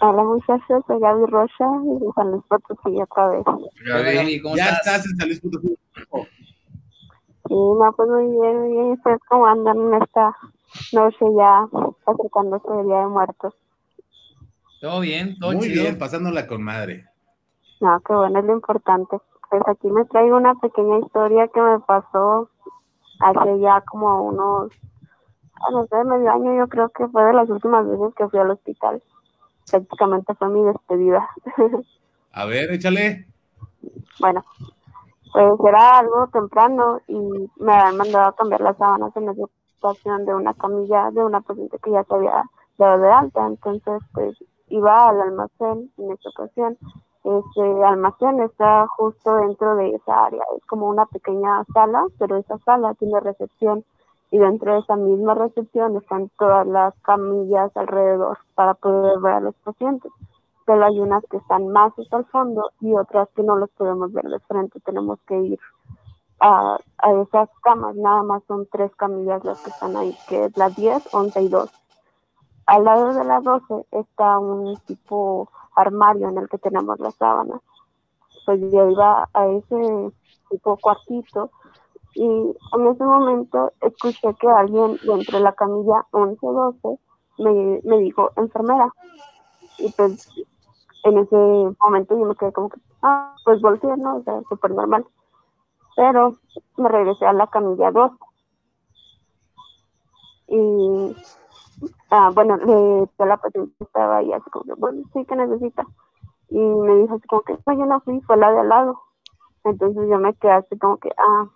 marca? Hola muchachos, soy Gaby Rocha y de San Luis Potosí otra vez. Gaby, ¿cómo ya estás? en San Luis Potosí. Sí, no, pues muy bien, muy bien. ¿Ustedes cómo andan en esta noche ya acercándose el Día de Muertos? Todo bien, todo Muy chido. bien, pasándola con madre. No, qué bueno, es lo importante. Pues aquí me traigo una pequeña historia que me pasó hace ya como unos, no sé, medio año, yo creo que fue de las últimas veces que fui al hospital. Prácticamente fue mi despedida. A ver, échale. Bueno, pues era algo temprano y me habían mandado a cambiar las sábanas en esa situación de una camilla de una paciente que ya se había dado de alta. Entonces, pues iba al almacén en esta ocasión. Ese almacén está justo dentro de esa área. Es como una pequeña sala, pero esa sala tiene recepción y dentro de esa misma recepción están todas las camillas alrededor para poder ver a los pacientes. Pero hay unas que están más hasta el fondo y otras que no los podemos ver de frente, tenemos que ir a, a esas camas, nada más son tres camillas las que están ahí, que es la 10, 11 y 12. Al lado de la 12 está un tipo armario en el que tenemos las sábanas. Pues yo iba a ese tipo cuartito y en ese momento escuché que alguien de entre la camilla 11-12 me, me dijo enfermera. Y pues en ese momento yo me quedé como que, ah, pues volteé, ¿no? O sea, súper normal. Pero me regresé a la camilla 12. Y, ah, bueno, le la paciente estaba ahí así como que, bueno, sí, que necesita? Y me dijo así como que, no, yo no fui, fue la de al lado. Entonces yo me quedé así como que, ah,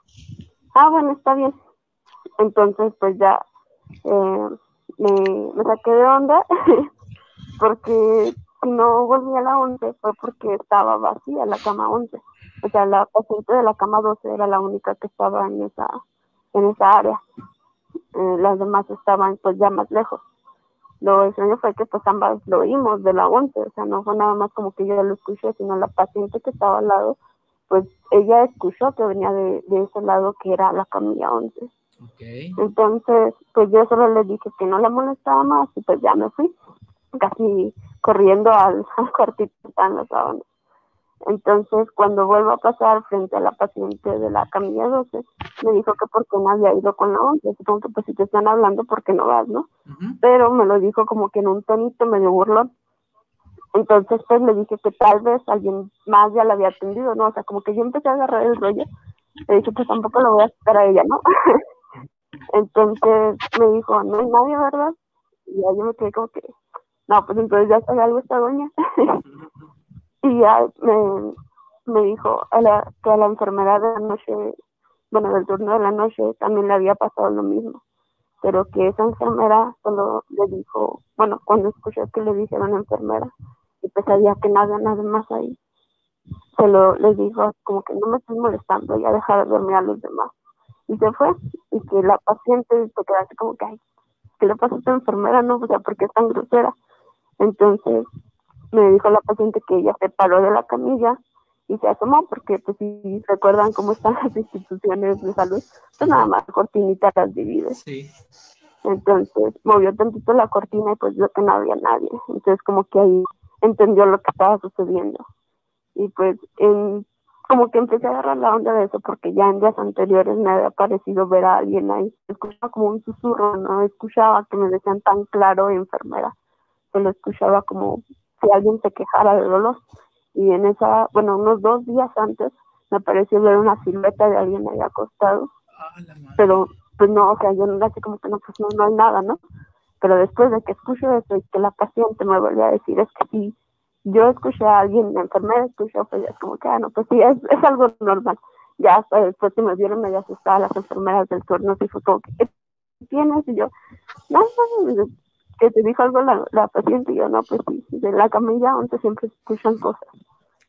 ah, bueno, está bien. Entonces, pues ya eh, me, saqué de onda porque si no volví a la 11 fue porque estaba vacía la cama 11. O sea, la paciente de la cama 12 era la única que estaba en esa, en esa área. Eh, las demás estaban pues ya más lejos. Lo extraño fue que pues ambas lo oímos de la 11, o sea, no fue nada más como que yo lo escuché, sino la paciente que estaba al lado, pues ella escuchó que venía de, de ese lado que era la camilla 11. Entonces, pues yo solo le dije que no la molestaba más y pues ya me fui, casi corriendo al, al cuartito estaban las sábanas. Entonces, cuando vuelvo a pasar frente a la paciente de la camilla 12, me dijo que por qué no había ido con la 11, así como que pues si te están hablando, ¿por qué no vas, no? Pero me lo dijo como que en un tonito medio burlón. Entonces, pues le dije que tal vez alguien más ya la había atendido, ¿no? O sea, como que yo empecé a agarrar el rollo. Le dije, pues tampoco lo voy a aceptar a ella, ¿no? Entonces me dijo, no hay nadie, ¿verdad? Y ya yo me quedé como que, no, pues entonces ya sabe algo esta doña. y ya me, me dijo a la, que a la enfermera de la noche, bueno, del turno de la noche, también le había pasado lo mismo. Pero que esa enfermera solo le dijo, bueno, cuando escuché que le dijeron enfermera, y pues sabía que nada, nada más ahí. Solo le dijo como que no me estoy molestando, ya dejar de dormir a los demás. Y se fue, y que la paciente se quedó así como que, ay, ¿qué le pasa a esta enfermera? No, o sea, ¿por qué es tan grosera? Entonces me dijo la paciente que ella se paró de la camilla y se asomó, porque pues si recuerdan cómo están las instituciones de salud, pues nada más cortinita las divide. Sí. Entonces movió tantito la cortina y pues vio que no había nadie. Entonces como que ahí entendió lo que estaba sucediendo. Y pues en, como que empecé a agarrar la onda de eso porque ya en días anteriores me había parecido ver a alguien ahí. Escuchaba como un susurro, no escuchaba que me decían tan claro enfermera. Solo escuchaba como si alguien se quejara de dolor. Y en esa, bueno, unos dos días antes me pareció ver una silueta de alguien ahí acostado. Pero pues no, o sea, yo no así como que no, pues no, no hay nada, ¿no? Pero después de que escucho eso y que la paciente me volvió a decir, es que si yo escuché a alguien, la enfermera escuchó, pues ya es como que, ah, no, pues sí, es, es algo normal. Ya hasta después que me vieron medio asustada las enfermeras del turno, y fue como ¿qué tienes? Y yo, no, no, que te dijo algo la, la paciente, y yo, no, pues sí, de la camilla donde siempre escuchan cosas.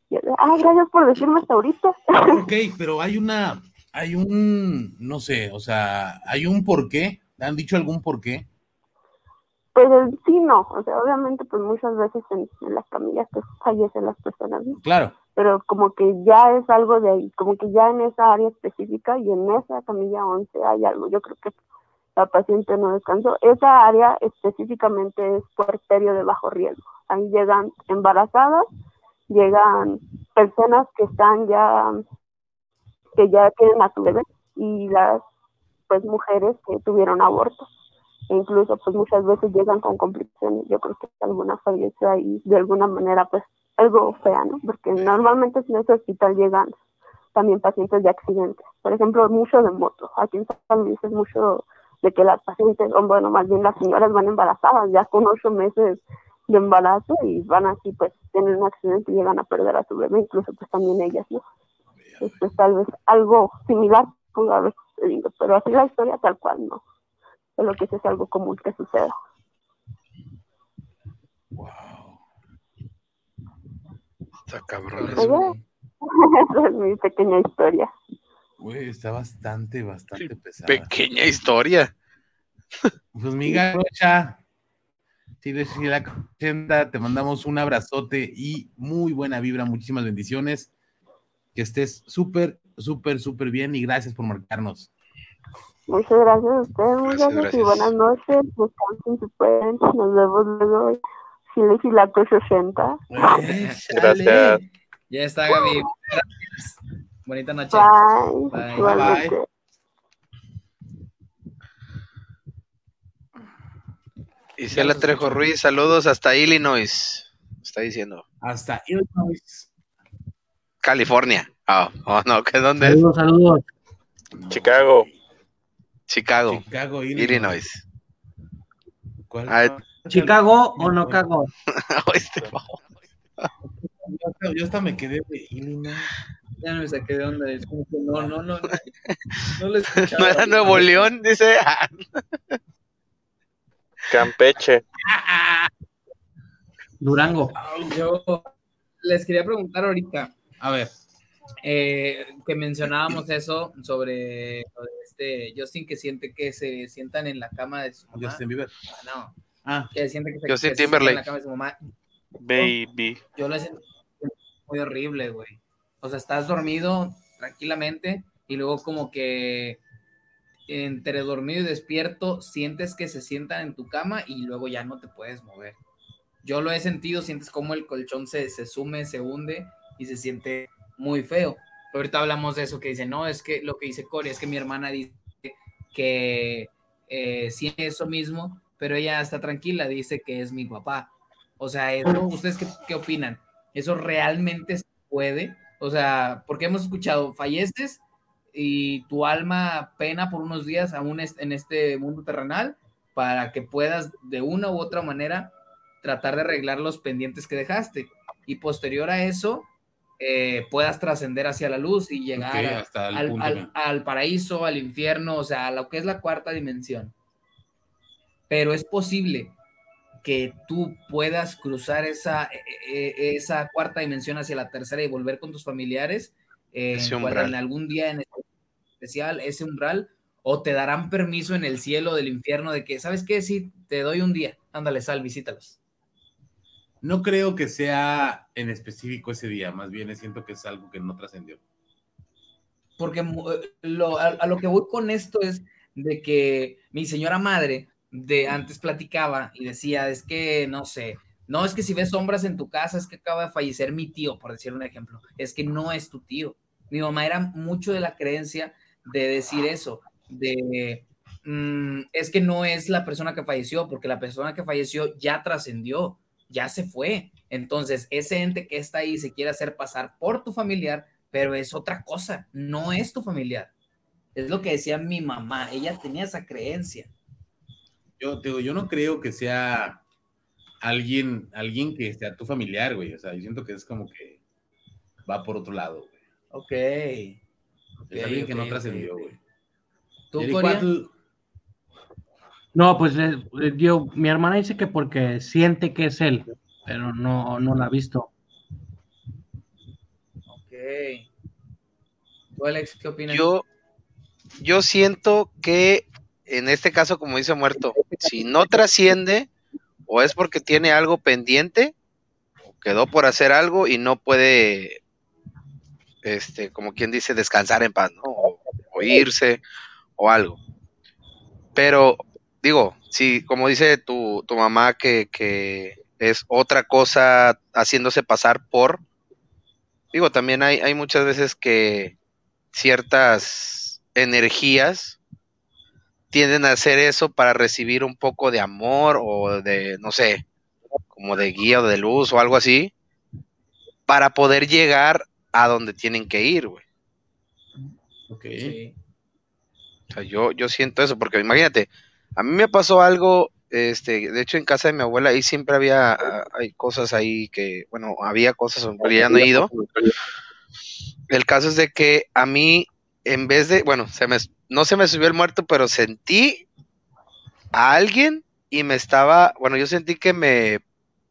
Y yo, ah, gracias por decirme hasta ahorita. Ok, pero hay una, hay un, no sé, o sea, hay un porqué. ¿Han dicho algún porqué? Pues sí, no, o sea, obviamente pues muchas veces en, en las camillas pues fallecen las personas, ¿no? Claro. pero como que ya es algo de ahí, como que ya en esa área específica y en esa camilla 11 hay algo, yo creo que la paciente no descansó. Esa área específicamente es puerperio de bajo riesgo. Ahí llegan embarazadas, llegan personas que están ya, que ya tienen a su bebé y las pues mujeres que tuvieron aborto. Incluso pues muchas veces llegan con complicaciones. Yo creo que alguna falleció ahí de alguna manera pues algo fea, ¿no? Porque normalmente en ese hospital llegan también pacientes de accidentes. Por ejemplo, mucho de moto. Aquí en San Luis es mucho de que las pacientes, o bueno, más bien las señoras van embarazadas ya con ocho meses de embarazo y van así, pues, tienen un accidente y llegan a perder a su bebé, incluso pues también ellas, ¿no? Pues, pues, tal vez algo similar pudo haber sucedido, pero así la historia tal cual no. Solo que eso es algo común que suceda. Está cabrón. Esa es mi pequeña historia. Güey, está bastante, bastante pesada. Pequeña historia. Pues mi garocha, si si la 80, te mandamos un abrazote y muy buena vibra, muchísimas bendiciones. Que estés súper, súper, súper bien y gracias por marcarnos. Muchas gracias a ustedes, muchachos, y gracias. buenas noches. Descansen si pueden. Nos vemos luego. Chile Gilato 60. Gracias. Ya está, Gaby. Gracias. Bonita noche. Bye. Bye. Igualmente. Isela Trejo Ruiz, saludos hasta Illinois. Está diciendo. Hasta Illinois. California. Ah, oh, no, ¿qué dónde es? Saludos, saludos. Chicago. Chicago. Chicago, Illinois. ¿Cuál? Ah, ¿Chicago o no cago? este Yo hasta, yo hasta me quedé de Illinois. Ya no me saqué de onda. Es como que no, no, no. No, no lo escuchaba. ¿No era Nuevo León? Dice. Campeche. Durango. Yo les quería preguntar ahorita. A ver. eh, que mencionábamos eso sobre este Justin que siente que se sientan en la cama de su mamá. Justin Bieber. Ah, no. Ah. Que siente que se, Justin que se sienta en Timberlake. la cama de su mamá. Baby. Yo lo he sentido muy horrible, güey. O sea, estás dormido tranquilamente y luego como que entre dormido y despierto sientes que se sientan en tu cama y luego ya no te puedes mover. Yo lo he sentido, sientes como el colchón se, se sume, se hunde y se siente muy feo. Ahorita hablamos de eso que dice, no, es que lo que dice Cory es que mi hermana dice que eh, siente eso mismo, pero ella está tranquila, dice que es mi papá. O sea, eso, ¿ustedes qué, opinan? ¿Eso realmente se puede? O sea, porque hemos escuchado, falleces y tu alma pena por unos días aún en este mundo terrenal para que puedas de una u otra manera tratar de arreglar los pendientes que dejaste. Y posterior a eso, eh, puedas trascender hacia la luz y llegar hasta al, punto al- al paraíso, al infierno, o sea, a lo que es la cuarta dimensión. Pero es posible que tú puedas cruzar esa, eh, eh, esa cuarta dimensión hacia la tercera y volver con tus familiares eh, en, en algún día en especial, ese umbral, o te darán permiso en el cielo del infierno de que, ¿sabes qué? Sí, te doy un día, ándale, sal, visítalos. No creo que sea en específico ese día, más bien siento que es algo que no trascendió. porque eh, lo- a, a lo que voy con esto es de que mi señora madre de antes platicaba y decía, es que no sé, no es que si ves sombras en tu casa es que acaba de fallecer mi tío, por decir un ejemplo, es que no es tu tío. Mi mamá era mucho de la creencia de decir eso, de mm, es que no es la persona que falleció, porque la persona que falleció ya trascendió, ya se fue. Entonces, ese ente que está ahí se quiere hacer pasar por tu familiar, pero es otra cosa, no es tu familiar. Es lo que decía mi mamá, ella tenía esa creencia. Yo te digo, yo no creo que sea alguien, alguien que sea tu familiar, güey. O sea, yo siento que es como que va por otro lado, güey. Ok. Es alguien que no trascendió, güey. ¿Tú, No, pues eh, eh, yo, mi hermana dice que porque siente que es él, pero no, no la ha visto. Ok. ¿Tú, Alex, qué opinas? Yo, yo siento que en este caso, como dice Muerto, si no trasciende, o es porque tiene algo pendiente, o quedó por hacer algo y no puede, este, como quien dice, descansar en paz, ¿no? O, o irse, o algo. Pero, digo, si, como dice tu, tu mamá, que, que es otra cosa haciéndose pasar por, digo, también hay, hay muchas veces que ciertas energías tienden a hacer eso para recibir un poco de amor o de, no sé, como de guía o de luz o algo así, para poder llegar a donde tienen que ir, güey. Ok. O sea, yo, yo siento eso, porque imagínate, a mí me pasó algo, este, de hecho en casa de mi abuela ahí siempre había, hay cosas ahí que, bueno, había cosas, pero ya no he ido. El caso es de que a mí, en vez de, bueno, se me, no se me subió el muerto, pero sentí a alguien y me estaba, bueno, yo sentí que me,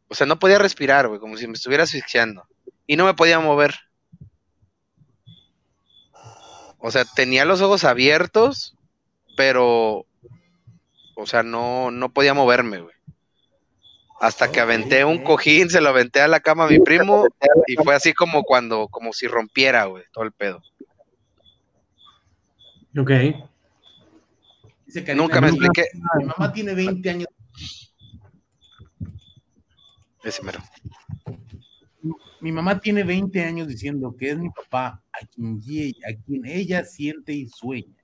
o sea, no podía respirar, güey, como si me estuviera asfixiando. Y no me podía mover. O sea, tenía los ojos abiertos, pero, o sea, no, no podía moverme, güey. Hasta que aventé un cojín, se lo aventé a la cama a mi primo y fue así como cuando, como si rompiera, güey, todo el pedo. Ok. Dice Karina, Nunca me mi mamá- expliqué. Mi mamá tiene 20 años. Ese mero. Mi mamá tiene 20 años diciendo que es mi papá a quien, a quien ella siente y sueña.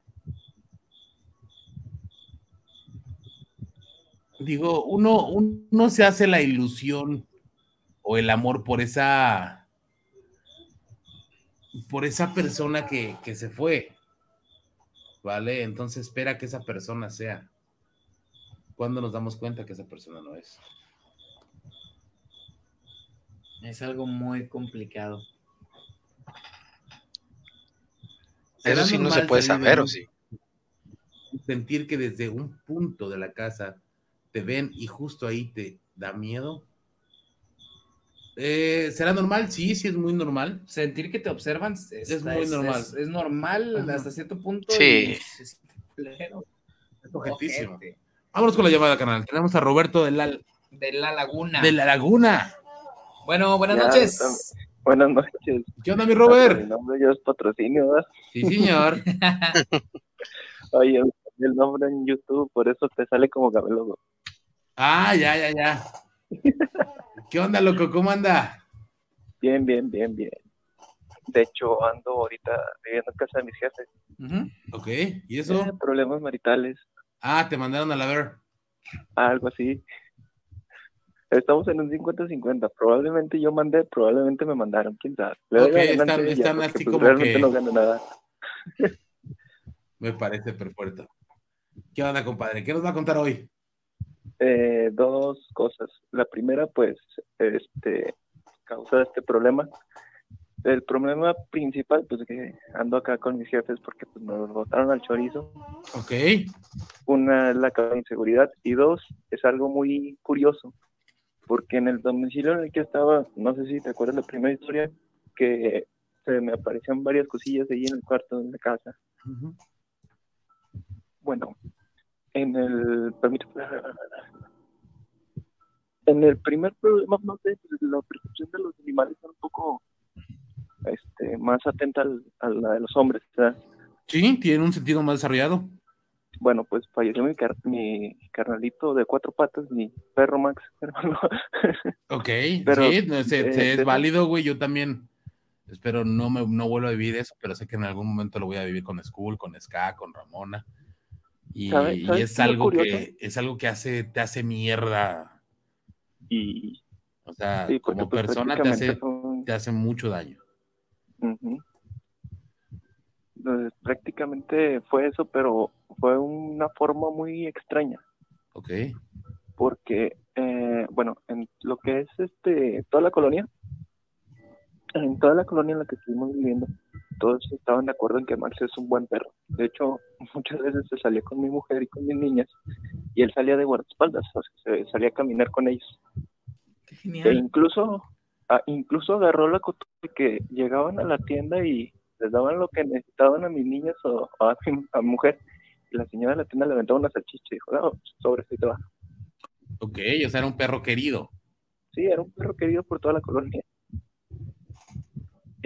Digo, uno, uno se hace la ilusión o el amor por esa por esa persona que, que se fue. ¿Vale? Entonces espera que esa persona sea. ¿Cuándo nos damos cuenta que esa persona no es? Es algo muy complicado. ¿Será Eso sí no se puede saber, ¿o sí? Sentir que desde un punto de la casa te ven y justo ahí te da miedo. Eh, ¿Será normal? Sí, sí, es muy normal. Sentir que te observan es, Es muy normal. Es, es normal Ajá. hasta cierto punto. Sí. Es objetísimo. Vámonos con la llamada, canal. Tenemos a Roberto de la, De la laguna. de la Laguna. Bueno, buenas Ya, noches. Buenas noches. ¿Qué onda, mi Robert? Mi nombre ya es patrocinio, ¿verdad? Sí, señor. Oye, el nombre en YouTube, por eso te sale como Gabelogo. Ah, ya, ya, ya. ¿Qué onda, loco? ¿Cómo anda? Bien, bien, bien, bien. De hecho, ando ahorita viviendo en casa de mis jefes. Ok, ¿y eso? Eh, problemas maritales, Ah, te mandaron a la ver. algo así. Estamos en un 50-50. Probablemente yo mandé, probablemente me mandaron, quién sabe. Le doy Ok, la están- están así pues, como realmente que- no gano nada. Me parece perfecto. ¿Qué onda, compadre? ¿Qué nos va a contar hoy? Eh, dos cosas. La primera, pues, este, causa este problema. El problema principal, pues, que ando acá con mis jefes porque pues, nos botaron al chorizo. Ok. Una es la de inseguridad y dos, es algo muy curioso. Porque en el domicilio en el que estaba, no sé si te acuerdas la primera historia, que se me aparecían varias cosillas ahí en el cuarto de la casa. Bueno, en el permíteme. en el primer problema, no sé, la percepción de los animales está un poco este, más atenta al- a la de los hombres. ¿verdad? Sí, tiene un sentido más desarrollado. Bueno, pues falleció mi, car- mi carnalito de cuatro patas, mi perro Max, hermano. Ok, Pero, sí, no, se- eh, se- es válido, güey. Yo también espero no me no vuelva a vivir eso, pero sé que en algún momento lo voy a vivir con Skull, con Ska, con Ramona. Y, ¿Sabe- y sabes es algo que es algo que hace te hace mierda. Y o sea, Sí, como pues, persona te hace son- te hace mucho daño. Pues, prácticamente fue eso, pero fue una forma muy extraña. Ok. porque, eh, bueno, en lo que es este toda la colonia, en toda la colonia en la que estuvimos viviendo, todos estaban de acuerdo en que Max es un buen perro. De hecho, muchas veces se salía con mi mujer y con mis niñas, y él salía de guardaespaldas, o sea, se salía a caminar con ellos. E incluso, ah, incluso agarró la costumbre que llegaban a la tienda y les daban lo que necesitaban a mis niñas o a mi, a mi mujer, y la señora de la tienda le aventaba una salchicha y dijo, no, sobre, ahí te va. Ok, o sea, era un perro querido. Sí, era un perro querido por toda la colonia.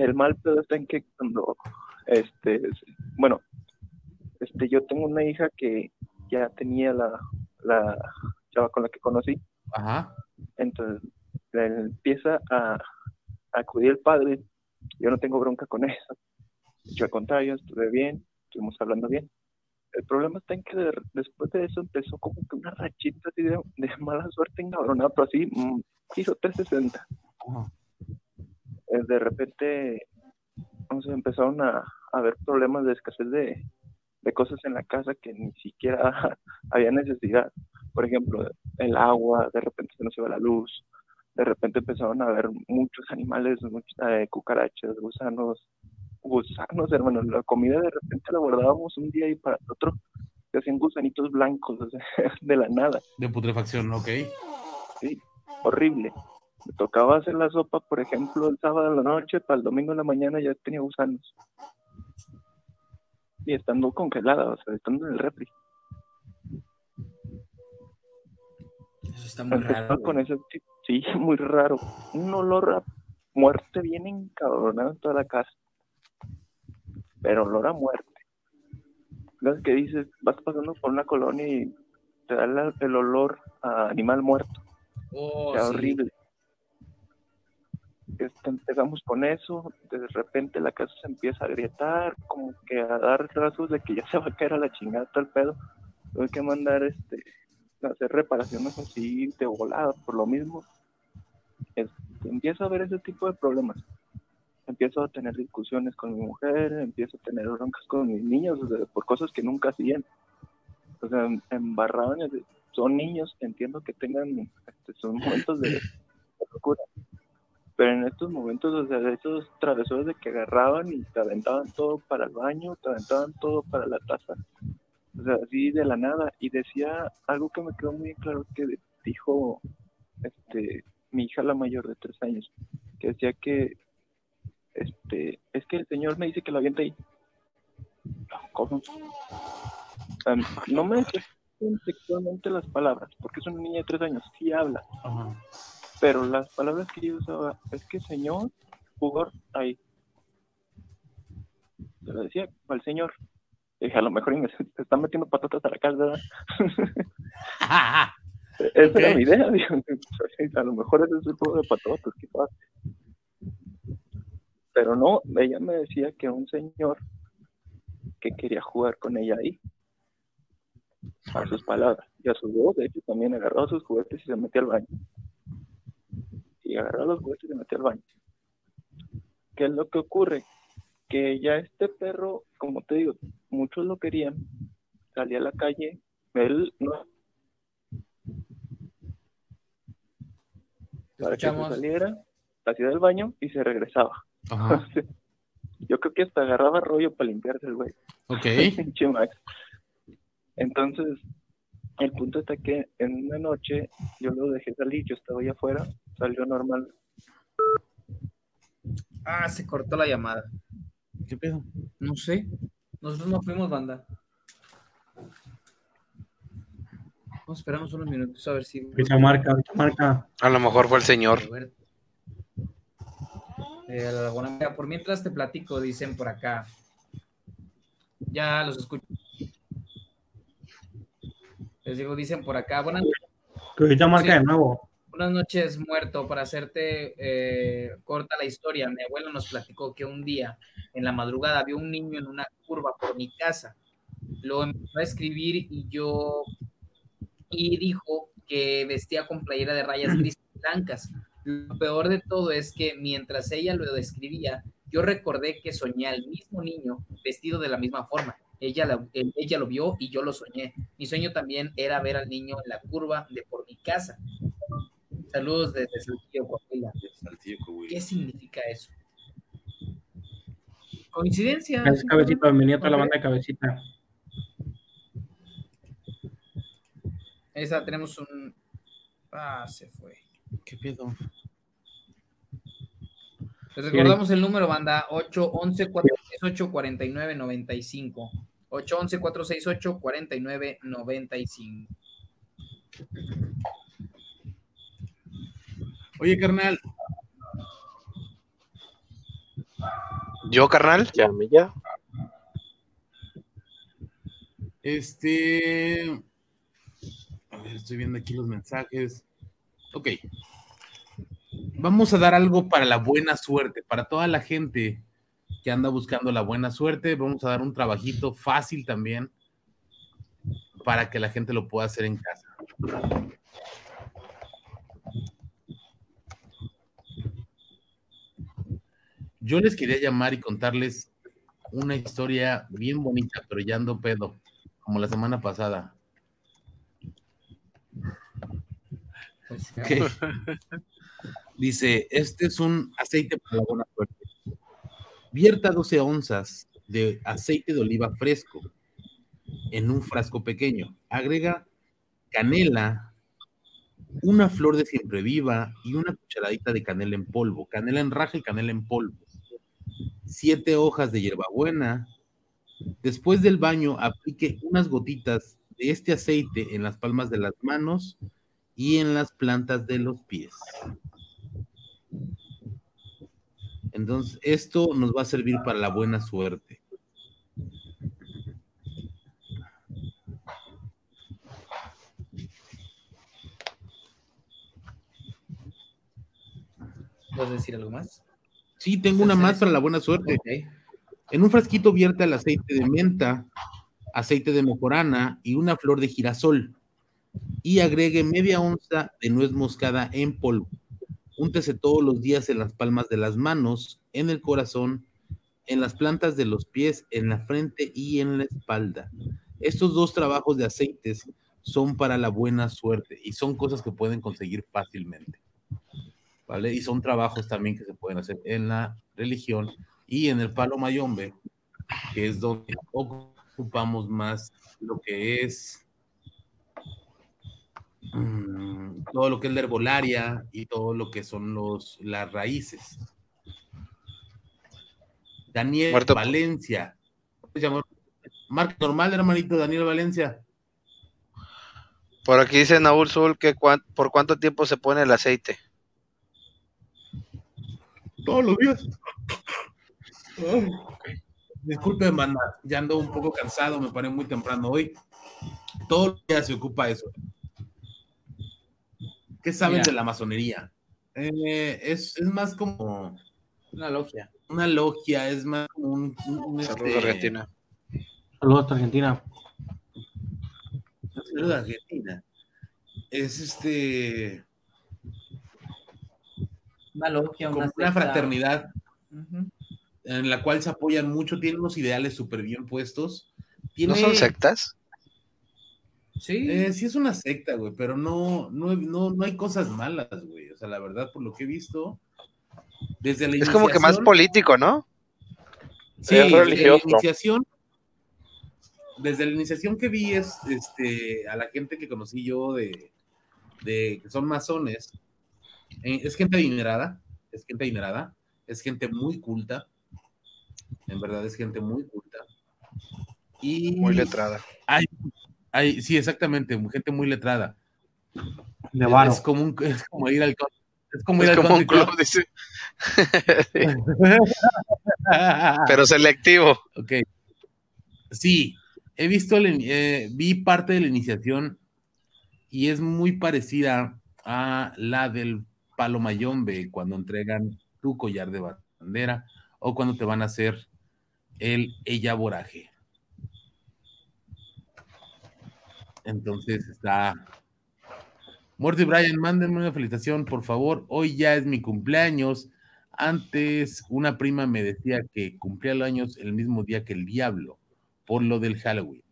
El mal pedo está en que cuando, este, es- bueno, este, yo tengo una hija que ya tenía la, la chava con la que conocí. Ajá. Entonces, le empieza a, a acudir el padre. Yo no tengo bronca con eso. Yo al contrario, estuve bien, estuvimos hablando bien. El problema está en que de- después de eso empezó como que una rachita así de, de mala suerte encabronada, pero así, mm, giro 360. Eh, De repente, sé, empezaron a, a haber problemas de escasez de, de cosas en la casa que ni siquiera había necesidad. Por ejemplo, el agua, de repente se nos iba la luz, de repente empezaron a haber muchos animales, muchas, eh, cucarachas, gusanos, gusanos, hermano. La comida de repente la guardábamos un día y para el otro se hacían gusanitos blancos, o sea, de la nada. De putrefacción, ok. Sí, horrible. Me tocaba hacer la sopa, por ejemplo, el sábado en la noche, para el domingo en la mañana ya tenía gusanos. Y estando congelada, o sea, estando en el refri. Eso está muy Empezaba raro. con ese sí, muy raro. Un olor a muerte bien encabronado en toda la casa. Pero olor a muerte. Las que dices, vas pasando por una colonia y te da el olor a animal muerto. Oh, sí. horrible. Este, empezamos con eso, de repente la casa se empieza a agrietar, como que a dar rasgos de que ya se va a caer a la chingada todo el pedo. Tuve que mandar este hacer reparaciones así de volada, por lo mismo. Este, empiezo a ver ese tipo de problemas. Empiezo a tener discusiones con mi mujer, empiezo a tener broncas con mis niños o sea, por cosas que nunca hacían. O sea, em- embarraban, son niños, entiendo que tengan este, sus momentos de locura. Pero en estos momentos, o sea, esos travesuras de que agarraban y te aventaban todo para el baño, te aventaban todo para la taza. O sea, así de la nada. Y decía algo que me quedó muy claro que dijo este mi hija la mayor de tres años, que decía que este es que el señor me dice que lo avienta ahí. ¿Cómo? Am, no me decía textualmente las palabras, porque es una niña de tres años, sí habla. Pero las palabras que yo usaba es que señor jugó ahí. Se lo decía al señor. Dije, a lo mejor me están metiendo patatas a la casa. ¿verdad? Esa era mi idea. digo, a lo mejor ese es el juego de patatas, quizás. Pero no, ella me decía que un señor que quería jugar con ella ahí. A sus palabras. Y a sus dos, de hecho, también agarró sus juguetes y se metió al baño. Y agarró los juguetes y se metió al baño. ¿Qué es lo que ocurre? Que ya este perro, como te digo, muchos lo querían. Salía a la calle. Él no. Para que se saliera, hacía del baño y se regresaba. Ajá. Yo creo que hasta agarraba rollo para limpiarse el güey. Ok. Entonces, el punto está que en una noche yo lo dejé salir, yo estaba allá afuera, salió normal. Ah, se cortó la llamada. ¿Qué pedo? No sé. Nosotros no fuimos banda. Vamos a esperarnos unos minutos a ver si. Ahorita marca, ahorita marca. A lo mejor fue el señor. Eh, la Laguna Mira, por mientras te platico, dicen por acá. Ya los escucho. Les digo, dicen por acá. Buenas, Que ahorita marca de nuevo. buenas noches, muerto. Para hacerte eh, corta la historia, mi abuelo nos platicó que un día en la madrugada vio un niño en una curva por mi casa. Lo empezó a escribir y yo. Y dijo que vestía con playera de rayas grises y blancas. Lo peor de todo es que mientras ella lo describía, yo recordé que soñé al mismo niño vestido de la misma forma. Ella, la- él- ella lo vio y yo lo soñé. Mi sueño también era ver al niño en la curva de por mi casa. Saludos desde Saltillo, Coahuila. ¿Qué significa eso? ¿Coincidencia? Gracias, Cabecita. Bienvenido a toda la banda de Cabecita. Esa tenemos un. Ah, se fue. ¿Qué pedo? Les recordamos el número, banda 811-468-4995. 811-468-4995. Oye, carnal. ¿Yo, carnal? Llame ya. Este. A ver, estoy viendo aquí los mensajes. Ok. Vamos a dar algo para la buena suerte, para toda la gente que anda buscando la buena suerte. Vamos a dar un trabajito fácil también para que la gente lo pueda hacer en casa. Yo les quería llamar y contarles una historia bien bonita, pero ya ando pedo, como la semana pasada. Ok. Dice, este es un aceite para la buena suerte. Vierta 12 onzas de aceite de oliva fresco en un frasco pequeño. Agrega canela, una flor de siempre viva y una cucharadita de canela en polvo. Canela en raja y canela en polvo. Siete hojas de hierbabuena. Después del baño, aplique unas gotitas de este aceite en las palmas de las manos y en las plantas de los pies. Entonces, esto nos va a servir para la buena suerte. ¿Puedes decir algo más? Sí, tengo una más para la buena suerte. En un frasquito vierte el aceite de menta, aceite de mejorana y una flor de girasol. Y agregue media onza de nuez moscada en polvo. Úntese todos los días en las palmas de las manos, en el corazón, en las plantas de los pies, en la frente y en la espalda. Estos dos trabajos de aceites son para la buena suerte y son cosas que pueden conseguir fácilmente. ¿Vale? Y son trabajos también que se pueden hacer en la religión y en el palo mayombe, que es donde ocupamos más lo que es todo lo que es la herbolaria y todo lo que son los, las raíces. Daniel. Valencia. Marca normal, hermanito, Daniel Valencia. Por aquí dice Naúl Zul que por cuánto tiempo se pone el aceite. Todos los días. Ay. Disculpe, manda, ya ando un poco cansado, me paré muy temprano hoy. Todos los días se ocupa eso. ¿Qué saben Mira. de la masonería? Eh, es, es más como Una logia. una logia, es más como un... un, Saludos, este, Argentina. Saludos a Argentina. Saludos, Argentina. Es este... Una logia, como una, una fraternidad en la cual se apoyan mucho, tienen unos ideales súper bien puestos. ¿No son sectas? Sí. Eh, sí es una secta, güey, pero no, no, no, no hay cosas malas, güey. O sea, la verdad, por lo que he visto, desde la Es como que más político, ¿no? Sí, Es la religioso. iniciación, desde la iniciación que vi es, este, a la gente que conocí yo de, de que son masones, eh, es gente adinerada, es gente adinerada, es gente muy culta, en verdad es gente muy culta. Y Muy letrada. hay, hay, sí, exactamente, gente muy letrada. De varo. Es como, un- es como ir al es como ir al como un country club, dice. Pero selectivo. Ok. Sí, he visto, eh, vi parte de la iniciación y es muy parecida a la del palo mayombe cuando entregan tu collar de bandera o cuando te van a hacer el ella Entonces está. Muerto y Brian, mándenme una felicitación, por favor. Hoy ya es mi cumpleaños. Antes una prima me decía que cumplía los años el mismo día que el diablo, por lo del Halloween.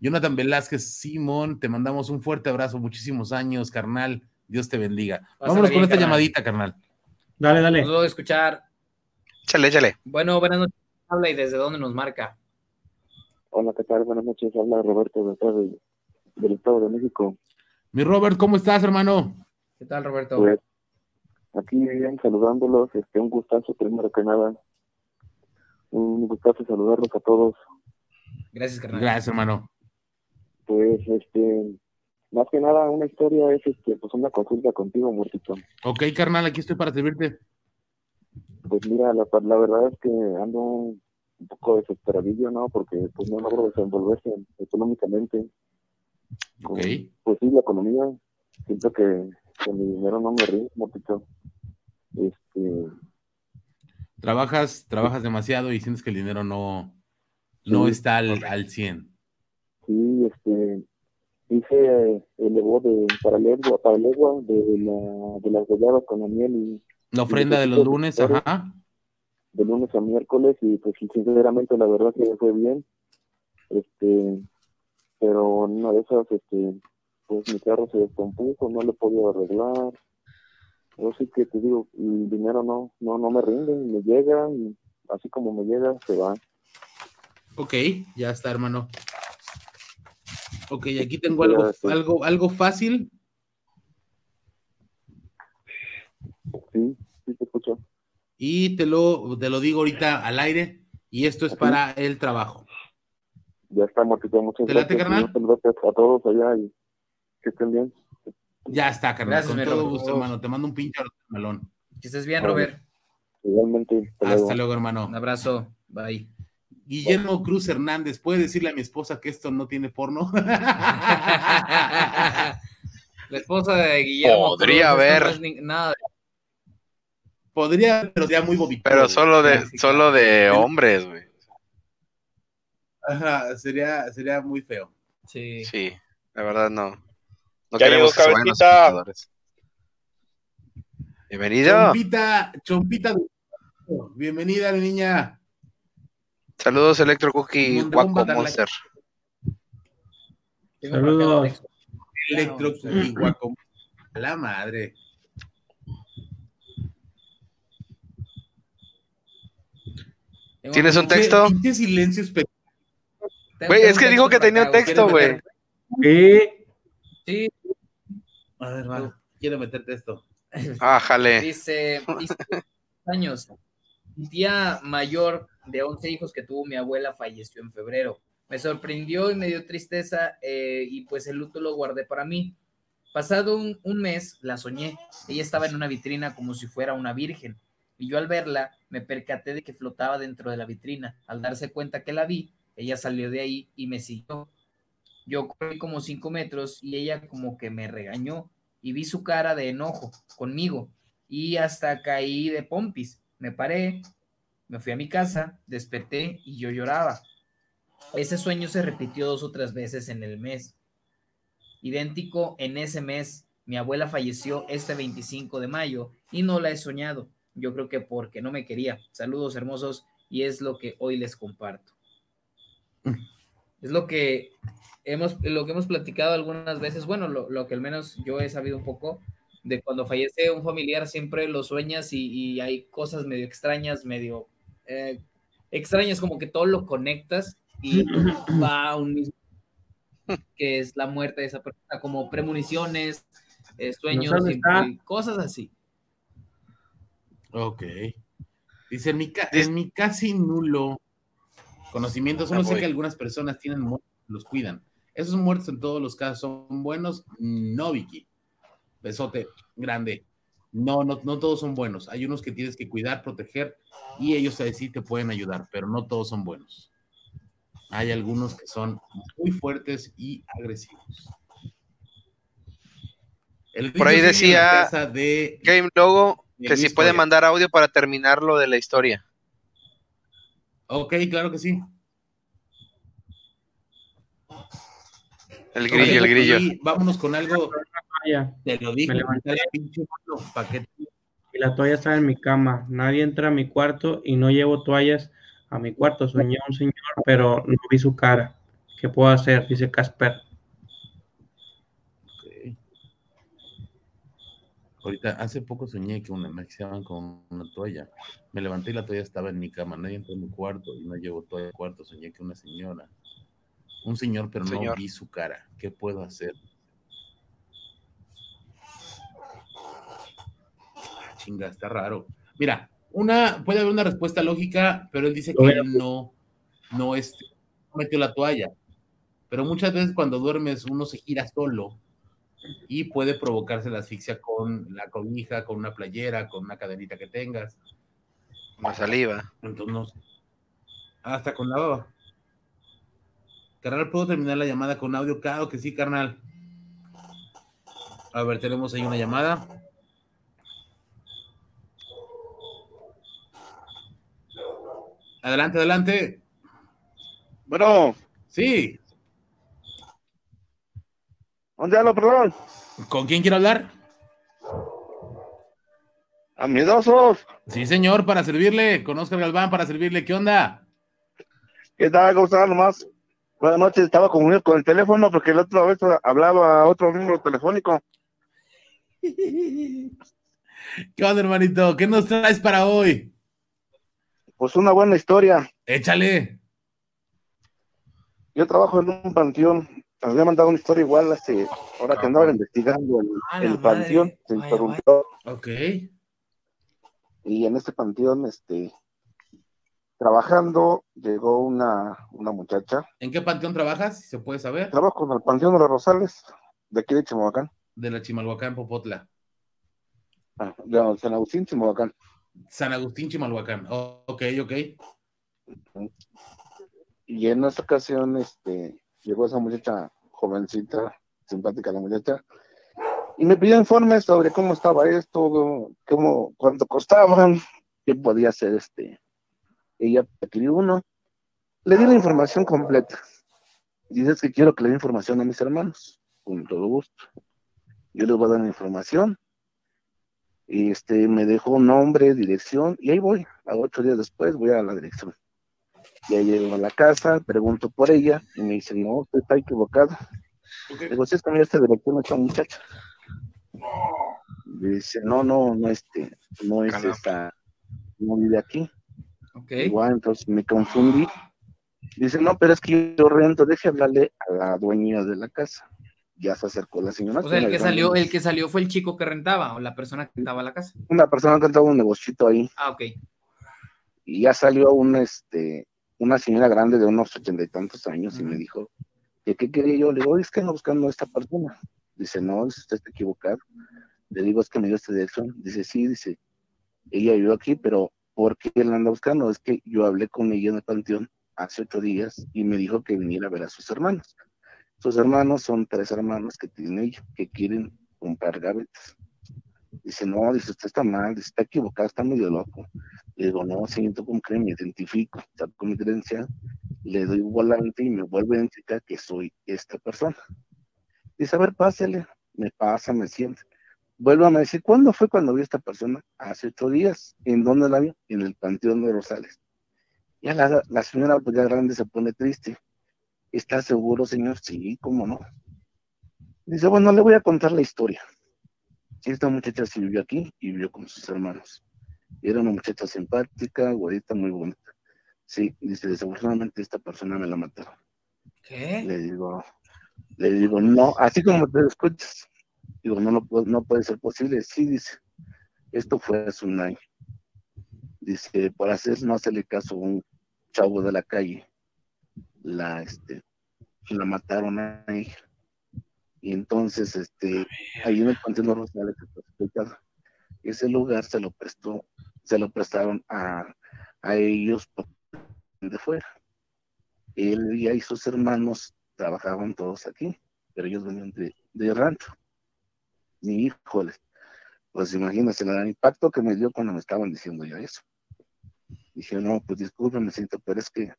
Jonathan Velázquez, Simón, te mandamos un fuerte abrazo, muchísimos años, carnal. Dios te bendiga. Vámonos bien, con esta carnal. llamadita, carnal. Dale, dale. Nos voy a escuchar. Échale, échale. Bueno, buenas noches. Habla y desde dónde nos marca. Hola, ¿qué tal? Buenas noches. Habla Roberto de de- del Estado de México. Mi Robert, ¿cómo estás, hermano? ¿Qué tal, Roberto? Pues aquí bien saludándolos. Este, un gustazo, primero que nada. Un gustazo saludarlos a todos. Gracias, carnal. Gracias, hermano. Pues, este, más que nada, una historia es, este, pues una consulta contigo, Muertito. Ok, carnal, aquí estoy para servirte. Pues mira, la, la verdad es que ando un poco desesperadillo, ¿no? Porque pues no logro desenvolverse económicamente. Ok. Pues sí, la economía, siento que, que mi dinero no me rinde, Muertito. Este, Trabajas, trabajas demasiado y sientes que el dinero no, no Sí, está al, al 100. sí, este, hice el Evo de para legua, para legua de, la, de las goyadas con la miel y La ofrenda de los lunes, ajá. de lunes a miércoles y pues sinceramente la verdad que fue bien este pero una de esas este pues mi carro se descompuso no lo podía arreglar yo sí que te digo el dinero no no no me rinde me llega y así como me llega se va Ok, ya está, hermano. Ok, aquí tengo algo, algo, algo fácil. sí sí te escucho Y te lo, te lo digo ahorita al aire. Y esto es para el trabajo. Ya está Martito muchas ¿Te late, gracias carnal? muchas gracias a todos allá y que estén bien Ya está, carnal. Gracias, con mi todo Robert. gusto, hermano. Te mando un pinche melón. Que estés bien. Robert. Igualmente. Hasta luego, hermano. Un abrazo. Bye. Guillermo Cruz Hernández, ¿puede decirle a mi esposa que esto no tiene porno? La esposa de Guillermo. Podría Cruz, haber. no es ni- nada. Podría, pero sería muy bobito. Pero solo de, solo de hombres, güey. Ajá, sería, sería muy feo. Sí. Sí, la verdad no. No Ya queremos que los. Bienvenido. Chompita, Chompita. Bienvenida, mi niña. Saludos, Electro Cookie Waco. Monster. Saludos. Electro y guaco. A la madre. ¿Tienes un texto? Silencio espe- Güey, es que dijo que tenía un texto, güey. Sí. Sí. A ver, va. Quiero meterte esto. Ah, jale. Dice, dice, años. Mi tía mayor de 11 hijos que tuvo mi abuela falleció en febrero. Me sorprendió y me dio tristeza eh, y pues el luto lo guardé para mí. Pasado un, un mes la soñé. Ella estaba en una vitrina como si fuera una virgen. Y yo al verla me percaté de que flotaba dentro de la vitrina. Al darse cuenta que la vi, ella salió de ahí y me siguió. Yo corrí como cinco metros y ella como que me regañó y vi su cara de enojo conmigo y hasta caí de pompis. Me paré, me fui a mi casa, desperté y yo lloraba. Ese sueño se repitió dos o tres veces en el mes. Idéntico en ese mes, mi abuela falleció este 25 de mayo y no la he soñado. Yo creo que porque no me quería. Saludos hermosos y es lo que hoy les comparto. Es lo que hemos, lo que hemos platicado algunas veces, bueno, lo, lo que al menos yo he sabido un poco, de cuando fallece un familiar siempre lo sueñas y, y hay cosas medio extrañas, medio eh, extrañas, como que todo lo conectas y va a un mismo, que es la muerte de esa persona, como premoniciones, eh, sueños y- cosas así. Ok. Dice, en mi, ca- en mi casi nulo conocimiento, solo Ah, sé que algunas personas tienen muertos, los cuidan. Esos muertos en todos los casos son buenos, no, Vicky. Besote grande. No, no, no todos son buenos. Hay unos que tienes que cuidar, proteger y ellos ahí sí te pueden ayudar, pero no todos son buenos. Hay algunos que son muy fuertes y agresivos. El Por ahí decía de Game Logo de que si puede mandar audio para terminar lo de la historia. Ok, claro que sí. El grillo, el grillo. y vámonos con algo. Te lo dije, Me levanté. la pinche mano, ¿pa' qué? Y la toalla estaba en mi cama. Nadie entra a mi cuarto y no llevo toallas a mi cuarto. Soñé a un señor, pero no vi su cara. ¿Qué puedo hacer? Dice Casper. Ahorita, hace poco soñé que una, me axiaban con una toalla. Me levanté y la toalla estaba en mi cama. Nadie entró en mi cuarto y no llevo toalla al cuarto. Soñé que una señora. Un señor, pero no vi su cara. ¿Qué puedo hacer? Ah, Chinga, está raro. Mira, una, puede haber una respuesta lógica, pero él dice que no, no, este, no metió la toalla. Pero muchas veces cuando duermes uno se gira solo y puede provocarse la asfixia con la cobija, con una playera, con una cadenita que tengas. La saliva. Entonces. Hasta con la baba. Carnal, ¿puedo terminar la llamada con audio? Claro que sí, carnal. A ver, tenemos ahí una llamada. Adelante, adelante. Bueno, Sí. ¿Dónde hablo, perdón? ¿Con quién quiero hablar? A. Sí, señor, para servirle. Con Oscar Galván, para servirle. ¿Qué onda? ¿Qué tal? ¿Cómo están? Nomás. Buenas noches, estaba confundido con el teléfono porque la otra vez hablaba a otro número telefónico. ¿Qué onda, hermanito? ¿Qué nos traes para hoy? Pues una buena historia. Échale. Yo trabajo en un panteón. Les había mandado una historia igual hace, ahora que andaban investigando el, A la el madre. panteón, se interrumpió. Ok. Y en este panteón, este, trabajando, llegó una, una muchacha. ¿En qué panteón trabajas? Si se puede saber. Trabajo con el panteón de los Rosales, de aquí de Chimalhuacán. de la Chimalhuacán, Popotla. Ah, de San Agustín, Chimalhuacán. San Agustín, Chimalhuacán. Oh, ok, ok. Y en esta ocasión, este, llegó esa muchacha jovencita, simpática la muchacha, y me pidió informes sobre cómo estaba esto, cómo, cuánto costaban, qué podía hacer este. Ella adquirió uno. Le di la información completa. Dices que quiero que le dé información a mis hermanos, con todo gusto. Yo les voy a dar la información. Y este, me dejó nombre, dirección, y ahí voy. A ocho días después voy a la dirección. Ya llego a la casa, pregunto por ella, y me dice, no, usted está equivocado. Digo, si es que mira esta dirección a esta muchacha. Dice, no, no, no, este, no es esta, no vive aquí. Igual, entonces me confundí. Dice, no, pero es que yo rento, deje hablarle a la dueña de la casa. Ya se acercó la señora. O sea, el que salió, el que salió fue el chico que rentaba o la persona que rentaba la casa. Una persona que estaba un negocito ahí. Ah, ok. Y ya salió una, este, una señora grande de unos ochenta y tantos años y me dijo, ¿que qué quería yo? Le digo, "Oye, es que ando buscando a esta persona. Dice, no, usted está equivocado. Le digo, es que me dio esta dirección. Dice, sí, dice, ella vivió aquí, pero ¿por qué la anda buscando? Es que yo hablé con ella en el panteón hace ocho días y me dijo que viniera a ver a sus hermanos. Sus hermanos son tres hermanos que tiene ella, que quieren comprar gavetas. Dice, no, dice, usted está mal, dice, está equivocado, está medio loco. Le digo, no, señorito, ¿cómo cree? Me identifico, saco mi credencial, le doy un volante y me vuelve a identificar que soy esta persona. Dice, a ver, pásele. Me pasa, me siente. Vuelve a decir, ¿cuándo fue cuando vi a esta persona? Hace ocho días. ¿En dónde la vi? En el Panteón de Rosales. Ya la, la señora, pues ya grande, se pone triste. ¿Está seguro, señor? Sí, ¿cómo no? Dice, bueno, le voy a contar la historia. Esta muchacha sí vivió aquí y vivió con sus hermanos. Era una muchacha simpática, güerita, muy bonita. Sí, dice, desafortunadamente esta persona me la mataron. ¿Qué? Le digo, le digo, no, así como te escuchas. Digo, no, no, puede- no puede ser posible. Sí, dice, esto fue hace un año. Dice, por hacer no hacerle caso a un chavo de la calle, la, este, la mataron a ella. Y entonces, este, ahí en el Panteón Rosales, que está explicado, ese lugar se lo prestó, se lo prestaron a, a ellos de fuera. Él y ahí sus hermanos trabajaban todos aquí, pero ellos venían de, de rancho. Y híjole, pues imagínense el impacto que me dio cuando me estaban diciendo ya eso. Dije, no, pues discúlpeme, siento, pero es que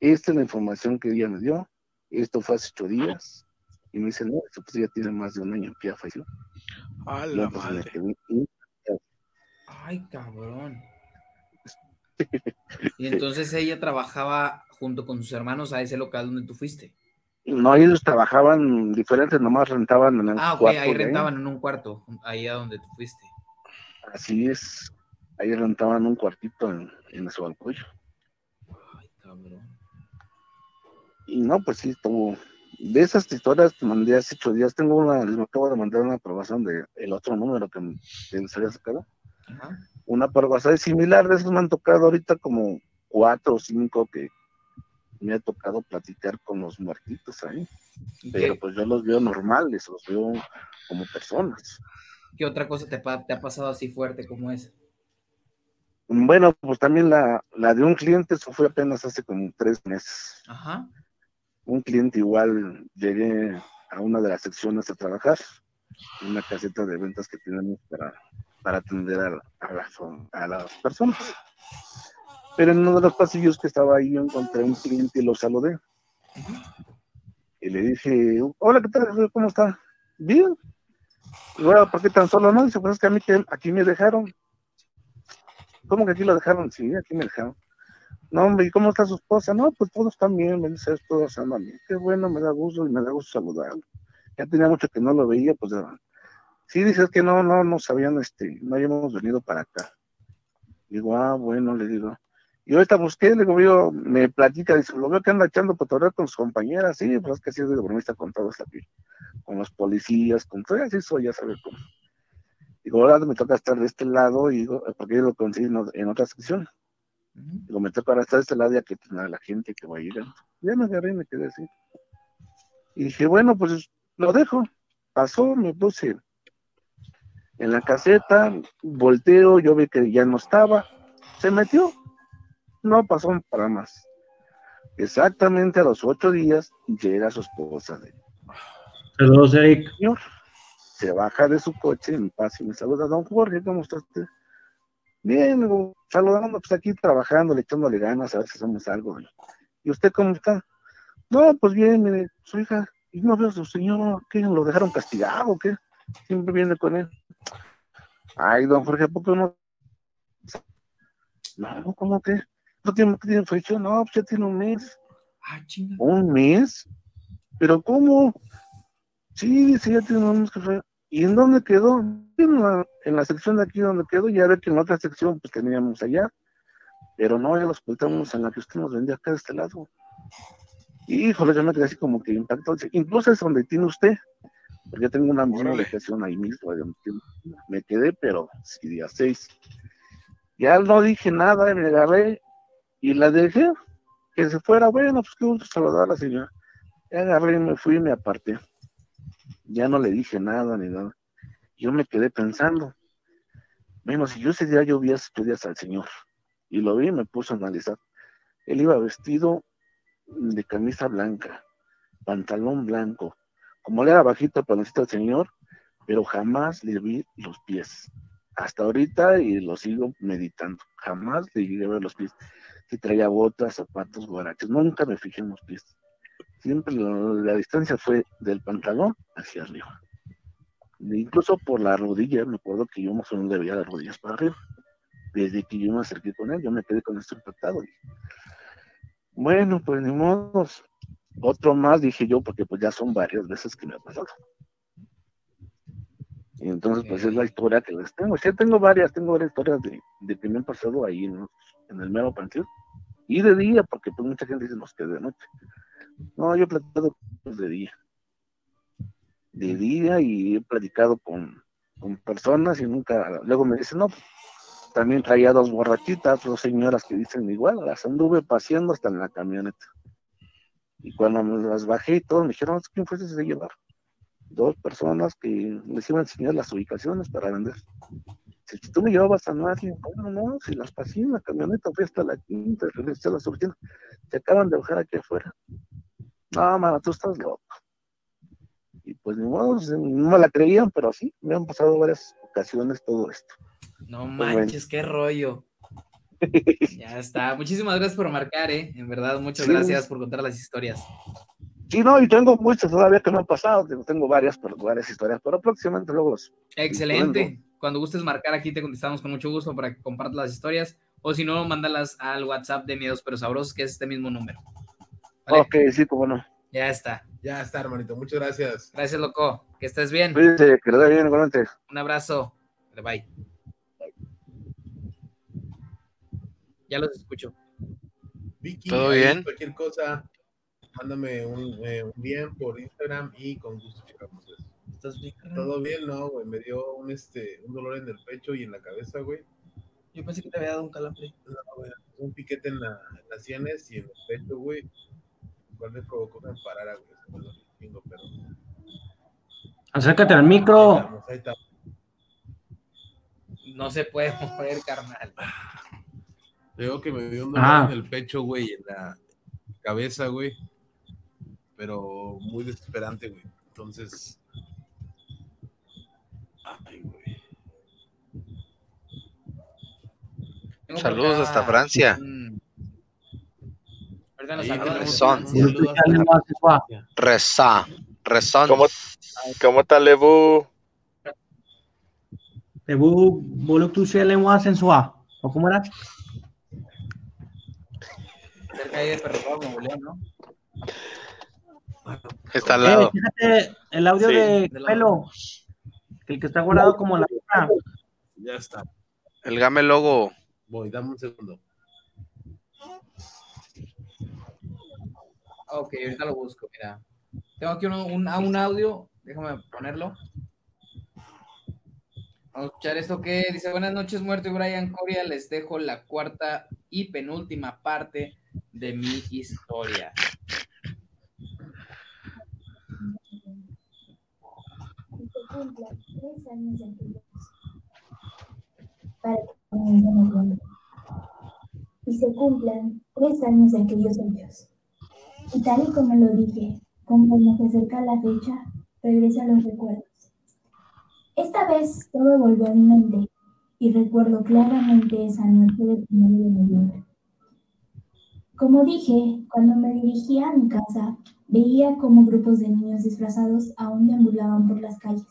esta es la información que ella me dio, esto fue hace ocho días, y me dice, no, esto pues ya tiene más de un año que ya falleció. A No, pues, me quedé impactado. Ay, cabrón. Y entonces ella trabajaba junto con sus hermanos a ese local donde tú fuiste. No, ellos trabajaban diferentes, nomás rentaban en el Ah, ok, cuarto ahí de rentaban en un cuarto, ahí a donde tú fuiste. Así es. Ahí rentaban un cuartito en, en su alcoyo. Cabrón. Y no, pues sí, estuvo. De esas historias te mandé hace ocho días. Tengo una, les acabo de mandar una aprobación de el otro número que, me- que les había sacado. Ajá. Una aprobación similar de esos me han tocado ahorita como cuatro o cinco que me ha tocado platicar con los muertitos ahí. ¿Y Pero qué, pues yo los veo normales, los veo como personas. qué otra cosa te ha pasado así fuerte como esa? Bueno, pues también la, la de un cliente, eso fue apenas hace como tres meses. Ajá. Un cliente igual, llegué a una de las secciones a trabajar, una caseta de ventas que tenemos para, para atender a, a las, a las personas. Pero en uno de los pasillos que estaba ahí, yo encontré un cliente y lo saludé. Y le dije, hola, ¿qué tal? ¿Cómo está? Bien. Y bueno, ¿por qué tan solo? No, dice, pues es que a mí que aquí me dejaron. ¿Cómo que aquí lo dejaron? Sí, aquí me dejaron. No, hombre, ¿y cómo está su esposa? No, pues todos están bien, me dice, todos andan bien. Qué bueno, me da gusto y me da gusto saludarlo. Ya tenía mucho que no lo veía, pues. Sí, dices que no, no, no sabían, este, no habíamos venido para acá. Digo, ah, bueno, le digo. Y ahorita busqué, le digo, yo, me platica, dice, lo veo que anda echando cotorreo con sus compañeras, sí, pues es que así es de bromista con todos aquí, con los policías, con todo, así soy, ya sabes cómo. Digo, ahora me toca estar de este lado, y digo, porque yo lo conseguí en, otra sección. Digo, me toca ahora estar de este lado ya que a la gente que va llegando. Ya me agarré y me quedé así. Y dije, bueno, pues lo dejo. pasó, me puse en la caseta, volteo, yo vi que ya no estaba, se metió, no pasó para más. Exactamente a los ocho días llega su esposa de Saludos, Eric. señor, se baja de su coche en paz y me saluda, don Jorge, ¿cómo está usted? Bien, saludando, pues aquí trabajando, echándole ganas, a ver si hacemos algo. ¿Y usted cómo está? No, pues bien, mire, su hija, y no veo a su señor, ¿qué? ¿Lo dejaron castigado o qué? Siempre viene con él. Ay, don Jorge, ¿a poco no? No, ¿cómo que? ¿No tiene, tiene fecha? No, pues ya tiene un mes. ¿Un mes? ¿Pero cómo? Sí, sí, ya tiene un mes que fue. ¿Y en dónde quedó? En la, en la sección de aquí donde quedó, ya ve que en la otra sección pues teníamos allá. Pero no, ya los ocultamos en la que usted nos vendía acá de este lado. Híjole, yo me quedé así como que impactado. Incluso es donde tiene usted, porque yo tengo una misma ubicación ahí mismo. Me quedé, pero sí, día seis. Ya no dije nada, me agarré y la dejé que se fuera. Bueno, pues qué gusto saludar a la señora. Ya agarré y me fui y me aparté. Ya no le dije nada ni nada. Yo me quedé pensando. Bueno, si yo ese día yo vi ocho días al señor y lo vi y me puse a analizar. Él iba vestido de camisa blanca, pantalón blanco. Como le era bajito el panecito al señor, pero jamás le vi los pies. Hasta ahorita y lo sigo meditando. Jamás le llegué los pies. Si traía botas, zapatos, guaraches. Nunca me fijé en los pies. Siempre la distancia fue del pantalón hacia arriba. E Incluso por la rodilla, me acuerdo que yo más o menos le veía las rodillas para arriba. Desde que yo me acerqué con él, yo me quedé con esto impactado. Bueno, pues ni modo. Otro más dije yo, porque pues ya son varias veces que me ha pasado. Y entonces, pues es la historia que les tengo. Sí, tengo varias, tengo varias historias de, de que me han pasado ahí en, en el mero panteón. Y de día, porque pues mucha gente dice, nos que de noche. No, yo he platicado pues, de día. De día y he platicado con, con personas y nunca, luego me dicen, no, también traía dos borrachitas, dos señoras que dicen igual, las anduve paseando hasta en la camioneta. Y cuando me las bajé y todo, me dijeron, ¿quién fue ese de llevar? Dos personas que les iban a enseñar las ubicaciones para vender. Si tú me llevabas a nadie, bueno, no, si las pasé en la camioneta, fui hasta la quinta, regresé a las oficinas, te acaban de bajar aquí afuera. No, mano, tú estás loco. Y pues ni modo, no me la creían, pero sí, me han pasado varias ocasiones todo esto. No manches, qué rollo. Ya está. Muchísimas gracias por marcar, ¿eh? En verdad, muchas Sí. gracias por contar las historias. Sí, no, y tengo muchas todavía que me han pasado, tengo- varias, pero varias historias, pero próximamente luego los... Excelente. Cuando gustes marcar aquí te contestamos con mucho gusto para que compartas las historias. O si no, mándalas al WhatsApp de Miedos Pero Sabrosos, que es este mismo número. ¿Vale? Ok, sí, cómo no. Ya está. Ya está, hermanito. Muchas gracias. Gracias, loco. Que estés bien. Cuídense, que vaya bien, igualmente. Un abrazo. Bye. Ya los escucho. Vicky, ¿Todo bien? Cualquier cosa, mándame un, eh, un bien por Instagram y con gusto checamos eso. ¿Estás bien? Todo bien, no, güey. Me dio un, este, un dolor en el pecho y en la cabeza, güey. Yo pensé que te había dado un calambre. No, güey, un piquete en, la, en las sienes y en el pecho, güey. Igual me provocó que me parara, güey. Pero. Acércate al Ahí micro. estamos, ahí estamos. No se puede mover, carnal. Digo que me dio un dolor Ah. en el pecho, güey, en la cabeza, güey. Pero muy desesperante, güey. Entonces. Ay, güey. Saludos hasta Francia. Ahí saludo hasta- Reza. Rezón. ¿Cómo, cómo está Lebu? Te bu bolo tu se lengua sensual. ¿O cómo era? Cerca ahí de Perro Nuevo León, ¿no? Está al Eh, lado. fíjate el audio Sí. de pelo. El que está guardado como la Ya está. El game logo. Voy, dame un segundo. Ok, ahorita lo busco, mira. Tengo aquí uno- un, ah, un audio, déjame ponerlo. Vamos a escuchar esto que dice, buenas noches, muerto y Brian Coria, les dejo la cuarta y penúltima parte de mi historia. Y se cumplan tres años de aquellos hechos. Y tal y como lo dije, conforme se acerca la fecha, regresan los recuerdos. Esta vez todo volvió a mi mente y recuerdo claramente esa noche del 1 de noviembre. Como dije, cuando me dirigía a mi casa, veía como grupos de niños disfrazados aún deambulaban por las calles.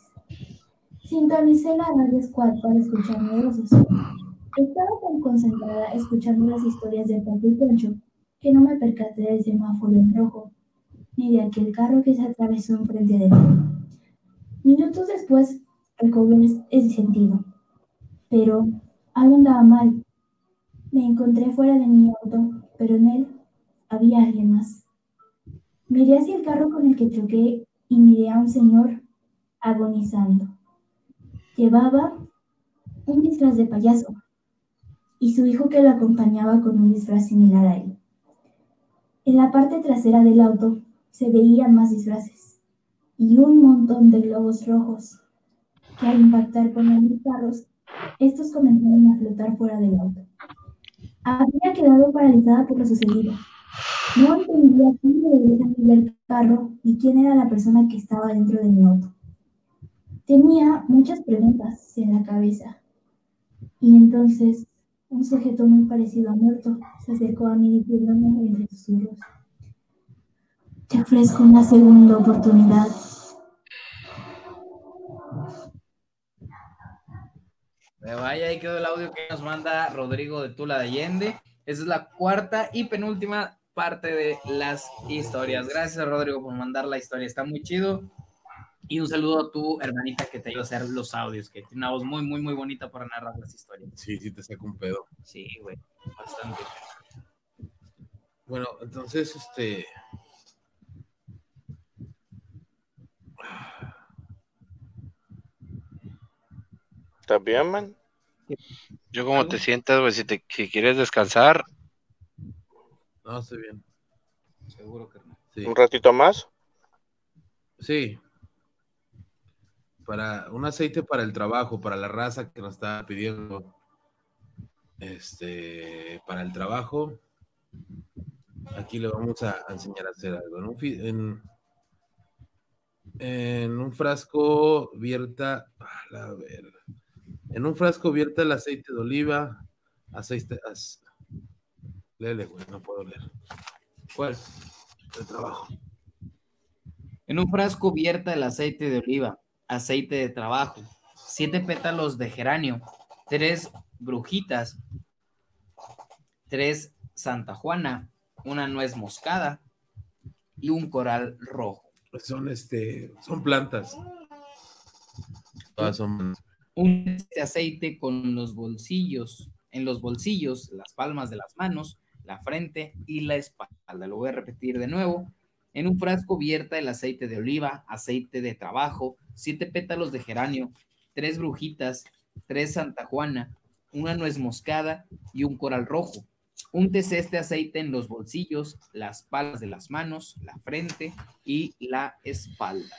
Sintonicé la radio squad para escuchar nuevos Estaba tan concentrada escuchando las historias de Paco y Poncho que no me percaté del semáforo en rojo, ni de aquel carro que se atravesó enfrente de mí. Minutos después recobré ese sentido, pero algo andaba mal. Me encontré fuera de mi auto, pero en él había alguien más. Miré hacia el carro con el que choqué y miré a un señor agonizando. Llevaba un disfraz de payaso y su hijo que lo acompañaba con un disfraz similar a él. En la parte trasera del auto se veían más disfraces y un montón de globos rojos que al impactar con los carros, estos comenzaron a flotar fuera del auto. Había quedado paralizada por lo sucedido. No entendía quién me del carro y quién era la persona que estaba dentro de mi auto. Tenía muchas preguntas en la cabeza. Y entonces un sujeto muy parecido a muerto se acercó a mí diciéndome entre susurros. Te ofrezco una segunda oportunidad. Vaya, ahí quedó el audio que nos manda Rodrigo de Tula de Allende. Esa es la cuarta y penúltima parte de las historias. Gracias, Rodrigo, por mandar la historia. Está muy chido. Y un saludo a tu hermanita que te ayudó a hacer los audios, que tiene una voz muy, muy, muy bonita para narrar las historias. Sí, sí, te saca un pedo. Sí, güey, bastante. Bueno, entonces, este. ¿Estás bien, man? Yo como te sientas, güey, si, te, si quieres descansar. No, estoy bien. Seguro que no. Sí. ¿Un ratito más? Sí. Para un aceite para el trabajo, para la raza que nos está pidiendo. Este, para el trabajo. Aquí le vamos a enseñar a hacer algo. En un, en, en un frasco vierta. a la verga. En un frasco vierta el aceite de oliva. Aceite. as- Léele, güey, no puedo leer. ¿Cuál? El trabajo. En un frasco vierta el aceite de oliva, aceite de trabajo, siete pétalos de geranio, tres brujitas, tres Santa Juana, una nuez moscada y un coral rojo. Son este, son plantas. Todas son. Un este aceite con los bolsillos, en los bolsillos, las palmas de las manos, la frente y la espalda. Lo voy a repetir de nuevo. En un frasco vierta el aceite de oliva, aceite de trabajo, siete pétalos de geranio, tres brujitas, tres Santa Juana, una nuez moscada y un coral rojo. Úntese este aceite en los bolsillos, las palmas de las manos, la frente y la espalda.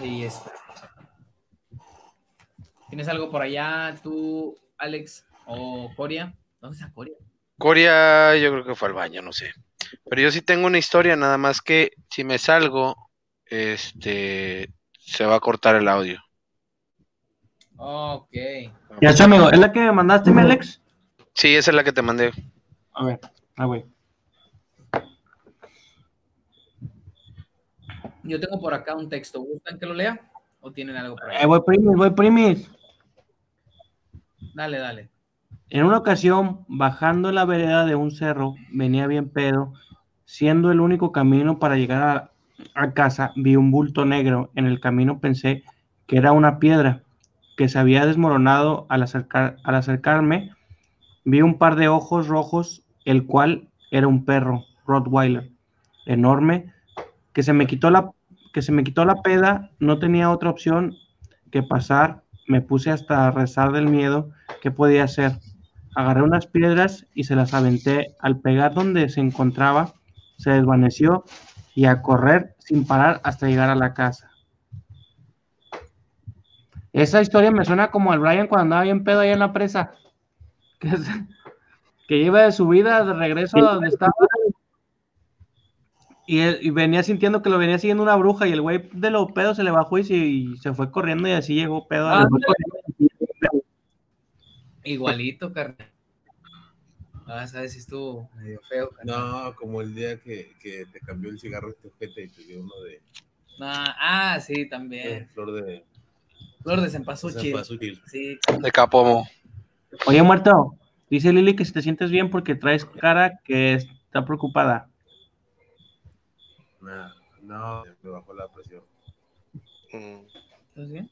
Ahí está. ¿Tienes algo por allá tú, Alex o Coria? ¿Dónde está Coria? Coria, yo creo que fue al baño, no sé. Pero yo sí tengo una historia, nada más que si me salgo, este, se va a cortar el audio. Ok. Ya está, amigo. ¿Es la que me mandaste, Alex? Sí, esa es la que te mandé. A ver, ah, güey. Yo tengo por acá un texto. ¿Gustan que lo lea? ¿O tienen algo por ahí? Eh, voy primis, voy primis. Dale, dale. En una ocasión, bajando la vereda de un cerro, venía bien pedo, siendo el único camino para llegar a, a casa, vi un bulto negro. En el camino pensé que era una piedra que se había desmoronado al, acercar, al acercarme. Vi un par de ojos rojos, el cual era un perro, Rottweiler, enorme, que se me quitó la, que se me quitó la peda, no tenía otra opción que pasar. Me puse hasta a rezar del miedo que podía hacer. Agarré unas piedras y se las aventé. Al pegar donde se encontraba, se desvaneció y a correr sin parar hasta llegar a la casa. Esa historia me suena como el Brian cuando andaba bien pedo ahí en la presa. Que, se- que iba de su vida de regreso a donde estaba. Y, él- y venía sintiendo que lo venía siguiendo una bruja y el güey de lo pedo se le bajó y se, y se fue corriendo y así llegó pedo. a la- Igualito, carnal. Ah, sabes si estuvo medio feo. carnal. No, como el día que, que te cambió el cigarro este ojete y te dio uno de Ah, ah, sí, también. flor de Flor de cempasúchil. Sí. De capomo. Oye, muerto, dice Lili que si te sientes bien porque traes cara que está preocupada. Nah, no, me bajó la presión. Mm, ¿Estás bien?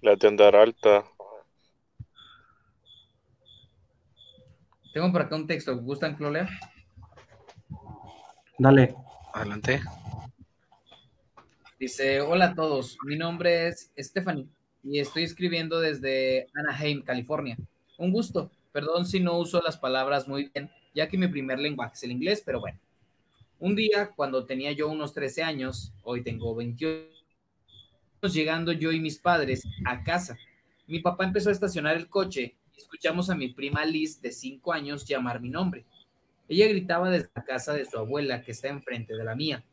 La de andar alta. Tengo por acá un texto. ¿Gustan, Clolea? Dale. Adelante. Dice, hola a todos, mi nombre es Stephanie y estoy escribiendo desde Anaheim, California. Un gusto, perdón si no uso las palabras muy bien, ya que mi primer lenguaje es el inglés, pero bueno. Un día, cuando tenía yo unos 13 años, hoy tengo 28, llegando yo y mis padres a casa. Mi papá empezó a estacionar el coche y escuchamos a mi prima Liz, de 5 años, llamar mi nombre. Ella gritaba desde la casa de su abuela, que está enfrente de la mía.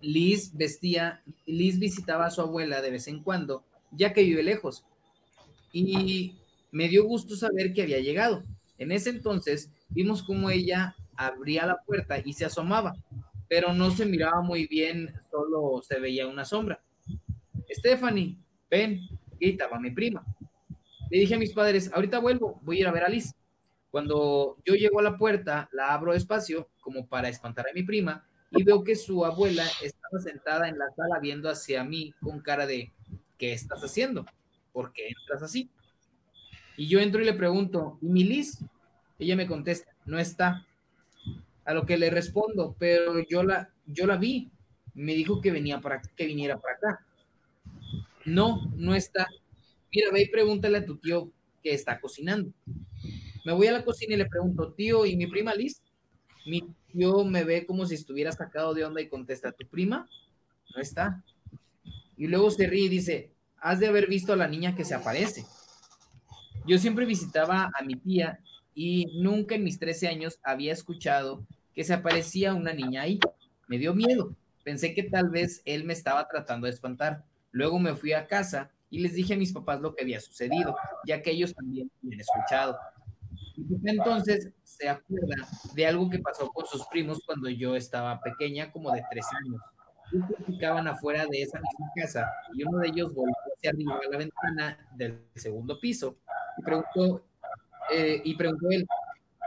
Liz vestía, Liz visitaba a su abuela de vez en cuando, ya que vive lejos. Y me dio gusto saber que había llegado. En ese entonces vimos cómo ella abría la puerta y se asomaba, pero no se miraba muy bien, solo se veía una sombra. Stephanie, ven, gritaba mi prima. Le dije a mis padres, ahorita vuelvo, voy a ir a ver a Liz. Cuando yo llego a la puerta, la abro despacio, como para espantar a mi prima, y veo que su abuela estaba sentada en la sala viendo hacia mí con cara de, ¿qué estás haciendo? ¿Por qué entras así? Y yo entro y le pregunto, ¿y mi Liz? Ella me contesta, no está. A lo que le respondo, pero yo la, yo la vi. Me dijo que venía para que viniera para acá. No, no está. Mira, ve y pregúntale a tu tío que está cocinando. Me voy a la cocina y le pregunto, tío, ¿y mi prima Liz? Mi tío me ve como si estuviera sacado de onda y contesta, ¿tu prima? No está. Y luego se ríe y dice, has de haber visto a la niña que se aparece. Yo siempre visitaba a mi tía y nunca en mis 13 años había escuchado que se aparecía una niña ahí. Me dio miedo. Pensé que tal vez él me estaba tratando de espantar. Luego me fui a casa y les dije a mis papás lo que había sucedido, ya que ellos también habían escuchado. Papá entonces se acuerda de algo que pasó con sus primos cuando yo estaba pequeña, como de tres años. Ellos afuera de esa misma casa y uno de ellos volvió hacia arriba a la ventana del segundo piso y preguntó, eh, y preguntó él,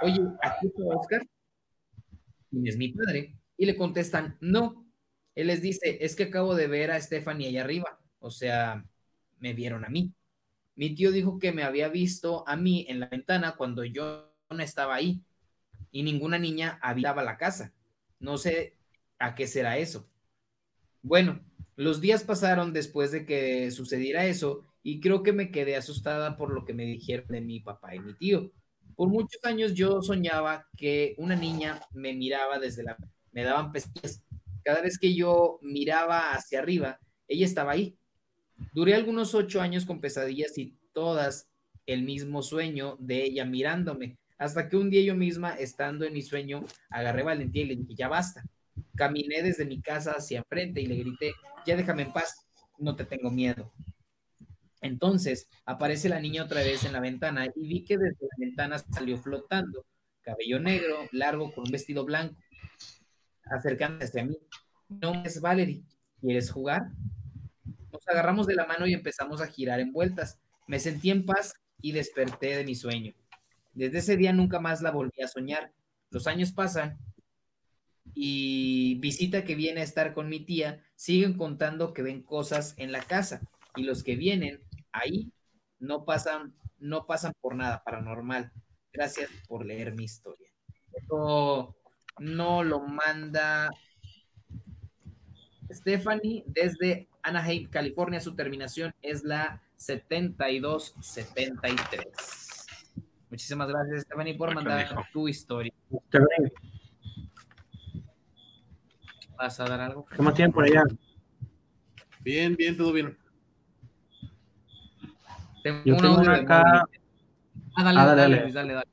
oye, ¿aquí está Oscar? ¿Quién es mi padre? Y le contestan, no. Él les dice, es que acabo de ver a Stephanie allá arriba. O sea, me vieron a mí. Mi tío dijo que me había visto a mí en la ventana cuando yo no estaba ahí y ninguna niña habitaba la casa. No sé a qué será eso. Bueno, los días pasaron después de que sucediera eso y creo que me quedé asustada por lo que me dijeron de mi papá y mi tío. Por muchos años yo soñaba que una niña me miraba desde la... me daban pestillas. Cada vez que yo miraba hacia arriba, ella estaba ahí. Duré algunos ocho años con pesadillas y todas el mismo sueño de ella mirándome, hasta que un día yo misma, estando en mi sueño, agarré valentía y le dije, ya basta. Caminé desde mi casa hacia enfrente y le grité, ya déjame en paz, no te tengo miedo. Entonces aparece la niña otra vez en la ventana y vi que desde la ventana salió flotando, cabello negro, largo, con un vestido blanco, acercándose hacia mí. Nombre es Valerie, ¿quieres jugar? Nos agarramos de la mano y empezamos a girar en vueltas. Me sentí en paz y desperté de mi sueño. Desde ese día nunca más la volví a soñar. Los años pasan y visita que viene a estar con mi tía siguen contando que ven cosas en la casa y los que vienen ahí no pasan no pasan por nada paranormal. Gracias por leer mi historia. Esto no lo manda Stephanie desde Anaheim, California. Su terminación es la 7273. Muchísimas gracias, Stephanie, por mandar tu historia. ¿Vas a dar algo? ¿Qué más tienen por allá? Bien, bien, todo bien. Tengo Yo tengo una acá. Ah, dale, Ah, dale, dale, dale, dale. dale, dale.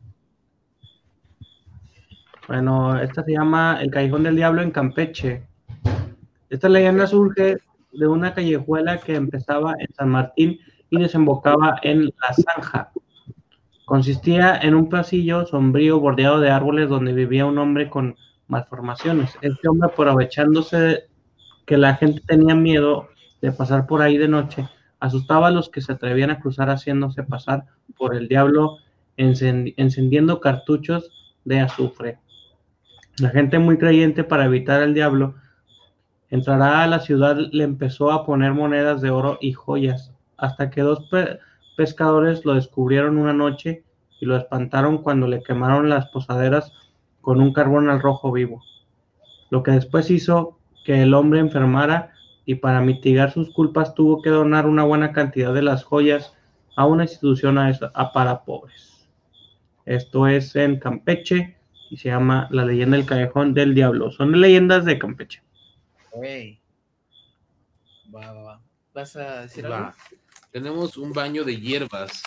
Bueno, esta se llama El Callejón del Diablo en Campeche. Esta leyenda surge de una callejuela que empezaba en San Martín y desembocaba en La Zanja. Consistía en un pasillo sombrío bordeado de árboles donde vivía un hombre con malformaciones. Este hombre, aprovechándose de que la gente tenía miedo de pasar por ahí de noche, asustaba a los que se atrevían a cruzar haciéndose pasar por el diablo, encend- encendiendo cartuchos de azufre. La gente muy creyente para evitar al diablo entrará a la ciudad le empezó a poner monedas de oro y joyas, hasta que dos pe- pescadores lo descubrieron una noche y lo espantaron cuando le quemaron las posaderas con un carbón al rojo vivo. Lo que después hizo que el hombre enfermara y para mitigar sus culpas tuvo que donar una buena cantidad de las joyas a una institución a esa- a para pobres. Esto es en Campeche y se llama La leyenda del callejón del diablo. Son leyendas de Campeche. Va, va, va. ¿Vas a decir Va. algo? Tenemos un baño de hierbas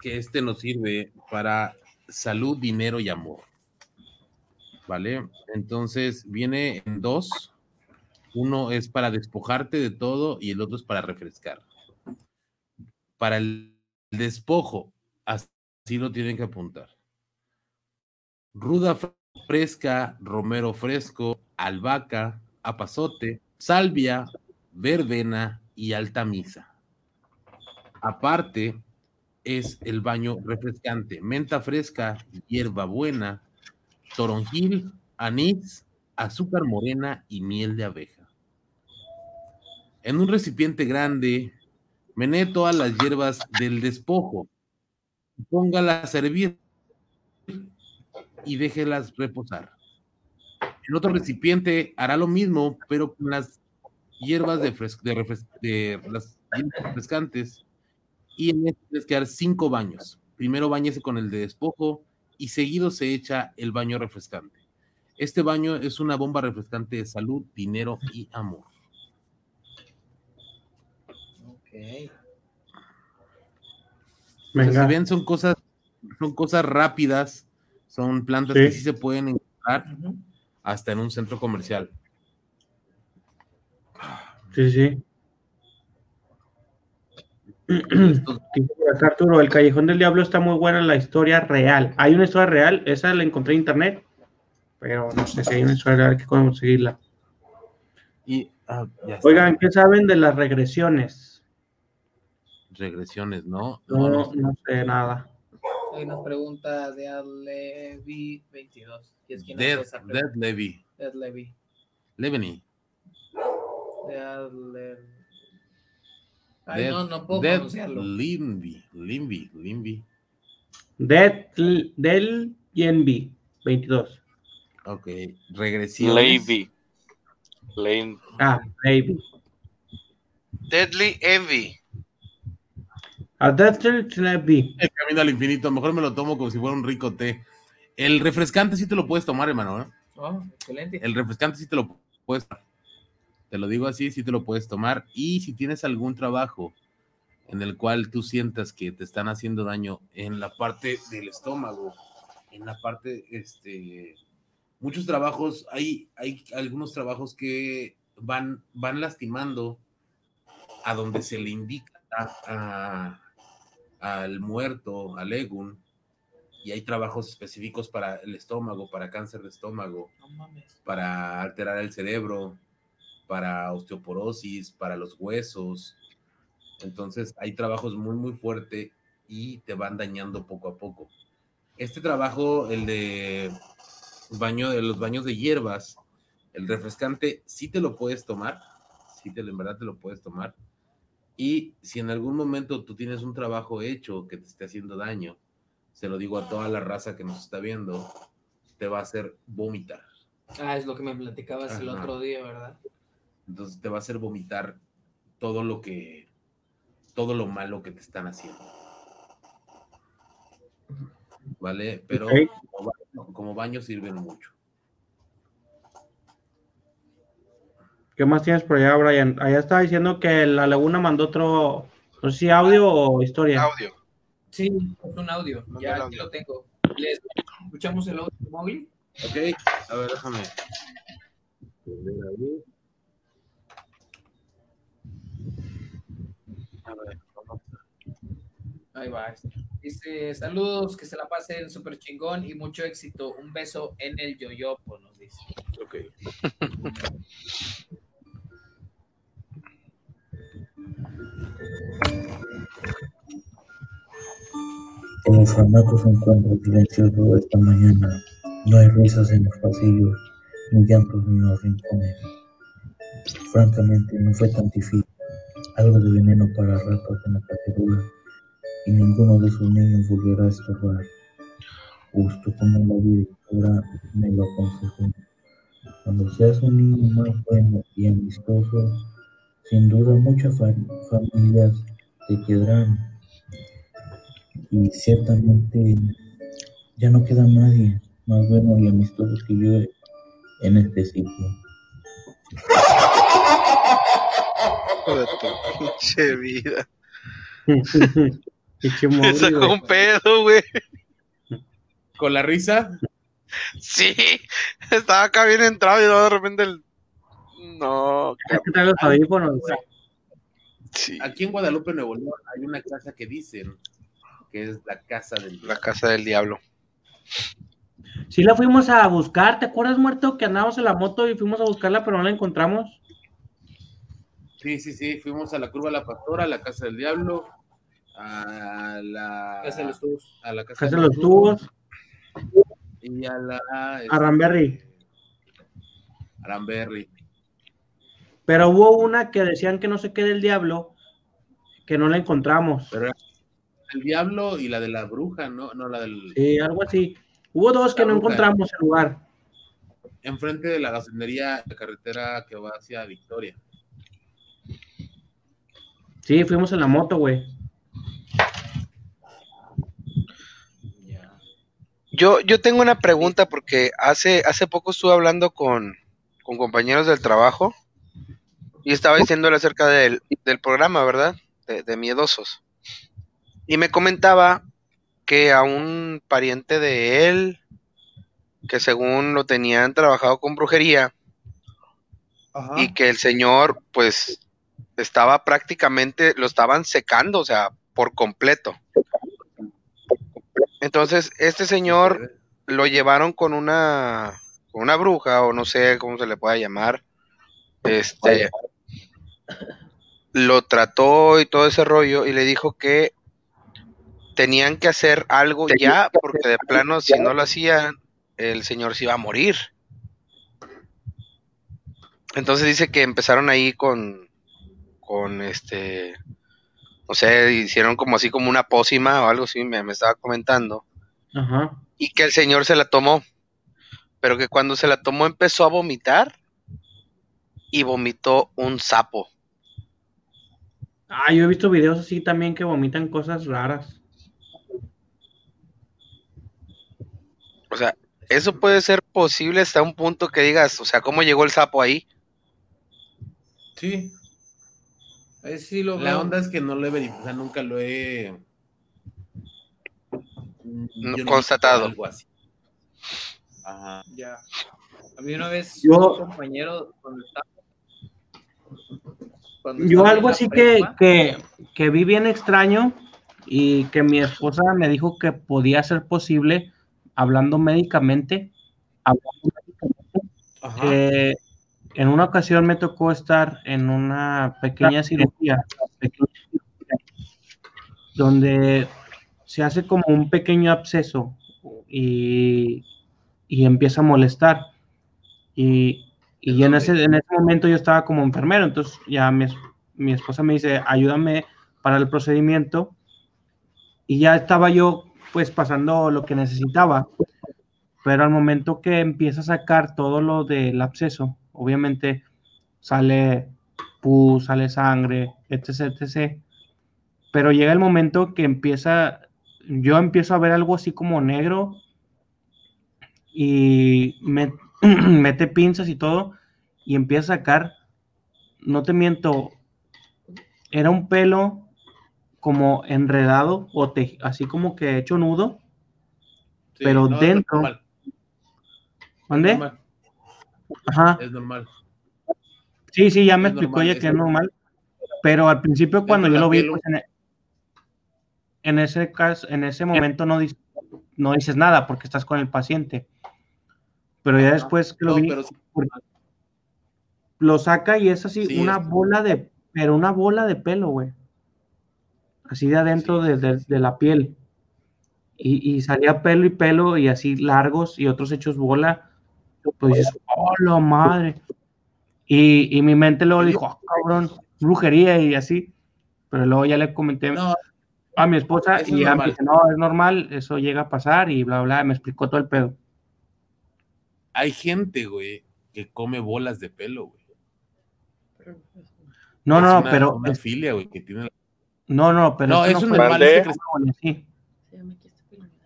que este nos sirve para salud, dinero y amor. ¿Vale? Entonces viene en dos. Uno es para despojarte de todo y el otro es para refrescar. Para el despojo, así lo tienen que apuntar. Ruda fr- fresca, romero fresco, albahaca, apazote, salvia, verbena y alta misa. Aparte, es el baño refrescante, menta fresca, hierba buena, toronjil, anís, azúcar morena y miel de abeja. En un recipiente grande, menee todas las hierbas del despojo, póngalas a servir y déjelas reposar. En otro recipiente hará lo mismo, pero con las hierbas de, de de las hierbas refrescantes y en este tienes que dar cinco baños. Primero bañese con el de despojo y seguido se echa el baño refrescante. Este baño es una bomba refrescante de salud, dinero y amor. Venga. si ven, son cosas, son cosas rápidas, son plantas Sí. que sí se pueden encontrar hasta en un centro comercial. Sí, sí. Arturo, el Callejón del Diablo está muy buena la historia real. Hay una historia real, esa la encontré en internet, pero no sé si hay una historia real que conseguirla. Y ah, ya está. Oigan, ¿qué saben de las regresiones? Regresiones, ¿no? No, no, no sé nada. Hay una pregunta de Adlevi 22. ¿Y es Dead, esa pregunta? Dead Levy. Dead Levy. Leveny. De Ay, Dead, no, no puedo Dead pronunciarlo. Limby. Limby. Limby. Dead del Yenby 22. Ok. Regresiones. Levy. Lane. Ah, Baby. Deadly Envy. El camino al infinito. Mejor me lo tomo como si fuera un rico té. El refrescante sí te lo puedes tomar, hermano. ¿eh? Oh, excelente. El refrescante sí te lo puedes tomar. Te lo digo así, sí te lo puedes tomar. Y si tienes algún trabajo en el cual tú sientas que te están haciendo daño en la parte del estómago, en la parte, este, muchos trabajos, hay, hay algunos trabajos que van, van lastimando a donde se le indica a- al muerto, al egun, y hay trabajos específicos para el estómago, para cáncer de estómago, No mames. para alterar el cerebro, para osteoporosis, para los huesos. Entonces hay trabajos muy, muy fuertes y te van dañando poco a poco. Este trabajo, el de baño de los baños de hierbas, el refrescante, sí te lo puedes tomar, sí te, en verdad te lo puedes tomar. Y si en algún momento tú tienes un trabajo hecho que te esté haciendo daño, se lo digo a toda la raza que nos está viendo, te va a hacer vomitar. Ah, es lo que me platicabas el otro día, ¿verdad? Entonces te va a hacer vomitar todo lo que, todo lo malo que te están haciendo. ¿Vale? Pero como, baño, como baño sirven mucho. ¿Qué más tienes por allá, Brian? Allá estaba diciendo que la laguna mandó otro, no sé si audio o historia. Audio. Sí, es un audio. Ya aquí lo tengo. ¿Les escuchamos el audio, Mowgli? Ok, a ver, déjame. A ver, Ahí va. Dice, saludos, que se la pasen súper chingón y mucho éxito. Un beso en el yoyopo, nos dice. Ok. El orfanato se encuentra silencioso esta mañana. No hay risas en los pasillos, ni llantos en los rincones. Francamente, no fue tan difícil. Algo de veneno para ratos en la cacerola, y ninguno de sus niños volverá a estorbar. Justo como la directora me lo aconsejó. Cuando seas un niño más bueno y amistoso, sin duda muchas fa- familias te quedarán y ciertamente ya no queda nadie más bueno y amistoso que yo en este sitio. Tu pinche vida. Pinche Me sacó güey. un pedo, güey. ¿Con la risa? Sí, estaba acá bien entrado y luego de repente el. No, que los audífonos. Aquí en Guadalupe, Nuevo León, hay una casa que dicen que es la casa del La casa del diablo. Sí la fuimos a buscar, ¿te acuerdas, muerto? Que andábamos en la moto y fuimos a buscarla, pero no la encontramos. Sí, sí, sí, fuimos a la Curva de la Pastora, a la Casa del Diablo, a la Casa de los Tubos. a la Casa, Casa de los Tubos, y a la este, Aramberry. Aramberry. Pero hubo una que decían que no sé qué del diablo, que no la encontramos. Pero el Diablo y la de la bruja, no, no la del Sí, algo así. Hubo dos que La no bruja. encontramos el lugar. enfrente de la gasolinería, la carretera que va hacia Victoria. Sí, fuimos en la moto, güey. Yo, yo tengo una pregunta porque hace, hace poco estuve hablando con, con compañeros del trabajo y estaba diciéndole acerca del, del programa, ¿verdad? De, de miedosos. Y me comentaba que a un pariente de él, que según lo tenían trabajado con brujería, y que el señor, pues, estaba prácticamente, lo estaban secando, o sea, por completo. Entonces, este señor lo llevaron con una, con una bruja, o no sé cómo se le pueda llamar. Este lo trató y todo ese rollo, y le dijo que tenían que hacer algo ya, porque de plano, si no lo hacían, el señor se iba a morir. Entonces dice que empezaron ahí con, con este, no sé, hicieron como así como una pócima o algo así, me, me estaba comentando, Ajá. y que el señor se la tomó, pero que cuando se la tomó empezó a vomitar y vomitó un sapo. Ah, yo he visto videos así también que vomitan cosas raras. O sea, eso puede ser posible hasta un punto que digas, o sea, ¿cómo llegó el sapo ahí? Sí. Ahí sí lo La veo. onda es que no lo he verificado, o sea, nunca lo he No, constatado. Algo así. Ajá. Ya. A mí una vez Yo- un compañero cuando estaba cuando Yo algo así que, prepa, que, que vi bien extraño y que mi esposa me dijo que podía ser posible hablando médicamente. hablando médicamente, que en una ocasión me tocó estar en una pequeña cirugía, pequeña cirugía, donde se hace como un pequeño absceso y, y empieza a molestar. Y, y en ese, en ese momento yo estaba como enfermero, entonces ya mi, mi esposa me dice, ayúdame para el procedimiento. Y ya estaba yo pues pasando lo que necesitaba. Pero al momento que empieza a sacar todo lo del absceso, obviamente sale pus, sale sangre, etc, etc. Pero llega el momento que empieza, yo empiezo a ver algo así como negro y me- mete pinzas y todo y empieza a sacar no te miento, era un pelo como enredado o te- así como que hecho nudo, Sí, pero no, dentro. ¿Dónde? Es normal, Ajá. Es normal. Sí, sí, ya me Es explicó normal, ella que es normal. Pero al principio cuando yo lo vi, pues, en, en ese caso, en ese momento no, dis- no dices nada porque estás con el paciente. Pero ya después que lo No, vi, pero sí. lo saca y es así, Sí, una es- bola de, pero una bola de pelo, güey. Así de adentro de, de- de la piel. Y, y salía pelo y pelo y así largos y otros hechos bola. Pues dices, oh, la madre. Y, y mi mente luego dijo, "Ah, cabrón, brujería y así. Pero luego ya le comenté a mi esposa y es ya me dice, no, es normal, eso llega a pasar y bla, bla, me explicó todo el pedo. Hay gente, güey, que come bolas de pelo, güey. No, Es no, una- pero Una es- filia, güey, que tiene. no, no, pero No, eso no es normal, es de Bueno, sí.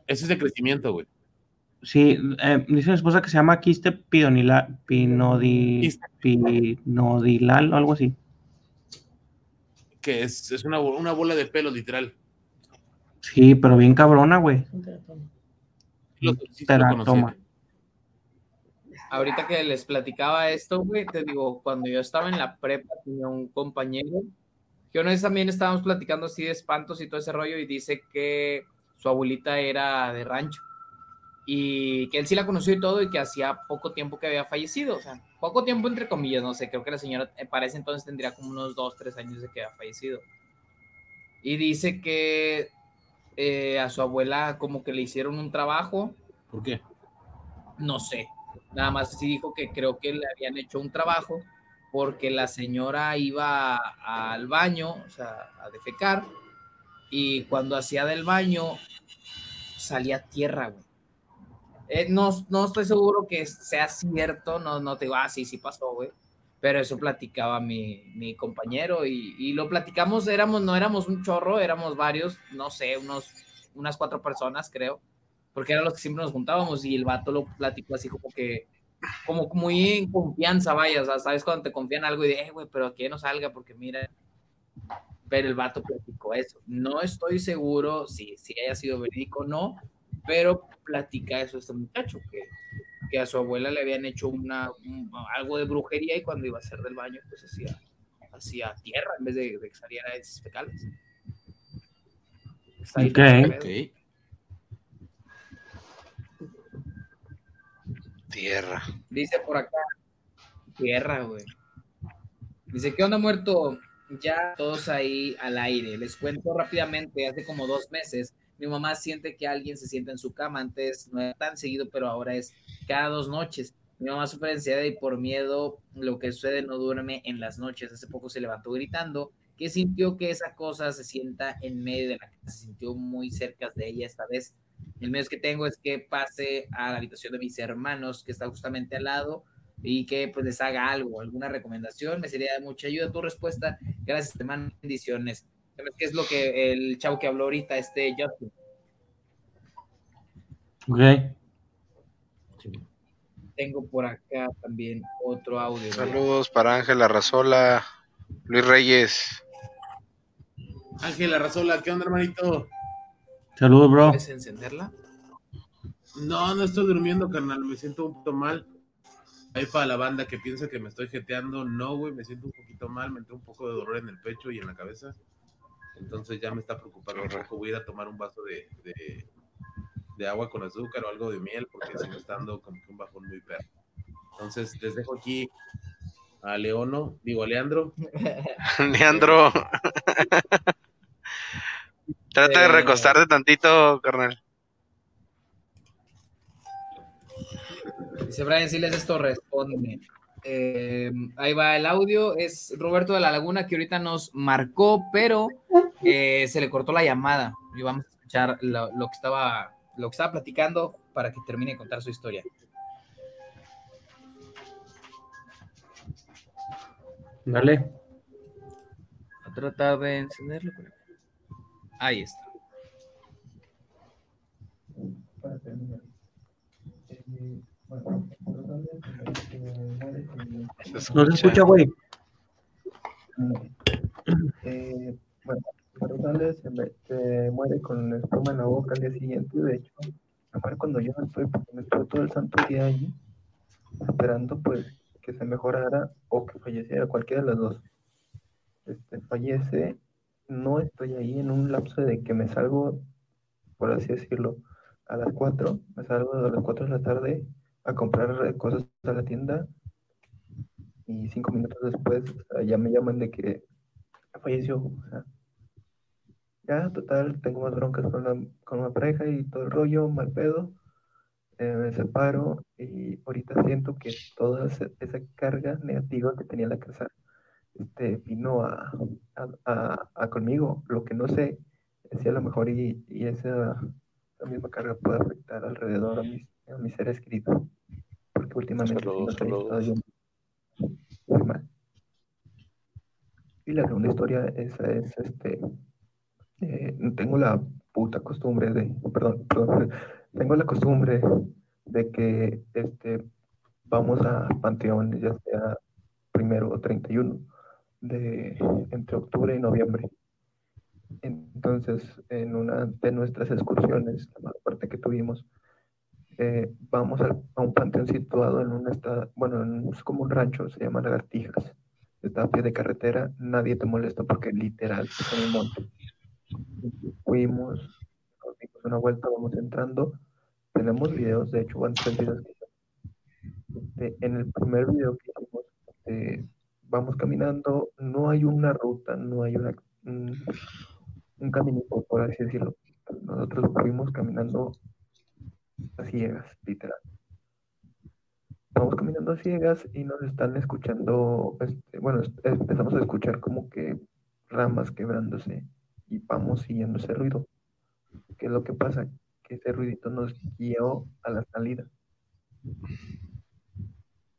Eso es de crecimiento, güey. Sí, eh, dice mi esposa que se llama quiste pidonila, pinodi, pinodilal o algo así. Que es, es una, una bola de pelo, literal. Sí, pero bien cabrona, güey. Lo- sí, sí Te lo la conocí. toma. Ahorita que les platicaba esto, güey, te digo, cuando yo estaba en la prepa, tenía un compañero que una vez también estábamos platicando así de espantos y todo ese rollo y dice que su abuelita era de rancho y que él sí la conoció y todo y que hacía poco tiempo que había fallecido, o sea, poco tiempo entre comillas, no sé, creo que la señora eh, para ese entonces tendría como unos dos, tres años de que había fallecido. Y dice que eh, a su abuela como que le hicieron un trabajo. ¿Por qué? No sé. Nada más sí dijo que creo que le habían hecho un trabajo porque la señora iba al baño, o sea, a defecar, y cuando hacía del baño salía tierra, güey. Eh, no, no estoy seguro que sea cierto, no, no te digo, ah, sí, sí pasó, güey. Pero eso platicaba mi, mi compañero y, y lo platicamos, éramos, no éramos un chorro, éramos varios, no sé, unos, unas cuatro personas, creo, porque eran los que siempre nos juntábamos y el vato lo platicó así como que, como muy en confianza, vaya, o sea, sabes cuando te confían algo y de, eh, güey, pero que no salga porque mira, pero el vato platicó eso. No estoy seguro si, si haya sido verídico o no, pero platica eso este muchacho, que, que a su abuela le habían hecho una, un- algo de brujería y cuando iba a hacer del baño, pues hacía, hacía tierra en vez de, de que saliera esos fecales. Está ahí Ok. todo ese pedo. Ok. Tierra. Dice por acá, tierra, güey. Dice, ¿qué onda, muerto? Ya todos ahí al aire. Les cuento rápidamente, hace como dos meses, mi mamá siente que alguien se sienta en su cama. Antes no era tan seguido, pero ahora es cada dos noches. Mi mamá sufre ansiedad y por miedo lo que sucede no duerme en las noches. Hace poco se levantó gritando que sintió que esa cosa se sienta en medio de la casa. Se sintió muy cerca de ella esta vez. El medio que tengo es que pase a la habitación de mis hermanos, que está justamente al lado, y que pues les haga algo, alguna recomendación. Me sería de mucha ayuda tu respuesta. Gracias, hermano. Bendiciones. ¿Sabes qué es lo que el chavo que habló ahorita, este Justin? Ok. Tengo por acá también otro audio. Saludos para Ángela Razola, Luis Reyes. Ángela Razola, ¿qué onda, hermanito? Saludos, bro. ¿Puedes encenderla? No, no estoy durmiendo, carnal. Me siento un poquito mal. Ahí para la banda que piensa que me estoy jeteando, no, güey, me siento un poquito mal. Me entró un poco de dolor en el pecho y en la cabeza. Entonces ya me está preocupando un poco. Voy a ir a tomar un vaso de, de, de agua con azúcar o algo de miel porque si me está dando como que un bajón muy perro. Entonces les dejo aquí a Leono, digo a Leandro. Leandro. Trata de Eh. recostarte tantito, carnal. Dice Brian Siles, esto responde. Eh, ahí va el audio. Es Roberto de la Laguna que ahorita nos marcó, pero eh, se le cortó la llamada. Y vamos a escuchar lo, lo que estaba, lo que estaba platicando para que termine de contar su historia. Dale. A tratar de encenderlo. Ahí está. No se escucha, güey. Eh, bueno, Se, me- muere con espuma en la boca al día siguiente. De hecho, me muere cuando yo no estoy, porque me estuve todo el santo día allí, esperando pues que se mejorara o que falleciera, cualquiera de las dos. Este, fallece, no estoy ahí en un lapso de que me salgo, por así decirlo, a las 4, me salgo a las 4 de la tarde a comprar cosas a la tienda y cinco minutos después ya me llaman de que falleció. O sea, ya, total, tengo más broncas con la, con la pareja y todo el rollo, mal pedo. eh, me separo y ahorita siento que toda esa, carga negativa que tenía la casa este, vino a, a, a- a conmigo. Lo que no sé es si a lo mejor y, y esa, esa misma carga puede afectar alrededor a mis, a mis seres queridos. Porque últimamente Saludos, estado saludos. muy mal. Y la segunda historia, esa es, este, eh, tengo la puta costumbre de, perdón, perdón, tengo la costumbre de que, este, vamos a Panteón, ya sea primero o 31 de entre octubre y noviembre. Entonces, en una de nuestras excursiones, la parte que tuvimos, eh, vamos a, un panteón situado en un estado, bueno, en- es como un rancho, se llama Lagartijas. Está a pie de carretera, nadie te molesta porque literal es en el monte. Fuimos, nos dimos una vuelta, vamos entrando. Tenemos videos, de hecho, van tres videos este, en el primer video que hicimos, eh, vamos caminando, no hay una ruta, no hay un, un caminito, por así decirlo. Nosotros fuimos caminando a ciegas, literal. Vamos caminando a ciegas y nos están escuchando, este, bueno, empezamos a escuchar como que ramas quebrándose y vamos siguiendo ese ruido. ¿Qué es lo que pasa? Que ese ruidito nos guió a la salida.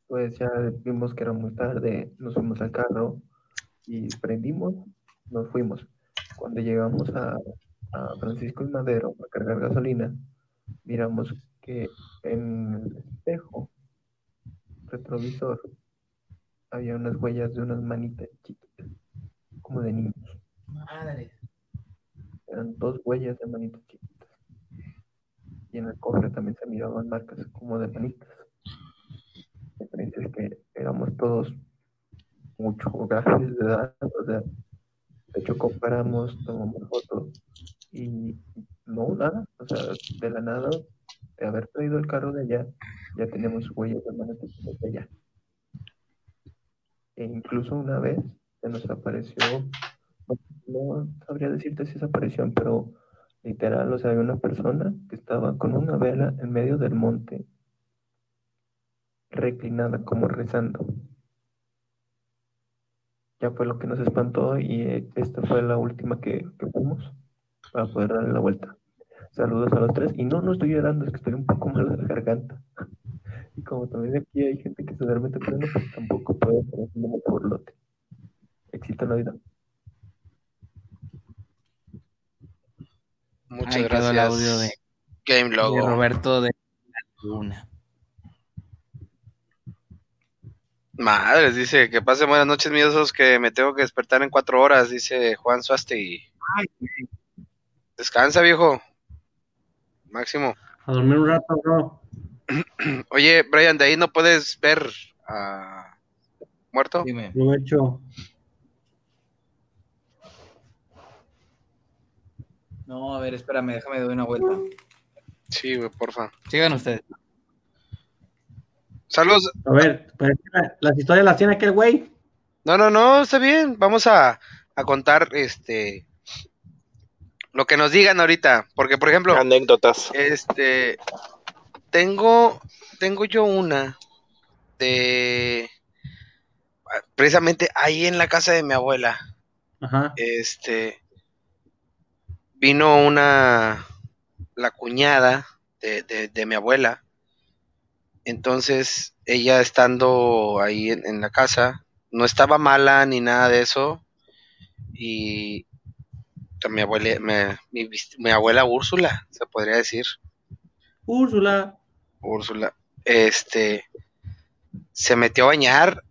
Pues ya vimos que era muy tarde, nos fuimos al carro y prendimos, nos fuimos. Cuando llegamos a, a Francisco y Madero a cargar gasolina, miramos que en el espejo retrovisor había unas huellas de unas manitas chiquitas, como de niños. Madre. Eran dos huellas de manitas chiquitas. Y en el cofre también se miraban marcas como de manitas. La diferencia es que éramos todos mucho grandes de edad, o sea, de hecho comparamos, tomamos fotos y no, nada, o sea, de la nada, de haber traído el carro de allá, ya tenemos huellas de manos de allá. E incluso una vez se nos apareció, no, sabría decirte si es aparición, pero literal, o sea, había una persona que estaba con una vela en medio del monte, reclinada, como rezando. Ya fue lo que nos espantó y eh, esta fue la última que, que fuimos para poder darle la vuelta. Saludos a los tres. Y no, no estoy llorando, es que estoy un poco mal de la garganta. Y como también aquí hay gente que se duerme temprano, pues tampoco puedo estar haciendo mucho burlote. Éxito en la vida. Muchas Ahí quedó gracias. el audio de, Game de. Roberto de la Laguna. Madres, dice que pase buenas noches, míos, esos que me tengo que despertar en cuatro horas, dice Juan Suasti. Descansa, viejo. Máximo. A dormir un rato, bro. Oye, Brian, de ahí no puedes ver a muerto. Dime. Aprovecho. No, a ver, espérame, déjame dar una vuelta. Sí, güey, porfa. Sigan ustedes. Saludos. A ver, pues, las historias las tiene aquel güey. No, no, no, está bien. Vamos a, a contar este lo que nos digan ahorita. Porque, por ejemplo, anécdotas. Este tengo, tengo yo una de precisamente ahí en la casa de mi abuela. Ajá. Este vino una la cuñada de, de- de mi abuela. Entonces, ella estando ahí en, en la casa, no estaba mala ni nada de eso. Y mi abuela, mi, mi abuela Úrsula, se podría decir. Úrsula. Úrsula. Este se metió a bañar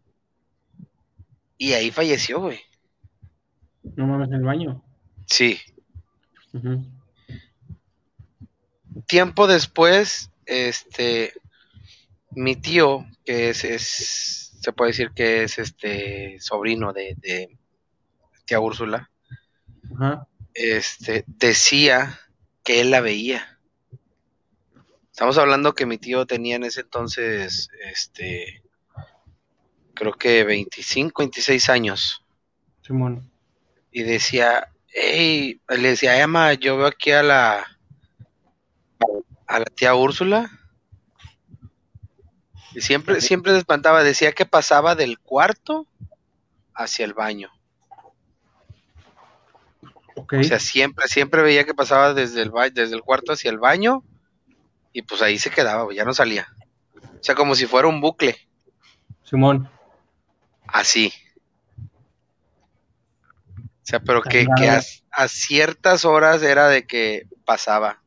y ahí falleció, güey. No mames, en el baño. Sí. Tiempo después, este, mi tío, que es, es- se puede decir que es este sobrino de, de tía Úrsula, este, decía que él la veía. Estamos hablando que mi tío tenía en ese entonces, este, creo que 25, 26 años. Simón. Y decía, hey, le decía, Emma, yo veo aquí a la, a la tía Úrsula. Y siempre, siempre se espantaba, decía que pasaba del cuarto hacia el baño. O sea, siempre, siempre veía que pasaba desde el, ba- desde el cuarto hacia el baño y pues ahí se quedaba, ya no salía. O sea, como si fuera un bucle, Simón. así. O sea, pero que, que a, ciertas horas era de que pasaba.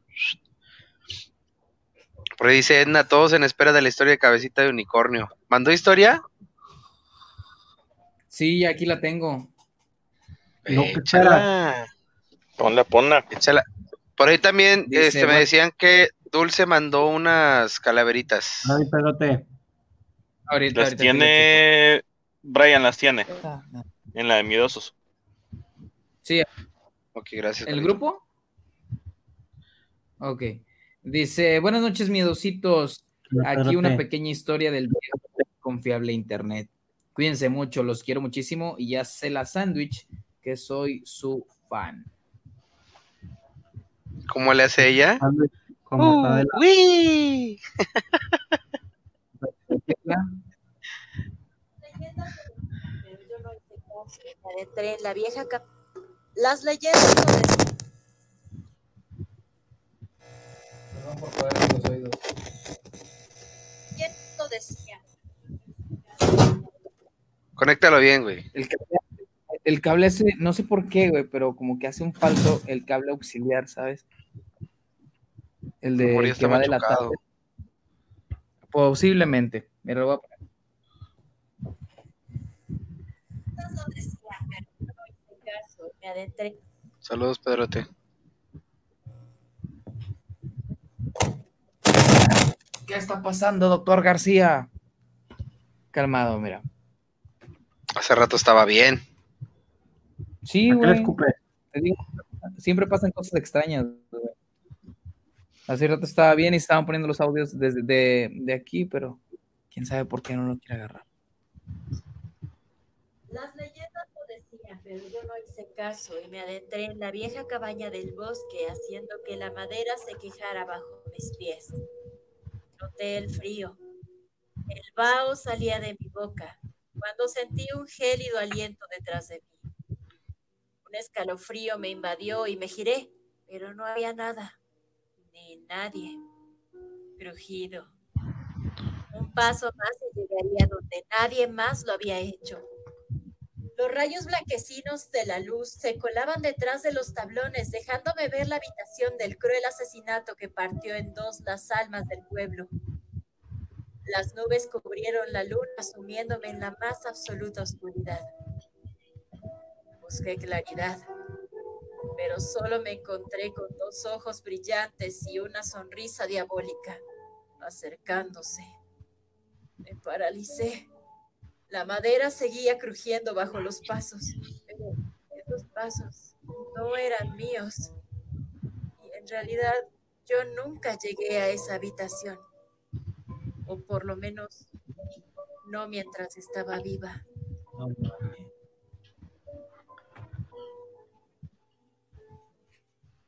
Por ahí dice Edna, todos en espera de la historia de cabecita de unicornio. ¿Mandó historia? Sí, aquí la tengo. No, Échala. Ponla, ponla. Échala. Por ahí también Dice, este, me decían que Dulce mandó unas calaveritas. Ay, espérate. Ahorita, Las ahorita tiene. Brian las tiene. checo. En la de Miedosos. Sí, Ok, gracias. ¿El Carlito. grupo? Ok. Dice, buenas noches, miedositos. Aquí una pequeña historia del viejo confiable internet. Cuídense mucho, los quiero muchísimo y ya sé la sándwich que soy su fan. ¿Cómo le hace ella? Con Uh, uy. La vieja Las leyendas no decían. no decían. Conéctalo bien, güey. El cable, el cable no sé por qué, güey, pero como que hace un falso el cable auxiliar, ¿sabes? El de el que va de la tablet. Posiblemente. Mira, lo voy a poner. No decían, pero yo no hice caso, me adentré. Saludos, Pedrote. ¿Qué está pasando, doctor García? Calmado, mira. Hace rato estaba bien. Sí, ¿A qué le güey. escupe? Te digo, siempre pasan cosas extrañas, güey. Hace rato estaba bien y estaban poniendo los audios desde de, de aquí, pero quién sabe por qué no lo quiere agarrar. Las leyendas lo decían, pero yo no hice caso y me adentré en la vieja cabaña del bosque, haciendo que la madera se quejara bajo mis pies. Noté el frío. El vaho salía de mi boca cuando sentí un gélido aliento detrás de mí. Un escalofrío me invadió y me giré, pero no había nada, ni nadie. Crujido. Un paso más y llegaría donde nadie más lo había hecho. Los rayos blanquecinos de la luz se colaban detrás de los tablones, dejándome ver la habitación del cruel asesinato que partió en dos las almas del pueblo. Las nubes cubrieron la luna, sumiéndome en la más absoluta oscuridad. Busqué claridad, pero solo me encontré con dos ojos brillantes y una sonrisa diabólica acercándose. Me paralicé. La madera seguía crujiendo bajo los pasos, pero esos pasos no eran míos. Y en realidad yo nunca llegué a esa habitación, o por lo menos no mientras estaba viva.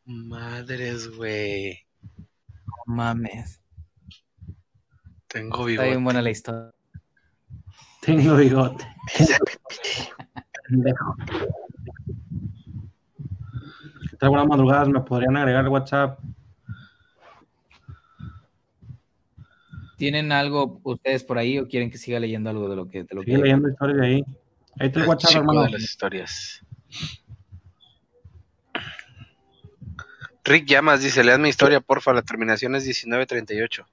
Madres, güey. No mames. Tengo Está bigote. bien buena la historia. Tengo bigote. Pendejo. ¿Qué tal? Buenas madrugadas. ¿Me podrían agregar el WhatsApp? ¿Tienen algo ustedes por ahí o quieren que siga leyendo algo de lo que, de lo Sigue leyendo historias de ahí. Ahí está el WhatsApp, hermano. de las historias. Rick Llamas dice, lean mi historia, porfa, la terminación es 1938.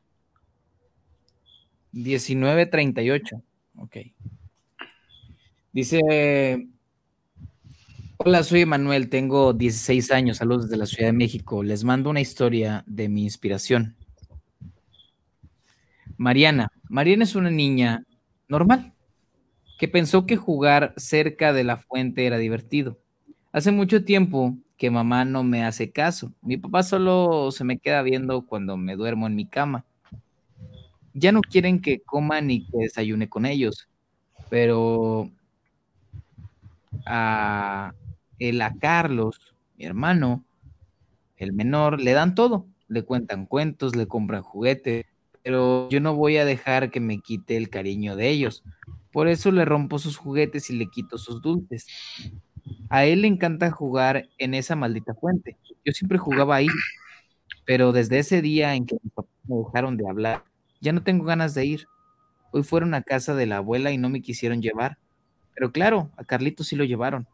1938. Ok. Dice Hola, soy Emanuel, tengo 16 años, saludos desde la Ciudad de México. Les mando una historia de mi inspiración. Mariana. Mariana es una niña normal que pensó que jugar cerca de la fuente era divertido. Hace mucho tiempo que mamá no me hace caso. Mi papá solo se me queda viendo cuando me duermo en mi cama. Ya no quieren que coma ni que desayune con ellos, pero a él a Carlos, mi hermano, el menor, le dan todo. Le cuentan cuentos, le compran juguetes, pero yo no voy a dejar que me quite el cariño de ellos. Por eso le rompo sus juguetes y le quito sus dulces. A él le encanta jugar en esa maldita fuente. Yo siempre jugaba ahí, pero desde ese día en que me dejaron de hablar, ya no tengo ganas de ir. Hoy fueron a casa de la abuela y no me quisieron llevar. Pero claro, a Carlitos sí lo llevaron.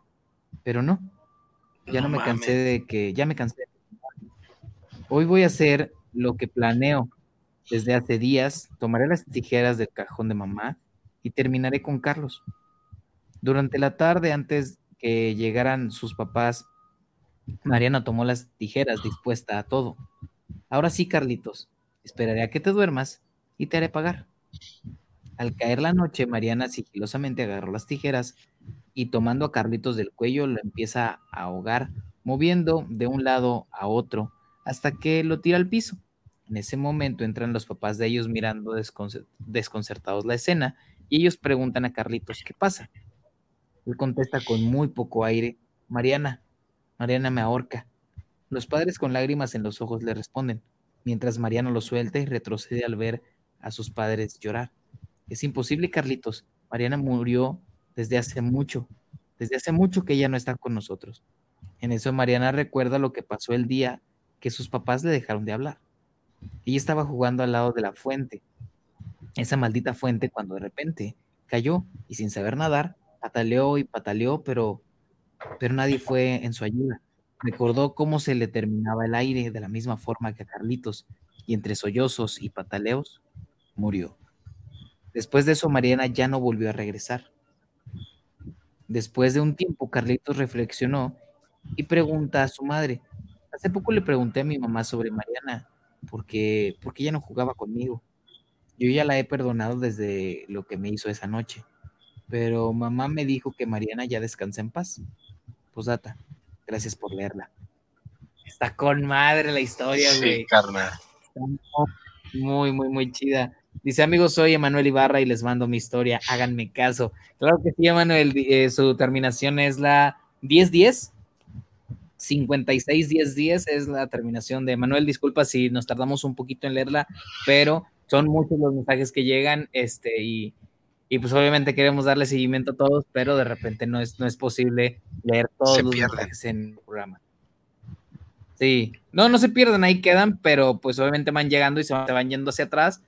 Pero no. Ya no, No me cansé de que, ya me cansé. Hoy voy a hacer lo que planeo desde hace días. Tomaré las tijeras del cajón de mamá y terminaré con Carlos. Durante la tarde, antes que llegaran sus papás, Mariana tomó las tijeras dispuesta a todo. Ahora sí, Carlitos, esperaré a que te duermas y te haré pagar. Al caer la noche, Mariana sigilosamente agarró las tijeras y tomando a Carlitos del cuello lo empieza a ahogar, moviendo de un lado a otro hasta que lo tira al piso. En ese momento entran los papás de ellos mirando desconcer- desconcertados la escena y ellos preguntan a Carlitos, ¿qué pasa? Él contesta con muy poco aire, Mariana, Mariana me ahorca. Los padres con lágrimas en los ojos le responden, mientras Mariana lo suelta y retrocede al ver a sus padres llorar. Es imposible, Carlitos. Mariana murió desde hace mucho, desde hace mucho que ella no está con nosotros. En eso Mariana recuerda lo que pasó el día que sus papás le dejaron de hablar. Ella estaba jugando al lado de la fuente, esa maldita fuente cuando de repente cayó y sin saber nadar, pataleó y pataleó, pero, pero nadie fue en su ayuda. Recordó cómo se le terminaba el aire de la misma forma que a Carlitos y entre sollozos y pataleos murió. Después de eso, Mariana ya no volvió a regresar. Después de un tiempo, Carlitos reflexionó y pregunta a su madre. Hace poco le pregunté a mi mamá sobre Mariana, porque, porque ella no jugaba conmigo. Yo ya la he perdonado desde lo que me hizo esa noche, pero mamá me dijo que Mariana ya descansa en paz. Posdata, gracias por leerla. Está con madre la historia, Sí, güey. carnal. Está muy, muy, muy chida. Dice, amigos, soy Emanuel Ibarra y les mando mi historia. Háganme caso. Claro que sí, Emanuel. eh, su terminación es la 1010. 561010 es la terminación de Emanuel. Disculpa si nos tardamos un poquito en leerla, pero son muchos los mensajes que llegan este, y, y pues obviamente queremos darle seguimiento a todos, pero de repente no es, no es posible leer todos Se los pierden. mensajes en el programa. Sí, no, no se pierden, ahí quedan, pero pues obviamente van llegando y se van, se van yendo hacia atrás,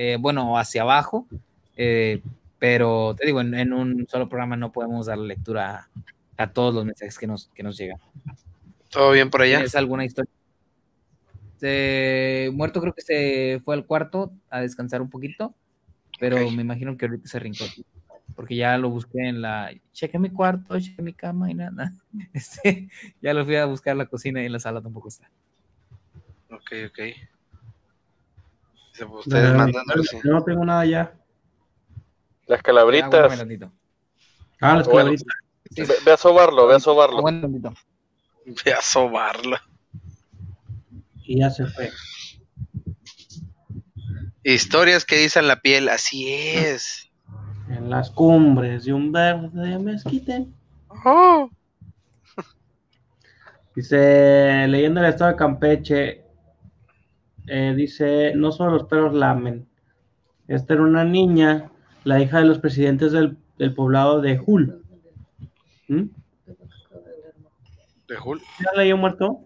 eh, bueno, hacia abajo, eh, pero te digo, en, en un solo programa no podemos dar lectura a, a todos los mensajes que nos, que nos llegan. ¿Todo bien por allá? ¿Tienes alguna historia? Muerto creo que se fue al cuarto a descansar un poquito, pero me imagino que ahorita se rincó, porque ya lo busqué en la, chequé mi cuarto, chequé mi cama y nada, este, ya lo fui a buscar en la cocina y en la sala tampoco está. Ok, ok. Pues, Ustedes sí. Yo no tengo nada ya. Las Aguántame calabritas. Ah, las Bueno, calabritas. Ve, ve a sobarlo, ve a sobarlo. Tantito. Ve a sobarlo. Y ya se fue. Historias que dicen la piel, así es. En las cumbres de un verde mezquite. Oh. Dice, leyendo el estado de Campeche, eh, dice, no solo los perros lamen. Esta era una niña, la hija de los presidentes del, del poblado de Jul. ¿Mm? ¿De Jul? ¿Ya leyó muerto?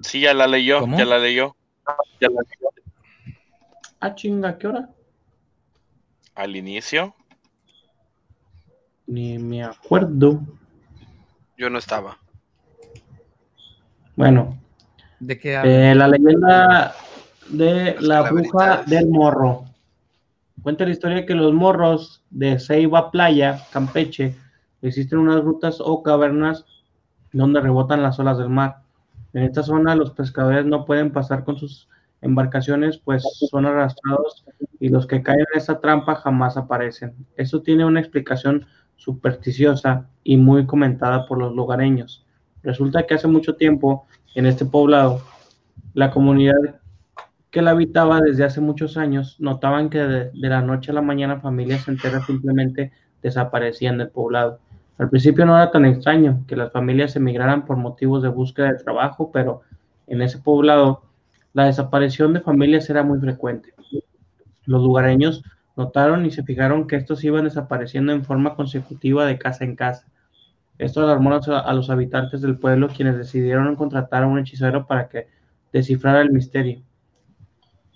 Sí, ya la leyó, ¿Cómo? ya la leyó. Ya la leyó. Ah, chinga, ¿qué hora? Al inicio. Ni me acuerdo. Yo no estaba. Bueno, ¿De qué habla? eh, la leyenda de la bruja del morro. Cuenta la historia que los morros de Ceiba Playa, Campeche, Existen unas rutas o cavernas donde rebotan las olas del mar. En esta zona los pescadores no pueden pasar con sus embarcaciones pues son arrastrados y los que caen en esta trampa jamás aparecen. Esto tiene una explicación supersticiosa y muy comentada por los lugareños. Resulta que hace mucho tiempo en este poblado, la comunidad que la habitaba desde hace muchos años notaban que de, la noche a la mañana familias enteras simplemente desaparecían del poblado. Al principio no era tan extraño que las familias emigraran por motivos de búsqueda de trabajo, pero en ese poblado la desaparición de familias era muy frecuente. Los lugareños notaron y se fijaron que estos iban desapareciendo en forma consecutiva de casa en casa. Esto alarmó a los habitantes del pueblo, quienes decidieron contratar a un hechicero para que descifrara el misterio.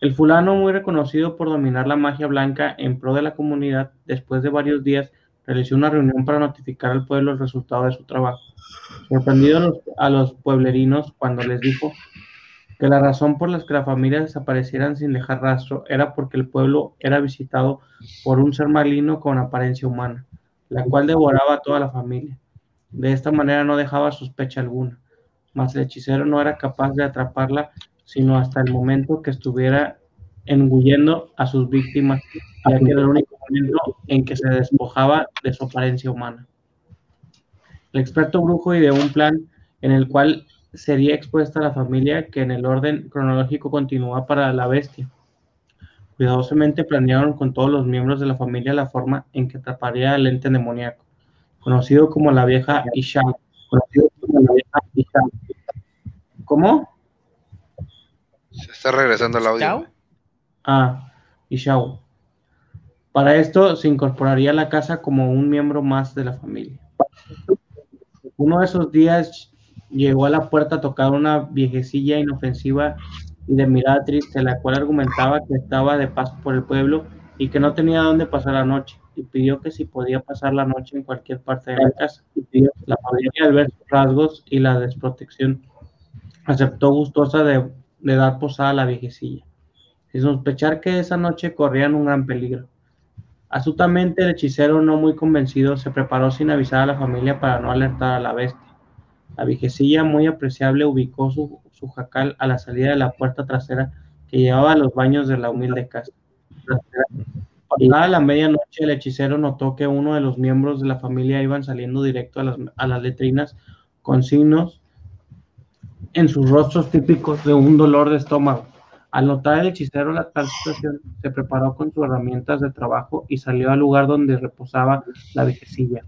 El fulano, muy reconocido por dominar la magia blanca en pro de la comunidad, después de varios días realizó una reunión para notificar al pueblo el resultado de su trabajo. Sorprendido a los, pueblerinos cuando les dijo que la razón por la que las familias desaparecieran sin dejar rastro era porque el pueblo era visitado por un ser maligno con apariencia humana, la cual devoraba a toda la familia. De esta manera no dejaba sospecha alguna, mas el hechicero no era capaz de atraparla sino hasta el momento que estuviera engullendo a sus víctimas, ya que era el único momento en que se despojaba de su apariencia humana. El experto brujo ideó un plan en el cual sería expuesta la familia que en el orden cronológico continúa para la bestia. Cuidadosamente planearon con todos los miembros de la familia la forma en que atraparía al ente demoníaco, conocido como la vieja Isha. Conocido como la vieja Isha. ¿Cómo? Se está regresando el audio. Ah, Ishao. Para esto se incorporaría a la casa como un miembro más de la familia. Uno de esos días llegó a la puerta a tocar una viejecilla inofensiva y de mirada triste, la cual argumentaba que estaba de paso por el pueblo y que no tenía dónde pasar la noche, y pidió que si podía pasar la noche en cualquier parte de la casa. La familia, al ver sus rasgos y la desprotección, aceptó gustosa de, de dar posada a la viejecilla, sin sospechar que esa noche corrían un gran peligro. Astutamente el hechicero, no muy convencido, se preparó sin avisar a la familia para no alertar a la bestia. La viejecilla, muy apreciable, ubicó su, su jacal a la salida de la puerta trasera que llevaba a los baños de la humilde casa. Llegada la medianoche, el hechicero notó que uno de los miembros de la familia iban saliendo directo a las, a las letrinas con signos en sus rostros típicos de un dolor de estómago. Al notar el hechicero la tal situación, se preparó con sus herramientas de trabajo y salió al lugar donde reposaba la viejecilla.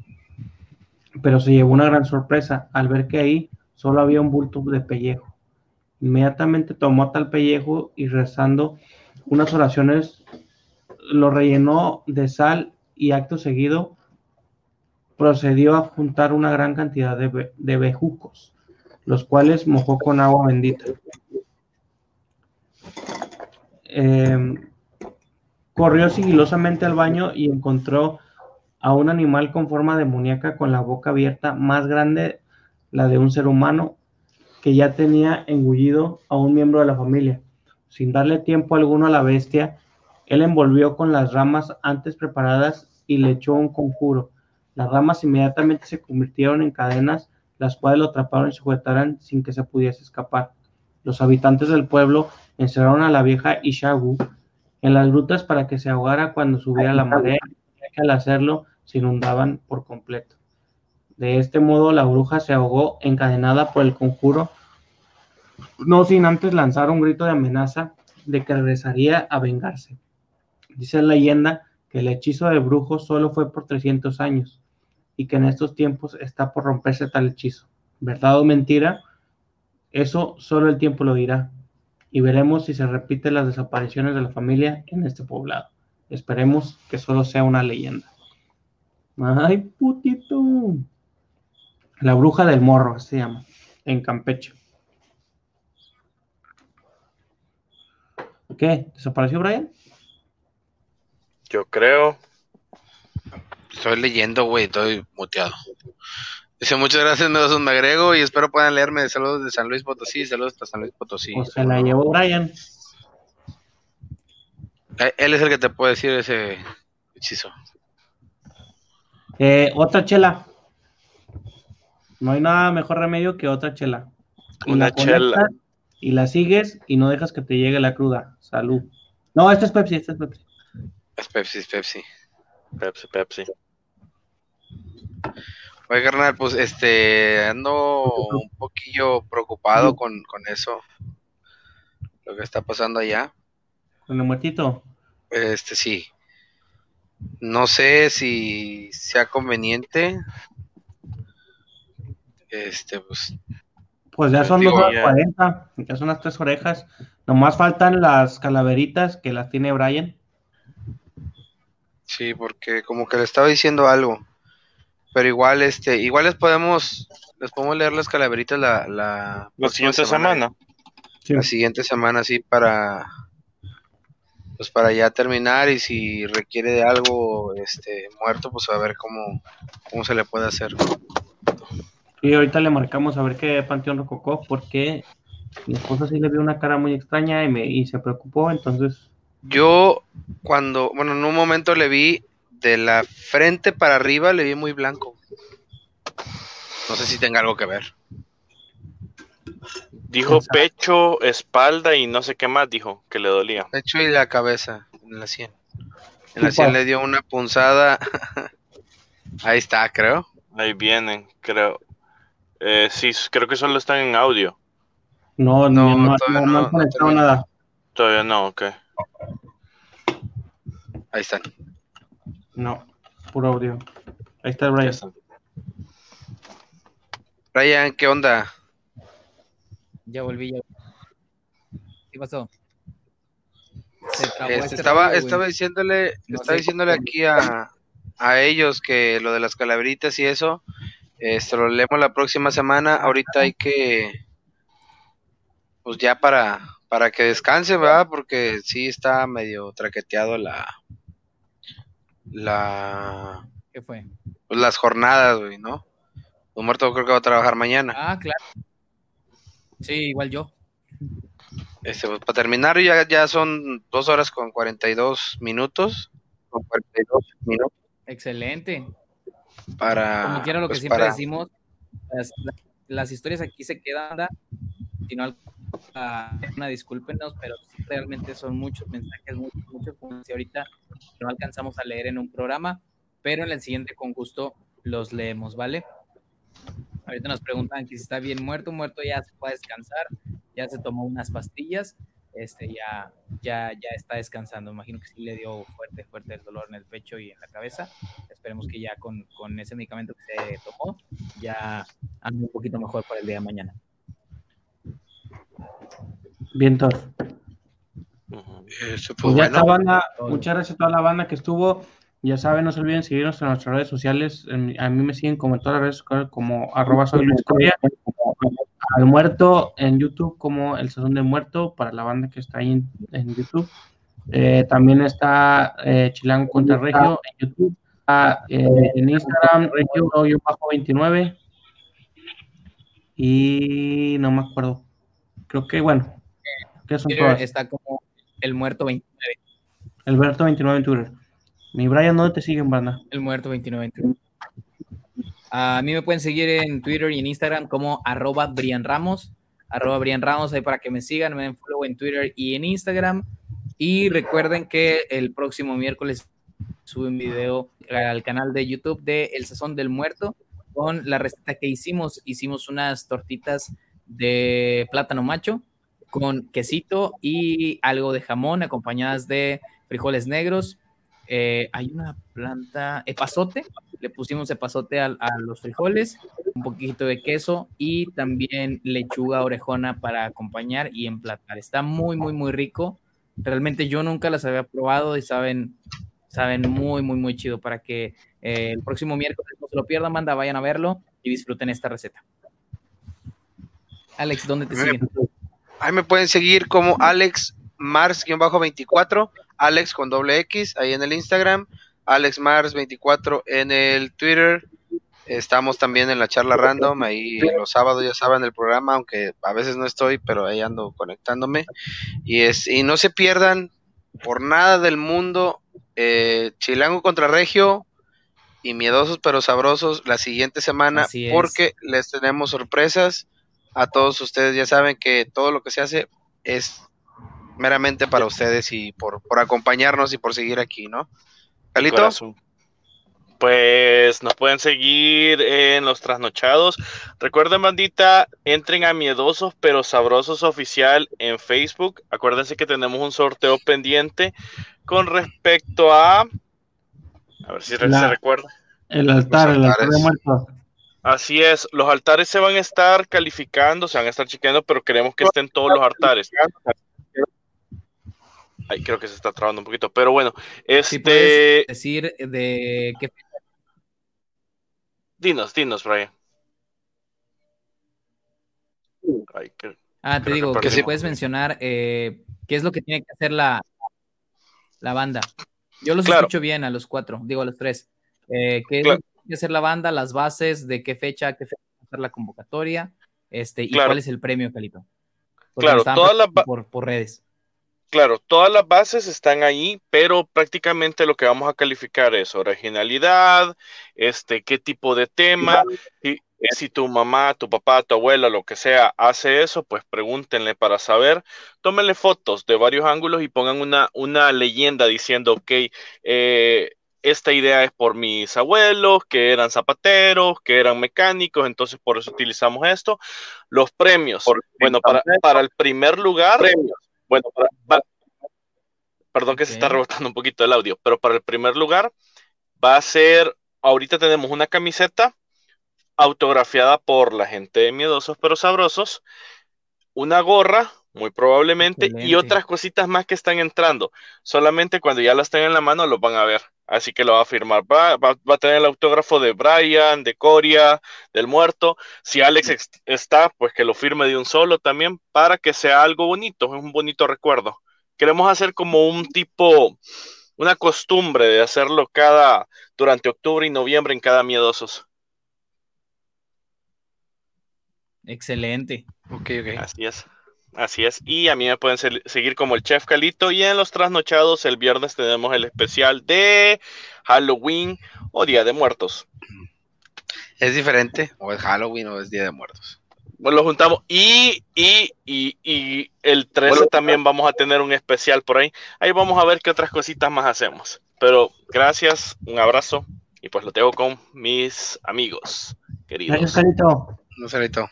Pero se llevó una gran sorpresa al ver que ahí solo había un bulto de pellejo. Inmediatamente tomó tal pellejo y rezando unas oraciones lo rellenó de sal y acto seguido procedió a juntar una gran cantidad de, be- de bejucos, los cuales mojó con agua bendita. Eh, corrió sigilosamente al baño y encontró a un animal con forma de con la boca abierta, más grande la de un ser humano, que ya tenía engullido a un miembro de la familia. Sin darle tiempo alguno a la bestia, él envolvió con las ramas antes preparadas y le echó un conjuro. Las ramas inmediatamente se convirtieron en cadenas, las cuales lo atraparon y sujetaron sin que se pudiese escapar. Los habitantes del pueblo encerraron a la vieja Ishagu en las grutas para que se ahogara cuando subiera la marea, ya que al hacerlo se inundaban por completo. De este modo, la bruja se ahogó encadenada por el conjuro, no sin antes lanzar un grito de amenaza de que regresaría a vengarse. Dice la leyenda que el hechizo de brujo solo fue por 300 años y que en estos tiempos está por romperse tal hechizo. ¿Verdad o mentira? Eso solo el tiempo lo dirá y veremos si se repiten las desapariciones de la familia en este poblado. Esperemos que solo sea una leyenda. Ay, putito. La bruja del morro se llama, en Campeche. ¿Qué? ¿Desapareció Brian? Yo creo. Estoy leyendo, güey, estoy muteado. Dice, muchas gracias, Medosos, me agrego y espero puedan leerme. Saludos de San Luis Potosí, saludos hasta San Luis Potosí. O se la llevó Brian. Eh, Él es el que te puede decir ese hechizo. Eh, otra chela. No hay nada mejor remedio que otra chela. Y Una chela. Y la sigues y no dejas que te llegue la cruda. Salud. No, esto es Pepsi, esto es Pepsi. Es Pepsi, es Pepsi. Pepsi, Pepsi. Oye, carnal, pues este, ando un poquillo preocupado con, con eso, lo que está pasando allá. Con el muertito. Este, sí. No sé si sea conveniente. Este, pues, Pues ya son dos horas ya- 40, ya son las tres orejas. Nomás faltan las calaveritas que las tiene Brian. Sí, porque como que le estaba diciendo algo. Pero igual, este, igual les podemos, les podemos leer las calaveritas la, la La siguiente semana. La siguiente semana, sí, para, pues para ya terminar y si requiere de algo, este, muerto, pues a ver cómo, cómo se le puede hacer. Y ahorita le marcamos a ver qué Panteón Rococó, porque mi esposa sí le vio una cara muy extraña y, me, y se preocupó, entonces Yo, cuando, bueno, en un momento le vi de la frente para arriba, le vi muy blanco. No sé si tenga algo que ver. Dijo pecho, espalda y no sé qué más dijo que le dolía. Pecho y la cabeza, en la sien. En la ¿Y sien le dio una punzada. Ahí está, creo. Ahí vienen, creo. Eh, sí, creo que solo están en audio. no, no, no, todavía no, no no- no conectado termina. nada. Todavía no, ok. Ahí están. No, puro audio. Ahí está Brian. Ryan, ¿qué onda? Ya volví, ya. ¿Qué pasó? Se Este, este estaba, estaba diciéndole, No estaba diciéndole aquí a, a ellos que lo de las calaveritas y eso, este, lo leemos la próxima semana. Ahorita hay que, pues ya para, para que descanse, ¿verdad? Porque sí está medio traqueteado la, la, ¿Qué fue? pues las jornadas, güey, ¿no? Un muerto creo que va a trabajar mañana. Ah, claro. Sí, igual yo. Este, pues, para terminar ya, ya son dos horas con 42 minutos. Con 42 minutos Excelente. para... Como quiera lo que pues, siempre para- decimos, las, las historias aquí se quedan, ¿da? si no ah, una discúlpenos, pero realmente son muchos mensajes, muchos, muchos, como ahorita, no alcanzamos a leer en un programa, pero en el siguiente con gusto los leemos, ¿vale? Ahorita nos preguntan que si está bien muerto, muerto ya se puede descansar, ya se tomó unas pastillas, este ya, ya, ya está descansando. Imagino que sí le dio fuerte, fuerte el dolor en el pecho y en la cabeza. Esperemos que ya con, con ese medicamento que se tomó, ya ande un poquito mejor para el día de mañana. Bien, todo. Este, Pues banda. Muchas gracias a toda la banda que estuvo. Ya saben, no se olviden seguirnos en nuestras redes sociales. En- a mí me siguen como en todas las redes sociales como arroba soy Luis Correa. Al muerto en YouTube como El Sazón del Muerto para la banda que está ahí en, en YouTube. Eh, también está eh, Chilango contra Regio en YouTube. Ah, eh, en Instagram, Regio-29. Y no me acuerdo. Creo que, bueno, que son Twitter todas. está como el muerto 29. Alberto 29 en Twitter. Mi Brian, ¿dónde te siguen, banda? El muerto 29. A mí me pueden seguir en Twitter y en Instagram como arroba Brian Ramos. Arroba Brian Ramos, ahí para que me sigan, me den follow en Twitter y en Instagram. Y recuerden que el próximo miércoles sube un video al canal de YouTube de El Sazón del Muerto con la receta que hicimos. Hicimos unas tortitas de plátano macho con quesito y algo de jamón acompañadas de frijoles negros. Eh, hay una planta, epazote, le pusimos epazote a, a los frijoles, un poquito de queso y también lechuga orejona para acompañar y emplatar. Está muy, muy, muy rico. Realmente yo nunca las había probado y saben, saben muy, muy, muy chido para que eh, el próximo miércoles no se lo pierdan, manda, vayan a verlo y disfruten esta receta. Alex, ¿dónde te siguen? Ahí me pueden seguir como Alex Mars-24, Alex con doble X, ahí en el Instagram, Alex Mars24 en el Twitter. Estamos también en la charla random, ahí los sábados ya saben el programa, aunque a veces no estoy, pero ahí ando conectándome. Y, es, y no se pierdan por nada del mundo eh, Chilango contra Regio y miedosos pero sabrosos la siguiente semana porque les tenemos sorpresas. A todos ustedes ya saben que todo lo que se hace es meramente para ustedes y por, por acompañarnos y por seguir aquí, ¿no? Calito. Pues nos pueden seguir en los trasnochados. Recuerden, bandita, entren a Miedosos pero Sabrosos Oficial en Facebook. Acuérdense que tenemos un sorteo pendiente con respecto a. A ver si La- se recuerda. El altar, el altar de muertos. Así es, los altares se van a estar calificando, se van a estar chequeando, pero queremos que estén todos los altares. Ay, creo que se está trabando un poquito, pero bueno, este, puedes decir de qué dinos, dinos, Brian. Ay, que- Ah, te digo, que si perdimos. puedes mencionar eh, qué es lo que tiene que hacer la, la banda. Yo los Claro. escucho bien a los cuatro, digo a los tres. Eh, ¿Qué Claro. Que tiene que hacer la banda? Las bases, de qué fecha, qué fecha va a ser la convocatoria, este, y Claro. cuál es el premio, Calito. Porque Claro, todas las por, por redes. Claro, todas las bases están ahí, pero prácticamente lo que vamos a calificar es originalidad, este, qué tipo de tema, y si tu mamá, tu papá, tu abuela, lo que sea, hace eso, pues pregúntenle para saber, tómenle fotos de varios ángulos y pongan una, una leyenda diciendo, ok, eh, esta idea es por mis abuelos, que eran zapateros, que eran mecánicos, entonces por eso utilizamos esto. Los premios, bueno, para, para el primer lugar, bueno, para- para- perdón que se está rebotando un poquito el audio, pero para el primer lugar va a ser, ahorita tenemos una camiseta autografiada por la gente de Miedosos pero Sabrosos, una gorra, muy probablemente, y Excelente. otras cositas más que están entrando. Solamente cuando ya las tengan en la mano lo van a ver. Así que lo va a firmar. Va, va- va a tener el autógrafo de Brian, de Coria, del muerto. Si Alex ex- está, pues que lo firme de un solo también para que sea algo bonito, es un bonito recuerdo. Queremos hacer como un tipo, una costumbre de hacerlo cada, durante octubre y noviembre en cada Miedosos. Excelente. Ok, ok. Así es. Así es. Y a mí me pueden se- seguir como el Chef Calito. Y en los trasnochados, el viernes tenemos el especial de Halloween o Día de Muertos. ¿Es diferente? ¿O es Halloween o es Día de Muertos? Bueno, lo juntamos. Y, y, y, y el 13 Bueno, también vamos a tener un especial por ahí. Ahí vamos a ver qué otras cositas más hacemos. Pero gracias, un abrazo. Y pues lo tengo con mis amigos queridos. Gracias, Carito. No sé, Carito.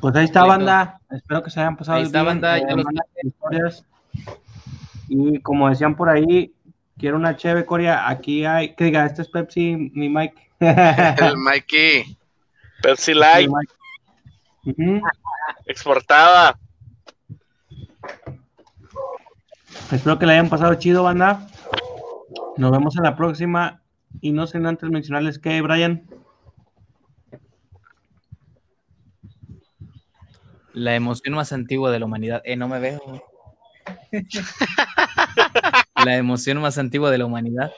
Pues ahí está, banda. Espero que se hayan pasado Ahí está, bien, banda, eh, ya los manden historias. Y como decían por ahí, quiero una cheve, Coria. Aquí hay, que diga, este es Pepsi, mi Mike. El Mikey. Pepsi Light, Ujú. exportada. Espero que le hayan pasado chido, banda. Nos vemos en la próxima. Y no sin antes mencionarles que, Brian, La emoción más antigua de la humanidad. Eh, no me veo. la emoción más antigua de la humanidad.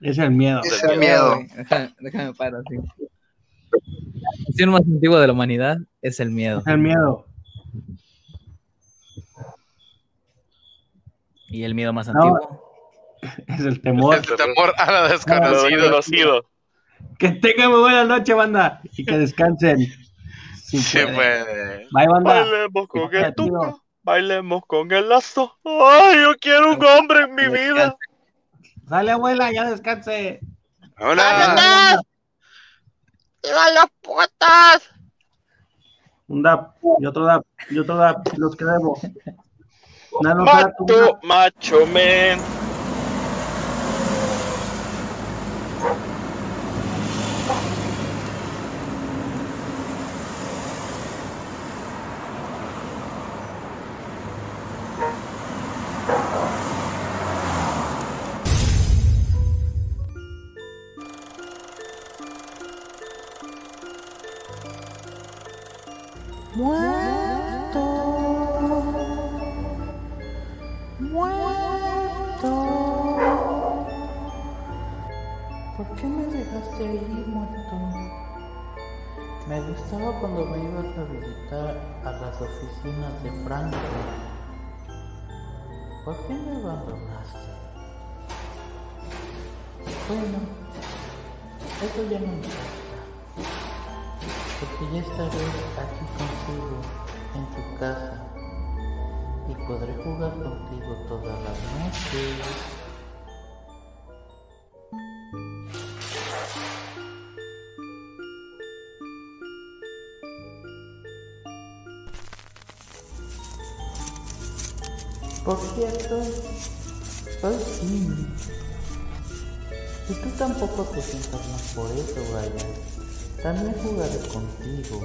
es el miedo. Es el miedo. Déjame, déjame parar así. La emoción más antigua de la humanidad es el miedo. Es el miedo. Y el miedo más No. antiguo. Es el temor. El temor a lo Lo desconocido. desconocido. Que tengan muy buena noche, banda. Y que descansen. Sí, Sí, puede. puede. Bye, banda. Bailemos con el tuca, tío. bailemos con el lazo. Ay, yo quiero un hombre en mi vida. Sale, abuela, ya descanse. Hola. ¡Viva las putas! Un dap y otro dap y otro dap. Los queremos. Macho, macho, men. Por cierto, soy Tim. Y tú tampoco te sientas mal por eso, Brian. También jugaré contigo.